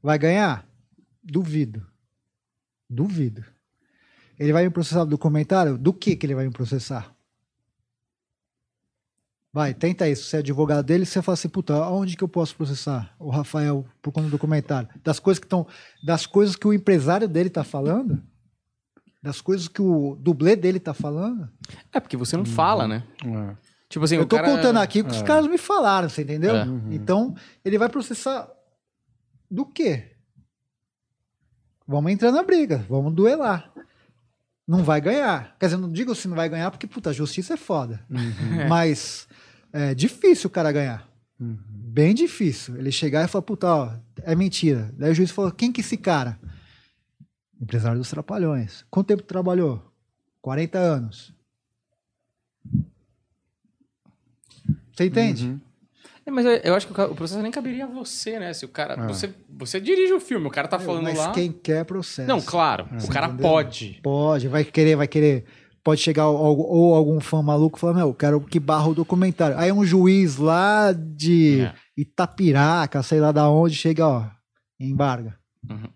Vai ganhar? Duvido. Duvido. Ele vai me processar do comentário? Do que que ele vai me processar? Vai, tenta isso. Você é advogado dele, você fala assim, puta, aonde que eu posso processar o Rafael por conta do documentário? Das coisas que estão, das coisas que o empresário dele tá falando, das coisas que o dublê dele tá falando. É, porque você não fala, né? É. Tipo assim, eu o tô cara... contando aqui o que os é. caras me falaram, você entendeu? É. Uhum. Então, ele vai processar do quê? Vamos entrar na briga, vamos duelar. Não vai ganhar. Quer dizer, não digo se não vai ganhar, porque, puta, a justiça é foda. Uhum. Mas é difícil o cara ganhar. Uhum. Bem difícil. Ele chegar e falar, puta, ó, é mentira. Daí o juiz falou, quem que é esse cara? Empresário dos Trapalhões. Quanto tempo trabalhou? 40 anos. Você entende? Uhum. É, mas eu acho que o processo nem caberia a você, né? Se o cara... É. Você, você dirige o filme, o cara tá Meu, falando mas lá... quem quer processo. Não, claro, o cara entendeu? pode. Pode, vai querer, vai querer. Pode chegar al- ou, algum fã maluco e falar, não, eu quero que barra o documentário. Aí um juiz lá de É. Itapiraca, sei lá da onde, chega, ó, embarga. Uhum.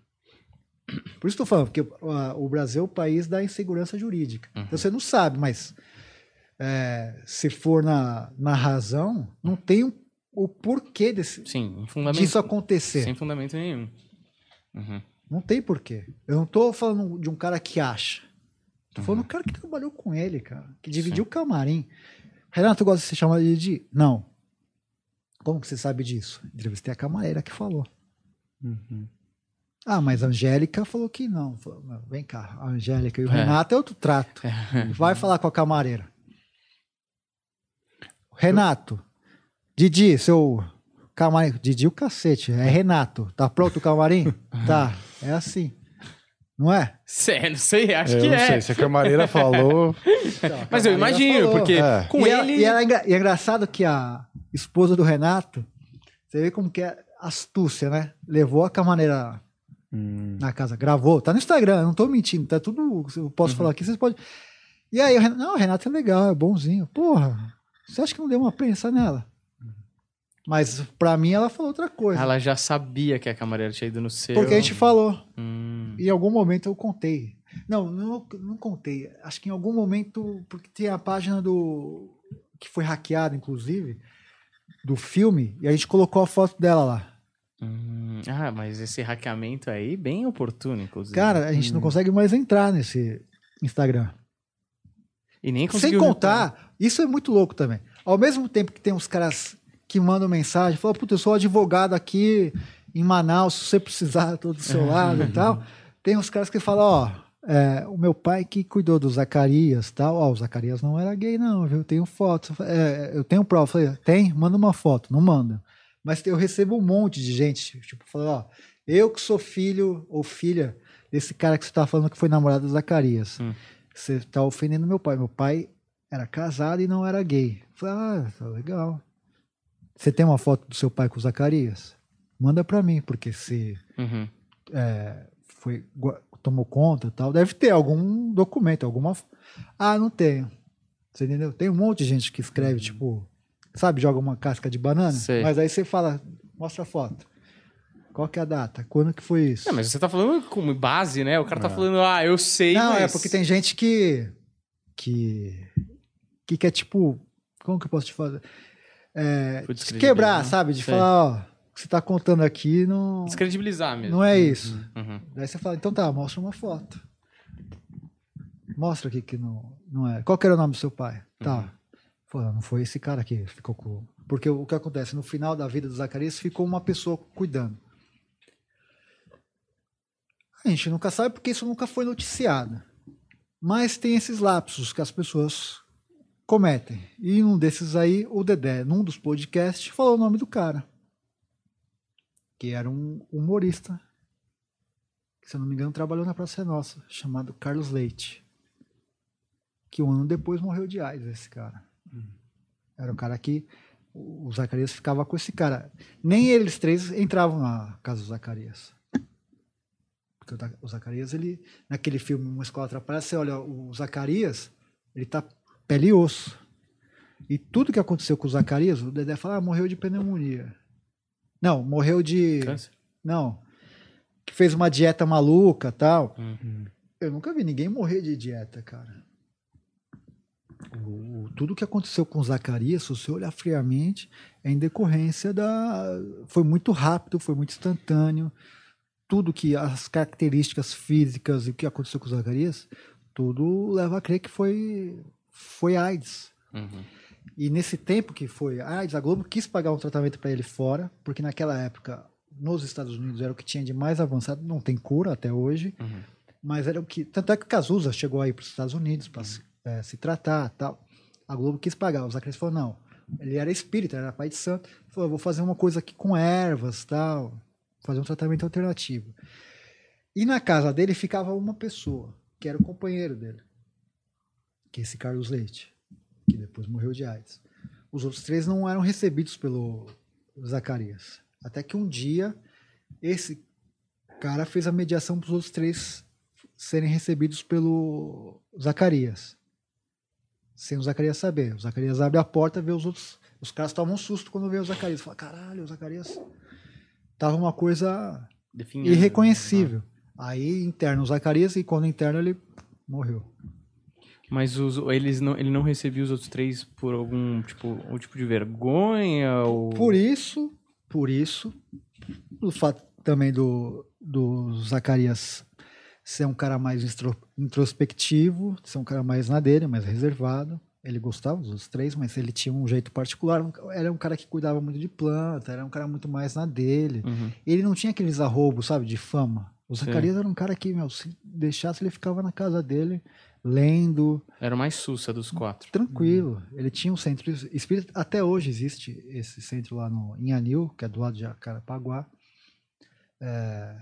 Por isso que eu tô falando, porque o Brasil é o país da insegurança jurídica. Uhum. Então você não sabe, mas é, se for na, na razão, não tem um o porquê desse, Sim, disso acontecer. Sem fundamento nenhum. Uhum. Não tem porquê. Eu não tô falando de um cara que acha. Tô falando Uhum. do cara que trabalhou com ele, cara. Que dividiu o camarim. Renato gosta de ser chamado de Didi? Não. Como que você sabe disso? Entrevistei a camareira que falou. Uhum. Ah, mas a Angélica falou que não. Falou, "Não, vem cá, a Angélica e o É. Renato é outro trato. Vai falar com a camareira. Renato, Didi, seu camarim. Didi o cacete, é Renato. Tá pronto o camarim? tá, é assim. Não é? Sé, não sei, acho eu que não é. sei, se a camareira falou. Então, a Mas eu imagino, falou. porque É. com e, ela- ele. e, ela é engra- e é engraçado que a esposa do Renato, você vê como que é astúcia, né? Levou a camareira Hum. na casa, gravou, tá no Instagram, eu não tô mentindo, tá tudo, eu posso falar aqui, vocês podem. E aí, o Renato, não, o Renato é legal, é bonzinho. Porra, você acha que não deu uma prensa nela? Mas pra mim ela falou outra coisa. Ela já sabia que a camareira tinha ido no seu. porque a gente falou. Hum. Em algum momento eu contei. Não, não, não contei. Acho que em algum momento, porque tem a página do. que foi hackeada, inclusive, do filme, e a gente colocou a foto dela lá. Hum. Ah, mas esse hackeamento aí, bem oportuno, inclusive. Cara, a gente não consegue mais entrar nesse Instagram. e nem Sem conseguiu contar, isso é muito louco também. Ao mesmo tempo que tem uns caras que mandam mensagem, falam, puta, eu sou advogado aqui em Manaus, se você precisar, tô do seu lado e tal. Tem uns caras que falam, ó, é, o meu pai que cuidou do Zacarias e tal, ó, o Zacarias não era gay não, viu? Eu tenho foto, é, eu tenho prova. Falei, tem? Manda uma foto. Não manda. Mas eu recebo um monte de gente, tipo, falando, ó, eu que sou filho ou filha desse cara que você tá falando que foi namorado do Zacarias. Hum. Você tá ofendendo meu pai. Meu pai era casado e não era gay. Falei, ah, tá legal. Você tem uma foto do seu pai com o Zacarias? Manda pra mim, porque se Uhum. é, foi, tomou conta e tal, deve ter algum documento, alguma. Ah, não tenho. Você entendeu? Tem um monte de gente que escreve, tipo, sabe, joga uma casca de banana, Sei. mas aí você fala, mostra a foto. Qual que é a data? Quando que foi isso? Não, mas você tá falando como base, né? O cara tá falando, ah, eu sei, Não, mas... é porque tem gente que. que. Que quer, tipo. Como que eu posso te fazer? É, te quebrar, sabe? De Sei. falar, ó, o que você tá contando aqui não, Descredibilizar mesmo. não é isso. Uhum. Daí você fala, então tá, mostra uma foto. Mostra aqui que não, não é. Qual que era o nome do seu pai? Tá. Fala, não foi esse cara aqui. Ficou com... Porque o que acontece? No final da vida do Zacarias ficou uma pessoa cuidando. A gente nunca sabe porque isso nunca foi noticiado. Mas tem esses lapsos que as pessoas cometem. E um desses aí, o Dedé, num dos podcasts, falou o nome do cara. Que era um humorista que, se eu não me engano, trabalhou na Praça Nossa, chamado Carlos Leite. Que um ano depois morreu de AIDS, esse cara. Era um cara que o Zacarias ficava com esse cara. Nem eles três entravam na casa do Zacarias. Porque o Zacarias, ele, naquele filme Uma Escola Atrapalhada, você olha, o Zacarias, ele tá pele e osso. E tudo que aconteceu com o Zacarias, o Dedé fala, ah, morreu de pneumonia. Não, morreu de. Câncer? Não. Que fez uma dieta maluca tal. Uhum. Eu nunca vi ninguém morrer de dieta, cara. O- tudo que aconteceu com o Zacarias, se você olhar friamente, é em decorrência da. Foi muito rápido, foi muito instantâneo. Tudo que. As características físicas e o que aconteceu com o Zacarias, tudo leva a crer que foi. Foi AIDS. Uhum. E nesse tempo que foi AIDS, a Globo quis pagar um tratamento para ele fora, porque naquela época, nos Estados Unidos, era o que tinha de mais avançado, não tem cura até hoje, Uhum. mas era o que. Tanto é que o Cazuza chegou aí para os Estados Unidos para se, eh, se tratar tal. A Globo quis pagar. O Zacarias falou: não. Ele era espírita, era pai de santo. Ele falou: vou fazer uma coisa aqui com ervas tal, fazer um tratamento alternativo. E na casa dele ficava uma pessoa, que era o companheiro dele, que é esse Carlos Leite, que depois morreu de AIDS. Os outros três não eram recebidos pelo Zacarias. Até que um dia, esse cara fez a mediação para os outros três serem recebidos pelo Zacarias. Sem o Zacarias saber. O Zacarias abre a porta, vê os outros. Os caras tomam um susto quando vê o Zacarias. Fala, caralho, o Zacarias. Tava uma coisa Definhando. irreconhecível. Aí interna o Zacarias e quando interna ele morreu. Mas os, eles não, ele não recebia os outros três por algum tipo, um tipo de vergonha? Ou... Por isso, por isso, o fato também do, do Zacarias ser um cara mais introspectivo, ser um cara mais na dele, mais reservado. Ele gostava dos três, mas ele tinha um jeito particular. Era um cara que cuidava muito de planta, era um cara muito mais na dele. Uhum. Ele não tinha aqueles arroubos, sabe, de fama. O Sim. Zacarias era um cara que, meu, se deixasse, ele ficava na casa dele, lendo, Era o mais sussa dos quatro. tranquilo. Ele tinha um centro espírita. Até hoje existe esse centro lá no, em Anil, que é do lado de Carapaguá. É,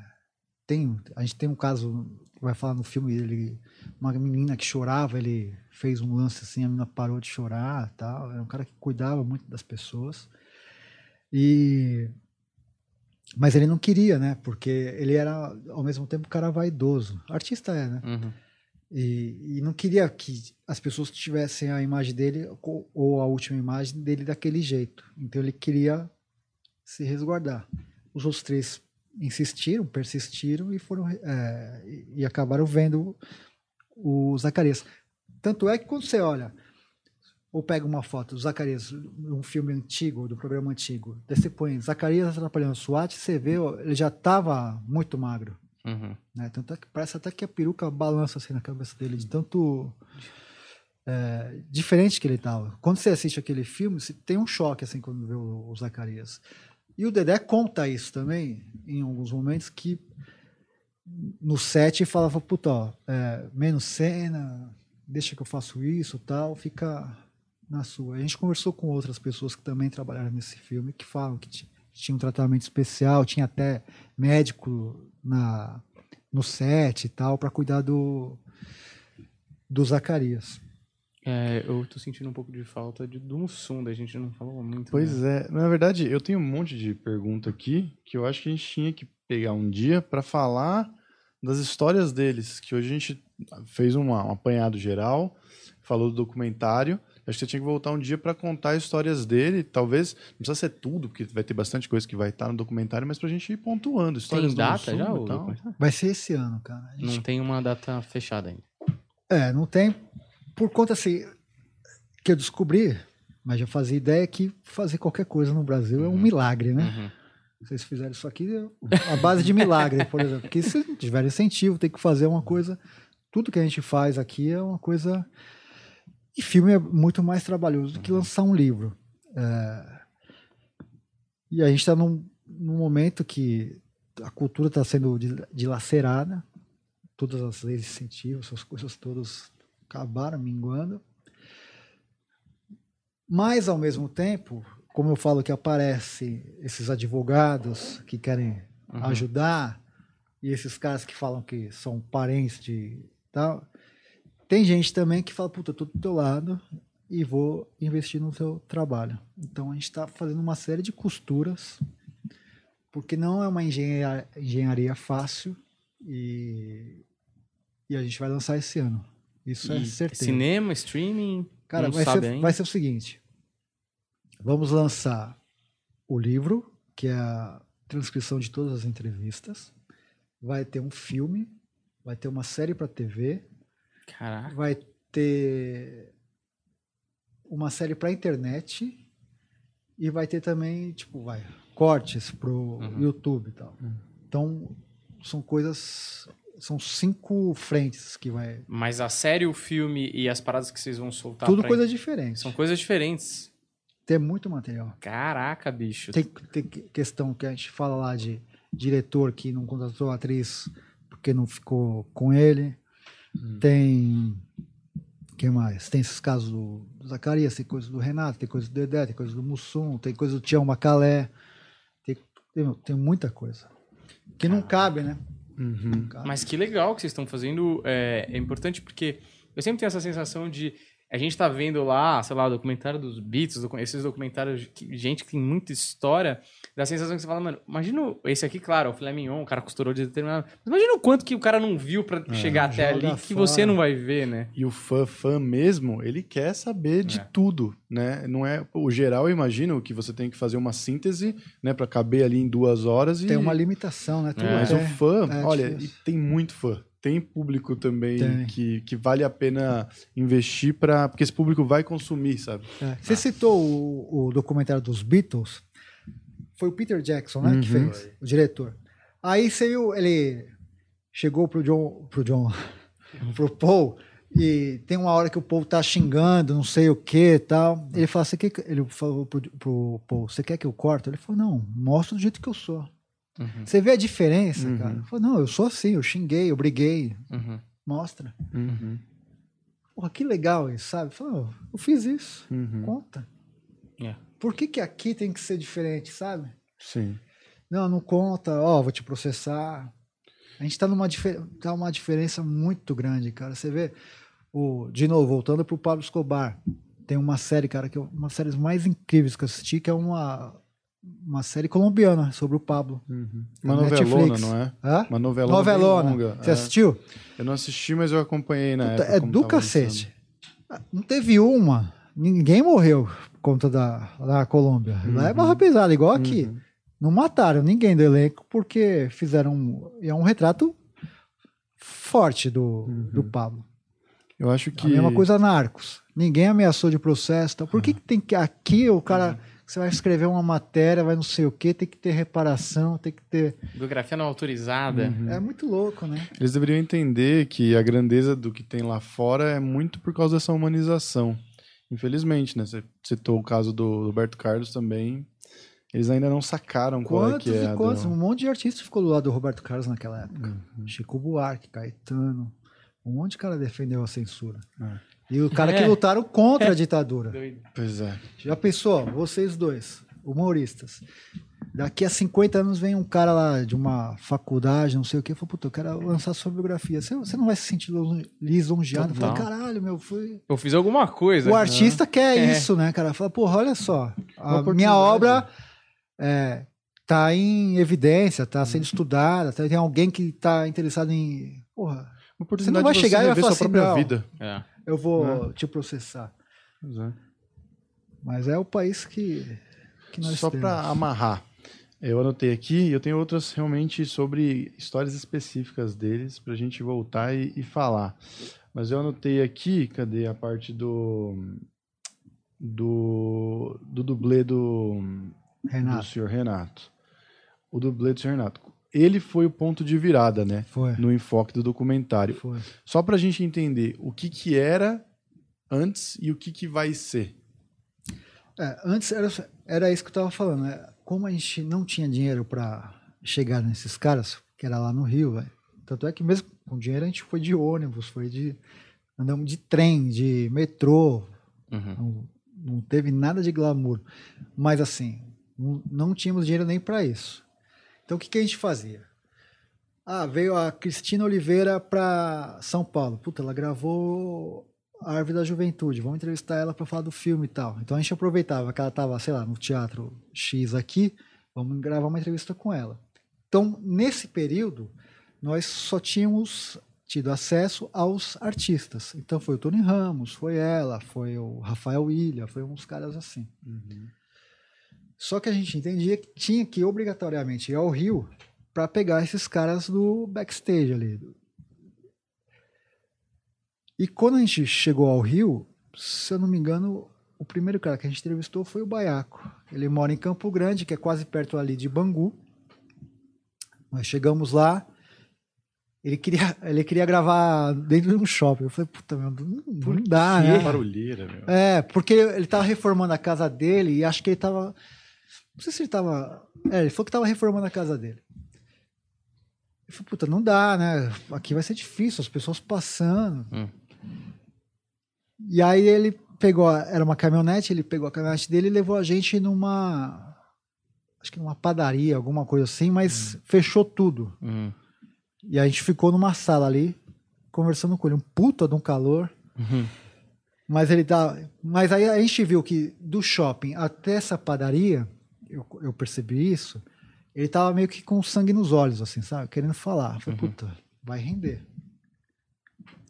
tem, a gente tem um caso, que vai falar no filme, ele, uma menina que chorava, ele fez um lance assim, a menina parou de chorar tal. Era um cara que cuidava muito das pessoas. E mas ele não queria, né? Porque ele era, ao mesmo tempo, um cara vaidoso. Artista é, né? Uhum. E, e não queria que as pessoas tivessem a imagem dele ou a última imagem dele daquele jeito. Então ele queria se resguardar. Os outros três insistiram, persistiram e foram é, e, acabaram vendo o Zacarias. Tanto é que quando você olha ou pega uma foto do Zacarias, um filme antigo, do programa antigo, daí você põe Zacarias atrapalhando o SWAT, você vê, ele já estava muito magro. Uhum. Né? Tanto é que parece até que a peruca balança assim na cabeça dele, de tanto é, diferente que ele tava. Quando você assiste aquele filme, você tem um choque assim quando vê o, o Zacarias. E o Dedé conta isso também, em alguns momentos, que no set falava, puta, ó, é, menos cena, deixa que eu faço isso tal, fica na sua. A gente conversou com outras pessoas que também trabalharam nesse filme, que falam que tinha um tratamento especial, tinha até médico na, no set e tal, para cuidar do, do Zacarias. É, eu tô sentindo um pouco de falta de, do Mussum, da gente não falou muito. Pois né? é, na verdade, eu tenho um monte de pergunta aqui que eu acho que a gente tinha que pegar um dia para falar das histórias deles, que hoje a gente fez uma- um apanhado geral, falou do documentário. Acho que você tinha que voltar um dia para contar histórias dele, talvez, não precisa ser tudo, porque vai ter bastante coisa que vai estar no documentário, mas pra gente ir pontuando histórias Tem do data Mussum já? o tal. documentário? Vai ser esse ano, cara. A gente Não tem uma data fechada ainda. É, não tem. Por conta assim, que eu descobri, mas já fazia ideia que fazer qualquer coisa no Brasil é um milagre, né? Uhum. Vocês fizeram isso aqui a base de milagre, por exemplo. Porque se tiver incentivo, tem que fazer uma coisa. Tudo que a gente faz aqui é uma coisa. E filme é muito mais trabalhoso do que lançar um livro. É, E a gente está num, num momento que a cultura está sendo dil- dilacerada, todas as leis de incentivo, essas coisas todas acabaram minguando. Mas, ao mesmo tempo, como eu falo que aparecem esses advogados que querem Uhum. ajudar, e esses caras que falam que são parentes de tal, tem gente também que fala, puta, eu tô do teu lado e vou investir no teu trabalho. Então a gente está fazendo uma série de costuras, porque não é uma engenharia, engenharia fácil e, e a gente vai lançar esse ano. Isso é E certeza. Cinema, streaming. Cara, vai ser, ainda. vai ser o seguinte: vamos lançar o livro, que é a transcrição de todas as entrevistas. Vai ter um filme, vai ter uma série para TV, Caraca. vai ter uma série para internet e vai ter também, tipo, vai, cortes pro Uhum. YouTube e tal. Então, são coisas. São cinco frentes que vai. Mas a série, o filme e as paradas que vocês vão soltar. tudo coisas diferentes. São coisas diferentes. Tem muito material. Caraca, bicho. Tem, tem que- questão que a gente fala lá de diretor que não contratou a atriz porque não ficou com ele. Tem. Quem mais? Tem esses casos do, do Zacarias, tem coisa do Renato, tem coisa do Dedé, tem coisa do Mussum, tem coisa do Tião Macalé. Tem, tem, tem muita coisa. Que não cabe, né? Uhum. Não cabe. Mas que legal que vocês estão fazendo. É, é importante porque eu sempre tenho essa sensação de. A gente tá vendo lá, sei lá, o documentário dos Beatles, docu- esses documentários, que, gente que tem muita história, dá a sensação que você fala, mano, imagina o- esse aqui, claro, o filé mignon, o cara costurou de determinado. Mas imagina o quanto que o cara não viu pra chegar até ali que fora. você não vai ver, né? E o fã, fã mesmo, ele quer saber de É. tudo, né? Não é o geral, eu imagino que você tem que fazer uma síntese, né, para caber ali em duas horas e Tem uma limitação, né? Tudo É. mas é- o fã, é olha, e tem muito fã. Tem público também Tem. Que, que vale a pena investir para porque esse público vai consumir, sabe? É. Você citou o, o documentário dos Beatles. Foi o Peter Jackson, né, que Uhum. fez, o diretor. Aí viu, ele chegou pro John, pro John, pro Paul, e tem uma hora que o Paul tá xingando, não sei o que e tal. Ele fala, você quer que... ele falou pro, pro Paul, você quer que eu corte? Ele falou, não, mostra do jeito que eu sou. Uhum. Você vê a diferença, Uhum. cara? Não, eu sou assim, eu xinguei, eu briguei, Uhum. mostra. Uhum. Porra, que legal isso, sabe? Falou, eu fiz isso, Uhum. conta. É. Por que, que aqui tem que ser diferente, sabe? Sim. Não, não conta, ó, vou te processar. A gente tá numa difer- tá uma diferença muito grande, cara. Você vê, o, de novo, voltando pro Pablo Escobar, tem uma série, cara, que é uma das séries mais incríveis que eu assisti, que é uma, uma série colombiana sobre o Pablo. Uhum. Uma novelona, Netflix. não é? Hã? Uma novelona, Novelona. Você É. assistiu? Eu não assisti, mas eu acompanhei na Puta, época. é do cacete. Não teve uma, ninguém morreu por conta da, da Colômbia. Lá é barra pesada, igual aqui. Uhum. Não mataram ninguém do elenco porque fizeram. um- É um retrato forte do, do Pablo. Eu acho A que. mesma coisa Narcos. Ninguém ameaçou de processo. Por que, que tem que. Aqui o cara. Você vai escrever uma matéria, vai não sei o quê, tem que ter reparação, tem que ter. Biografia não autorizada. Uhum. É muito louco, né? Eles deveriam entender que a grandeza do que tem lá fora é muito por causa dessa humanização. Infelizmente, né? Você citou o caso do Roberto Carlos também. Eles ainda não sacaram qual é Quantos que é e a quantos? do... Um monte de artista ficou do lado do Roberto Carlos naquela época. Uhum. Chico Buarque, Caetano. Um monte de cara defendeu a censura. É. E o cara É. que lutaram contra a ditadura. Doido. Pois é. Já pensou, vocês dois, humoristas. Daqui a 50 anos vem um cara lá de uma faculdade, não sei o que, falou, puta, eu quero lançar sua biografia. Você, você não vai se sentir lisonjeado? Fala, caralho, meu, foi. Eu fiz alguma coisa. O artista quer É. isso, né, cara? Fala, porra, olha só, a minha obra é, tá em evidência, tá sendo estudada, tá- tem alguém que tá interessado em. Porra, Você não vai chegar e vai falar sua assim, própria não. vida. É. eu vou Né? te processar. É. Mas é o país que, que nós Só para amarrar, eu anotei aqui eu tenho outras realmente sobre histórias específicas deles pra gente voltar e, e falar. Mas eu anotei aqui, cadê a parte do do, do dublê do, do Renato, senhor Renato. O dublê do senhor Renato. Ele foi o ponto de virada, né? foi. No enfoque do documentário. Foi. Só pra gente entender o que que era antes e o que que vai ser. É, antes era, era isso que eu tava falando. Né? Como a gente não tinha dinheiro para chegar nesses caras, que era lá no Rio, velho. Tanto é que mesmo com dinheiro a gente foi de ônibus, foi de. Andamos de trem, de metrô. Uhum. Não, não teve nada de glamour. Mas assim, não, não tínhamos dinheiro nem para isso. Então o que, que a gente fazia? Ah, veio a Cristina Oliveira para São Paulo. Puta, ela gravou a Árvore da Juventude. Vamos entrevistar ela para falar do filme e tal. Então a gente aproveitava que ela estava, sei lá, no teatro X aqui. Vamos gravar uma entrevista com ela. Então, nesse período, nós só tínhamos tido acesso aos artistas. Então foi o Tony Ramos, foi ela, foi o Rafael Ilha, foi uns caras assim. Só que a gente entendia que tinha que obrigatoriamente ir ao Rio para pegar esses caras do backstage ali. E quando a gente chegou ao Rio, se eu não me engano, o primeiro cara que a gente entrevistou foi o Baiaco. Ele mora em Campo Grande, que é quase perto ali de Bangu. Nós chegamos lá, ele queria, ele queria gravar dentro de um shopping. Eu falei, puta, meu, não, não dá, né? Barulheira, meu. É, porque ele tava reformando a casa dele e acho que ele tava. Não sei se ele tava. É, ele falou que tava reformando a casa dele. Eu falei, puta, não dá, né? Aqui vai ser difícil, as pessoas passando. Hum. E aí ele pegou, a- era uma caminhonete, ele pegou a caminhonete dele e levou a gente numa. Acho que numa padaria, alguma coisa assim, mas fechou tudo. Uhum. E a gente ficou numa sala ali, conversando com ele. Um puta de um calor. Uhum. Mas ele tá. Mas aí a gente viu que do shopping até essa padaria, eu, eu percebi isso, ele tava meio que com sangue nos olhos, assim, sabe? Querendo falar. Eu falei, Uhum. puta, vai render.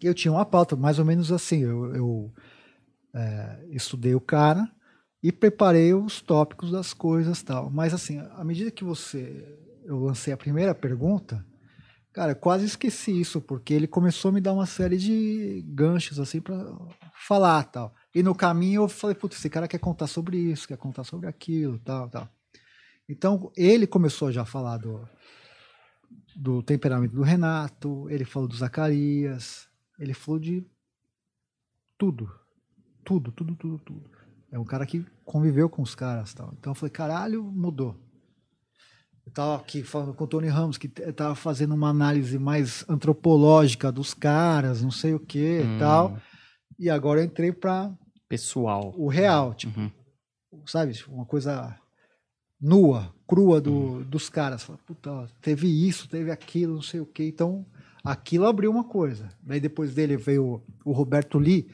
Eu tinha uma pauta, mais ou menos assim. Eu, eu, é, estudei o cara e preparei os tópicos das coisas tal. Mas assim, à medida que você. Eu lancei a primeira pergunta, Cara, eu quase esqueci isso, porque ele começou a me dar uma série de ganchos, assim, pra falar tal. E no caminho eu falei, putz, esse cara quer contar sobre isso, quer contar sobre aquilo, tal, tal. Então, ele começou já a falar do, do temperamento do Renato, ele falou do Zacarias, ele falou de tudo. Tudo, tudo, tudo, tudo. É um cara que conviveu com os caras tal. Então eu falei, caralho, mudou. Eu tava aqui falando com o Tony Ramos, que tava fazendo uma análise mais antropológica dos caras, não sei o que Hum. tal. E agora eu entrei para Pessoal. o real, tipo, Uhum. sabe? Uma coisa nua, crua do, dos caras. Fala, Puta, teve isso, teve aquilo, não sei o quê. Então, aquilo abriu uma coisa. Daí depois dele veio o Roberto Lee,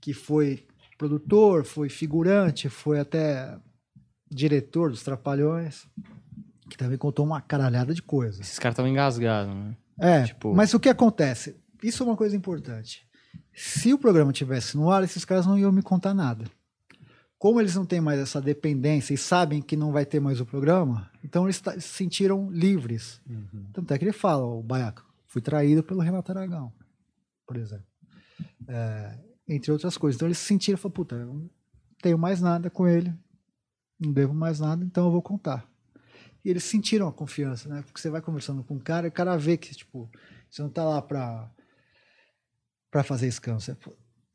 que foi produtor, foi figurante, foi até diretor dos Trapalhões, que também contou uma caralhada de coisas. Esses caras estavam engasgados, né? É, Tipo- mas o que acontece? Isso é uma coisa importante. Se o programa tivesse no ar, esses caras não iam me contar nada. Como eles não têm mais essa dependência e sabem que não vai ter mais o programa, então eles se sentiram livres. Tanto é que ele fala, o Baiaco, fui traído pelo Renato Aragão, por exemplo. É, entre outras coisas. Então eles se sentiram, falaram, puta, eu não tenho mais nada com ele, não devo mais nada, então eu vou contar. E eles sentiram a confiança, né? Porque você vai conversando com o cara e o cara vê que, tipo, você não tá lá pra, pra fazer. Você-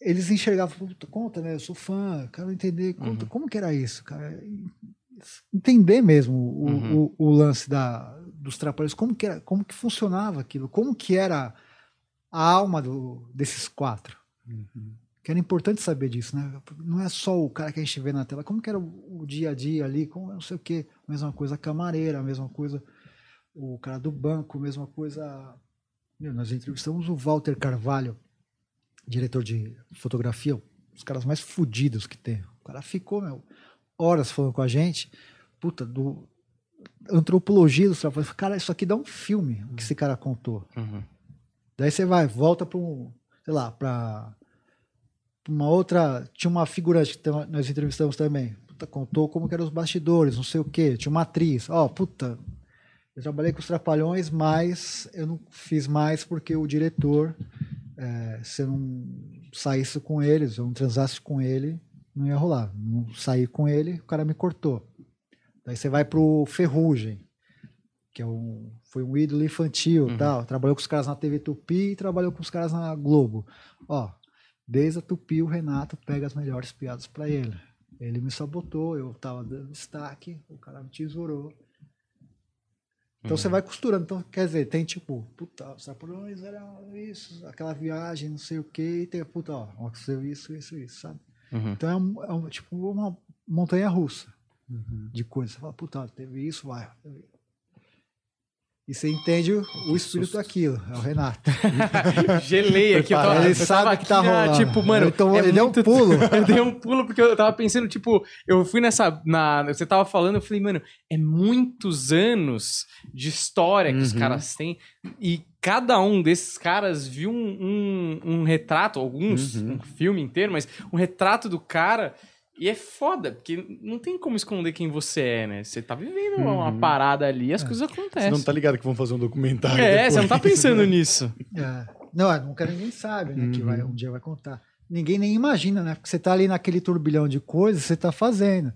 Eles enxergavam, "Puta, conta, né? Eu sou fã, quero entender conta, Uhum. como que era isso, cara. Entender mesmo o, Uhum. o, o lance da, dos trapalhões, como que, era, como que funcionava aquilo, como que era a alma do, desses quatro. Que era importante saber disso, né? Não é só o cara que a gente vê na tela, como que era o, o dia a dia ali, como não sei o quê. Mesma coisa a camareira, a mesma coisa o cara do banco, mesma coisa. Nós entrevistamos o Walter Carvalho, diretor de fotografia, um dos caras mais fodidos que tem. O cara ficou, meu, horas falando com a gente, puta, do antropologia dos trabalhos. Cara, isso aqui dá um filme, o que esse cara contou. Uhum. Daí você vai, volta para um, sei lá, para uma outra, tinha uma figurante que nós entrevistamos também. Puta, contou como que eram os bastidores, não sei o quê. Tinha uma atriz, ó, puta, eu trabalhei com os trapalhões, mas eu não fiz mais porque o diretor, é, se eu não saísse com eles, eu não transasse com ele, não ia rolar. Não saí com ele, o cara me cortou. Daí você vai pro Ferrugem, que é um, foi um ídolo infantil Uhum. tal. Trabalhou com os caras na TV Tupi e trabalhou com os caras na Globo. Ó, desde a Tupi o Renato pega as melhores piadas pra ele. Ele me sabotou, eu tava dando destaque, o cara me tesourou. Então Uhum. você vai costurando. Então, quer dizer, tem tipo, puta, os trapalhões era isso, aquela viagem, não sei o quê, e tem, puta, ó, aconteceu isso, isso, isso, sabe? Uhum. Então é, um- é um- tipo uma montanha russa de coisas. Você fala, puta, teve isso, vai. E você entende o, o espírito daquilo, é o Renato. Gelei aqui, eu tava, Ele eu sabe aqui que tá rolando. Tipo, mano, Ele tomou- é ele deu um muito- pulo. eu dei um pulo porque eu tava pensando, tipo, eu fui nessa. Na, você tava falando, eu falei, mano, é muitos anos de história que os Uhum. caras têm. E cada um desses caras viu um, um, um retrato, alguns, Uhum. um filme inteiro, mas um retrato do cara. E é foda, porque não tem como esconder quem você é, né? Você tá vivendo uma Uhum. parada ali, as coisas Você acontecem. não tá ligado que vão fazer um documentário. É, depois. você não tá pensando nisso. É. Não, é, nunca ninguém sabe, né? Que Uhum. vai, um dia vai contar. Ninguém nem imagina, né? Porque você tá ali naquele turbilhão de coisas, você tá fazendo.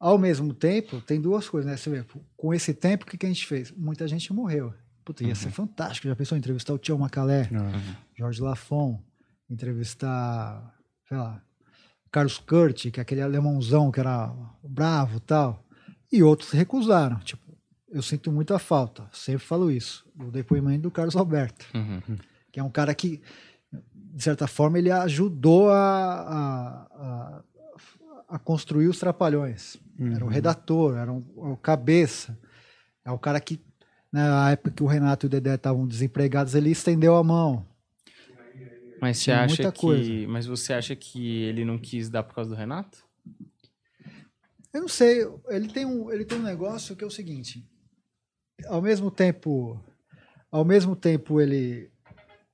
Ao mesmo tempo, tem duas coisas, né? Você vê, com esse tempo, o que, que a gente fez? Muita gente morreu. Puta, ia ser fantástico. Já pensou em entrevistar o Tião Macalé, Ah. Jorge Lafon, entrevistar, sei lá, Carlos Kurt, que é aquele alemãozão que era bravo e tal. E outros recusaram. Tipo, eu sinto muita falta, sempre falo isso. O depoimento do Carlos Alberto Uhum. que é um cara que, de certa forma, ele ajudou a, a, a, a construir os Trapalhões. Era o redator, era um- o cabeça. É o cara que, na época que o Renato e o Dedé estavam desempregados, ele estendeu a mão. Mas você acha muita que. coisa. Mas você acha que ele não quis dar por causa do Renato? Eu não sei, ele tem um, ele tem um negócio que é o seguinte. Ao mesmo tempo, ao mesmo tempo ele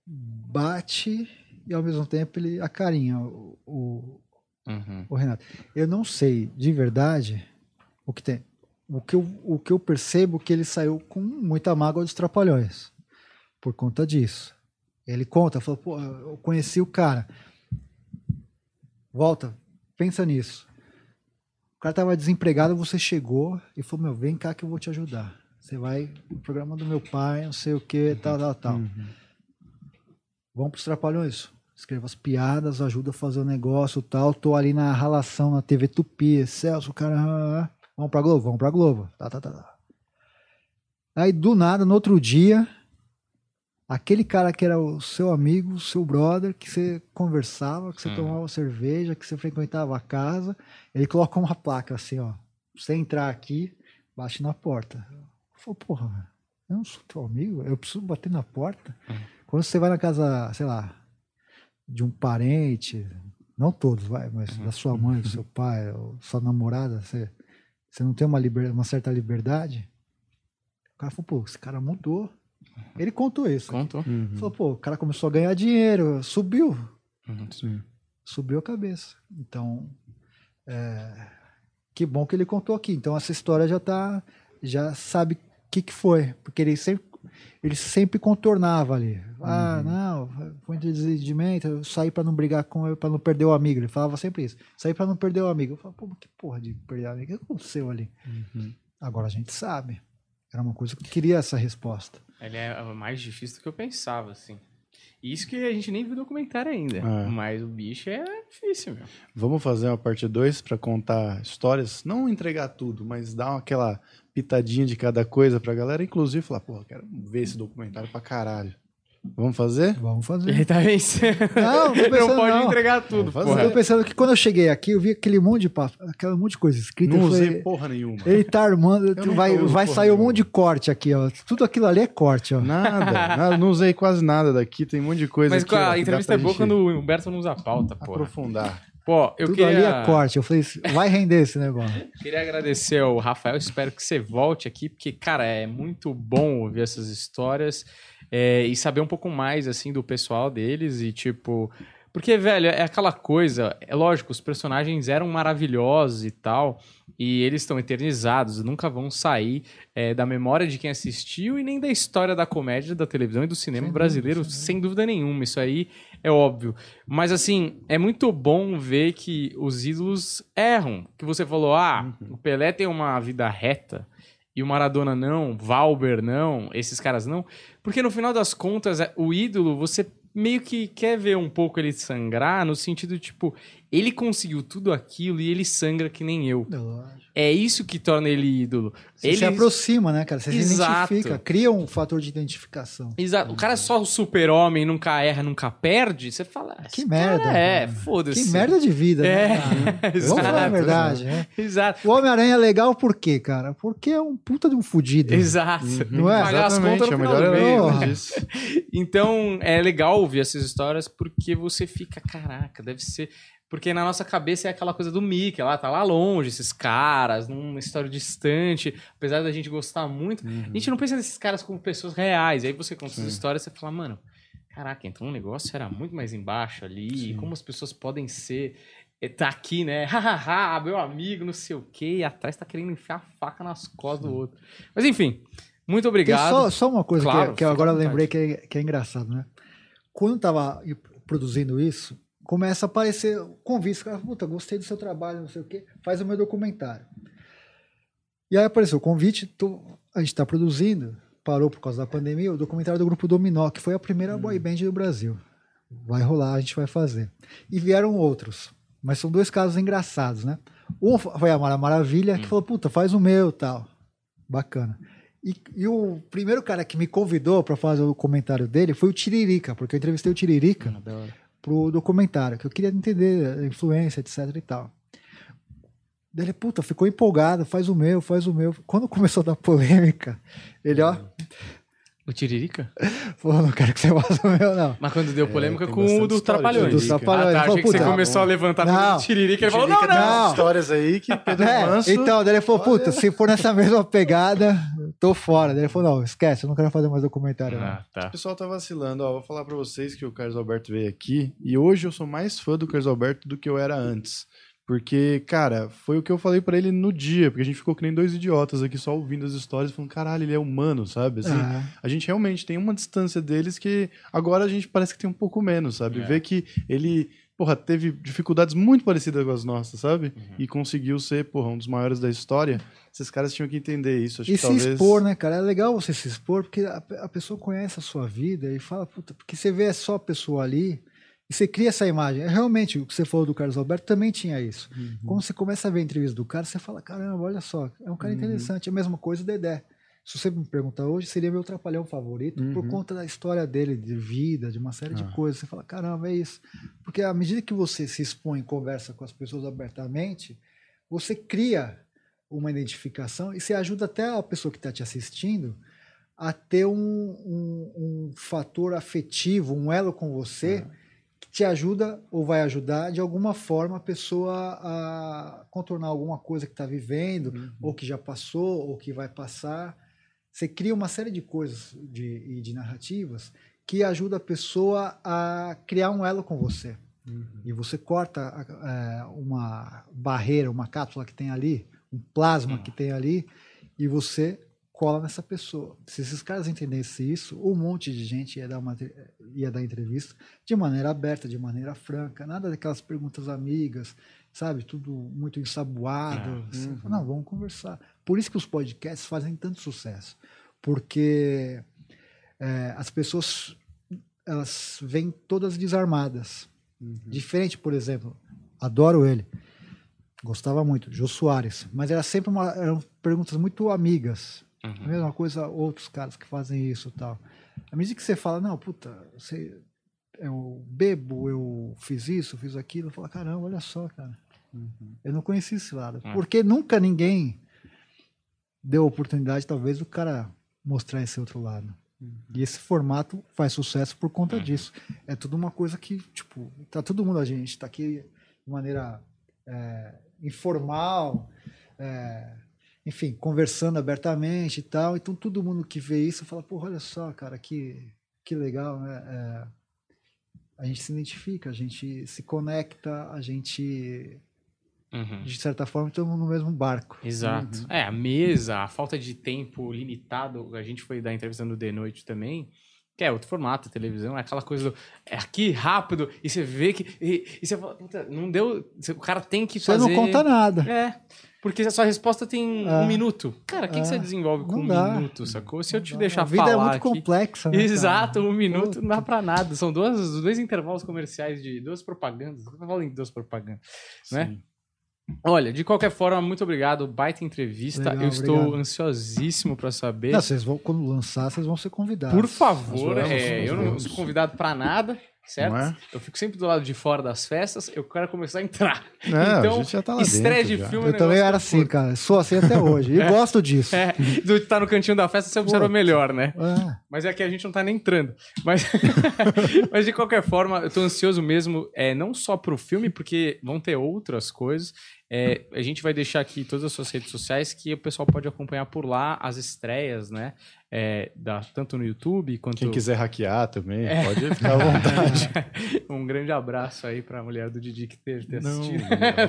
bate e ao mesmo tempo ele acarinha o, o, Uhum. Ô, Renato, eu não sei de verdade o que tem. O que eu, o que eu percebo é que ele saiu com muita mágoa dos trapalhões. por conta disso. Ele conta, falou, pô, eu conheci o cara. Volta, pensa nisso. O cara tava desempregado, você chegou e falou, meu, vem cá que eu vou te ajudar. Você vai no programa do meu pai, não sei o que, tal, tal, tal. Uhum. Vamos pros trapalhões. Escreva as piadas, ajuda a fazer o negócio tal. Tô ali na ralação na TV Tupi, Celso, cara. ah, ah, ah. Vamos pra Globo, vamos pra Globo. Tá, tá, tá, tá. Aí do nada, no outro dia, aquele cara que era o seu amigo, o seu brother, que você conversava, que você Hum. tomava cerveja, que você frequentava a casa, ele colocou uma placa assim, ó. Você entrar aqui, bate na porta. Eu falei, porra, eu não sou teu amigo, eu preciso bater na porta. Hum. Quando você vai na casa, sei lá, de um parente, não todos, vai, mas Uhum. da sua mãe, do seu pai, ou sua namorada, você, você não tem uma, liber, uma certa liberdade. O cara falou, pô, esse cara mudou. Ele contou isso. Contou. Uhum. Falou, pô, o cara começou a ganhar dinheiro, subiu, Sim. subiu a cabeça. Então, é, que bom que ele contou aqui. Então essa história já tá, já sabe o que que foi, porque ele sempre, ele sempre contornava ali. Ah, não, foi um desentendimento, eu saí para não brigar com ele, para não perder o amigo. Ele falava sempre isso. Saí para não perder o amigo. Eu falava, pô, mas que porra de perder o amigo? O que aconteceu ali? Uhum. Agora a gente sabe. Era uma coisa que eu queria essa resposta. Ele é mais difícil do que eu pensava, assim. Isso que a gente nem viu o documentário ainda. É. Mas o bicho é difícil, meu. Vamos fazer uma parte 2 pra contar histórias, não entregar tudo, mas dar aquela pitadinha de cada coisa pra galera, inclusive falar, porra, quero ver esse documentário pra caralho. Vamos fazer? Vamos fazer. Ele tá vencendo. Não, não tô não pensando, pode não. entregar tudo, Vamos fazer. Eu tô pensando que quando eu cheguei aqui, eu vi aquele monte de papo, aquele monte de coisa escrita. Não usei falei, porra nenhuma. Ele tá armando, vai, vai sair um monte de corte aqui, ó. Tudo aquilo ali é corte, ó. Nada, nada, não usei quase nada daqui, tem um monte de coisa Mas aqui. a entrevista é boa gente quando o Humberto não usa pauta, porra. Aprofundar. Pô, eu Tudo queria... ali é corte. Eu falei, vai render esse negócio. Queria agradecer ao Rafael, espero que você volte aqui, porque, cara, é muito bom ouvir essas histórias é, e saber um pouco mais, assim, do pessoal deles e, tipo... Porque, velho, é aquela coisa, é lógico, os personagens eram maravilhosos e tal, e eles estão eternizados, nunca vão sair é, da memória de quem assistiu e nem da história da comédia, da televisão e do cinema Sem brasileiro, dúvida, sem sem dúvida nenhuma, isso aí é óbvio. Mas, assim, é muito bom ver que os ídolos erram. Que você falou, ah, o Pelé tem uma vida reta e o Maradona não, Valber não, esses caras não. Porque no final das contas, é- o ídolo, você meio que quer ver um pouco ele sangrar, no sentido, tipo, ele conseguiu tudo aquilo e ele sangra que nem eu. É isso que torna ele ídolo. Você ele se aproxima, né, cara? Você Exato. se identifica, cria um fator de identificação. Exato. O cara é só o super-homem, nunca erra, nunca perde. Você fala. "Ah, Que merda, É, foda-se. Que merda de vida, É, né, cara? Vamos falar a exato. verdade, né? Exato. O Homem-Aranha é legal por quê, cara? Porque é um puta de um fudido. Exato. Não é? Pagar as contas Exatamente, no é melhor Porra. disso. Então, é legal ouvir essas histórias porque você fica, caraca, deve ser. Porque na nossa cabeça é aquela coisa do Mickey, lá tá lá longe, esses caras, numa história distante, apesar da gente gostar muito. A gente não pensa nesses caras como pessoas reais. Aí você conta essas histórias e você fala, mano, caraca, então o negócio era muito mais embaixo ali, como as pessoas podem ser. eh, Tá aqui, né? Hahaha, meu amigo, não sei o quê, e atrás tá querendo enfiar a faca nas costas do outro. Mas enfim, muito Tem obrigado. só, só uma coisa que- Claro, que, eu fica agora lembrei que é, que é engraçado, né? Quando eu tava produzindo isso, começa a aparecer convites. Cara, puta, gostei do seu trabalho, não sei o quê, faz o meu documentário. E aí apareceu o convite, tô- a gente tá produzindo, parou por causa da pandemia, o documentário do Grupo Dominó, que foi a primeira boy band do Brasil. Vai rolar, a gente vai fazer. E vieram outros, mas são dois casos engraçados, né? Um foi a Mara Maravilha, que falou, puta, faz o meu tal. Bacana. E, e o primeiro cara que me convidou para fazer o comentário dele foi o Tiririca, porque eu entrevistei o Tiririca Ah. Pro documentário, que eu queria entender a influência, etc e tal. Daí ele, puta, ficou empolgado, faz o meu, faz o meu. Quando começou a dar polêmica, ele, ó, O Tiririca? falou, não quero que você faça o meu, não. Mas quando deu polêmica tem com o do Trapalhões. dos Trapalhões. Ah, tá, Ele achei que você começou a levantar Não. pro Tiririca. Ele falou, não, não. histórias aí que Pedro É, Manso... então, daí ele falou, puta, se for nessa mesma pegada, tô fora. Daí ele falou, não, esquece, eu não quero fazer mais documentário. Ah, tá. O pessoal tá vacilando, ó. Vou falar pra vocês que o Carlos Alberto veio aqui e hoje eu sou mais fã do Carlos Alberto do que eu era antes. Porque, cara, foi o que eu falei pra ele no dia, porque a gente ficou que nem dois idiotas aqui só ouvindo as histórias, falando, caralho, ele é humano, sabe? Assim, a gente realmente tem uma distância deles que agora a gente parece que tem um pouco menos, sabe? É. Ver que ele, porra, teve dificuldades muito parecidas com as nossas, sabe? Uhum. E conseguiu ser, porra, um dos maiores da história. Esses caras tinham que entender isso. Acho E que se talvez... expor, né, cara? É legal você se expor, porque a, a pessoa conhece a sua vida e fala, puta, porque você vê só a pessoa ali e você cria essa imagem. É Realmente, o que você falou do Carlos Alberto também tinha isso. Uhum. Quando você começa a ver a entrevista do cara, você fala, caramba, olha só, é um cara interessante. É a mesma coisa o Dedé. Se você me perguntar hoje, seria meu trapalhão favorito por Uhum. conta da história dele, de vida, de uma série de Ah. coisas. Você fala, caramba, é isso. Porque à medida que você se expõe e conversa com as pessoas abertamente, você cria uma identificação e você ajuda até a pessoa que está te assistindo a ter um, um- um fator afetivo, um elo com você que te ajuda ou vai ajudar de alguma forma a pessoa a contornar alguma coisa que está vivendo ou que já passou ou que vai passar. Você cria uma série de coisas de, e de narrativas que ajuda a pessoa a criar um elo com você. E você corta é, uma barreira, uma cápsula que tem ali, um plasma que tem ali, e você cola nessa pessoa. Se esses caras entendessem isso, um monte de gente ia dar, uma, ia dar entrevista de maneira aberta, de maneira franca, nada daquelas perguntas amigas, sabe? Tudo muito ensaboado. É. Assim, Não, vamos conversar. Por isso que os podcasts fazem tanto sucesso. Porque é, as pessoas elas vêm todas desarmadas. Diferente, por exemplo, adoro ele. Gostava muito, Jô Soares. Mas era sempre uma, eram perguntas muito amigas. Uhum. A mesma coisa outros caras que fazem isso e tal. À medida que você fala, não, puta, você, eu bebo, eu fiz isso, fiz aquilo, eu falo, caramba, olha só, cara. Eu não conheci esse lado. É. Porque nunca ninguém deu oportunidade, talvez, do cara mostrar esse outro lado. E esse formato faz sucesso por conta Uhum. disso. É tudo uma coisa que, tipo, tá todo mundo, a gente tá aqui de maneira é, informal, é, enfim, conversando abertamente e tal. Então todo mundo que vê isso fala, pô, olha só, cara, que, que legal, né? É, a gente se identifica, a gente se conecta, a gente, Uhum. de certa forma, estamos no mesmo barco. Exato. É, a mesa, a falta de tempo limitado, a gente foi dar entrevista no The Noite também, que é outro formato, a televisão, é aquela coisa do. É aqui, rápido, e você vê que. E, e você fala, puta, não deu. você- O cara tem que Você fazer. não conta nada. É. Porque a sua resposta tem É. um minuto. Cara, o que, que você É. desenvolve com um dá. minuto, sacou? Se eu te Não, deixar a vida falar é muito aqui... complexa, né? Exato, um minuto Puta. não dá pra nada. São duas, dois intervalos comerciais de duas propagandas. Eu falo em duas propagandas, né? Sim. Olha, de qualquer forma, muito obrigado. Baita entrevista. Legal, eu estou obrigado. ansiosíssimo pra saber. Não, vocês vão, quando lançar, vocês vão ser convidados. Por favor, é, eu não sou convidado pra nada, certo? É? Eu fico sempre do lado de fora das festas. Eu quero começar a entrar. Não, a então, gente já tá lá estreia dentro de filme. é Eu também era assim, curto. cara. Sou assim até hoje. E gosto disso. É, do estar no cantinho da festa, você observa Pô. melhor, né? É. Mas é que a gente não tá nem entrando. Mas, mas de qualquer forma, eu tô ansioso mesmo, é, não só pro filme, porque vão ter outras coisas. É, a gente vai deixar aqui todas as suas redes sociais que o pessoal pode acompanhar por lá as estreias, né? É, da, tanto no YouTube quanto. Quem quiser hackear também, É. pode ficar à vontade. um grande abraço aí pra mulher do Didi que teve ter não, assistido.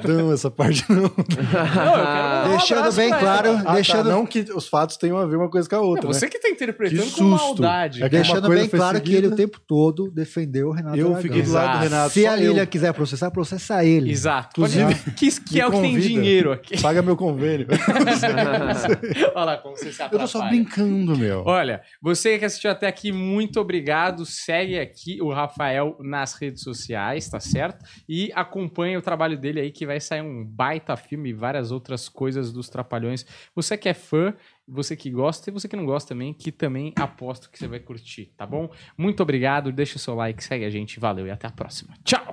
não, essa parte não. Não, eu um Deixando bem claro. Ah, deixando, tá, não que os fatos tenham a ver uma coisa com a É outra, você né? que tá interpretando Que com maldade. É que cara. uma deixando bem claro que seguida. ele o tempo todo defendeu o Renato Eu Aragão. fiquei do lado do. Renato. Se a eu. Lília quiser processar, processa ele. Exato. Inclusive, que, que é o que tem dinheiro aqui. Paga meu convênio. Olha lá como você se eu atrapalha. tô só brincando, meu. Olha, você que assistiu até aqui, muito obrigado. Segue aqui o Rafael nas redes sociais, tá certo? E acompanha o trabalho dele aí, que vai sair um baita filme e várias outras coisas dos Trapalhões. Você que é fã, você que gosta e você que não gosta também, que também aposto que você vai curtir, tá bom? Muito obrigado, deixa o seu like, segue a gente, valeu e até a próxima. Tchau!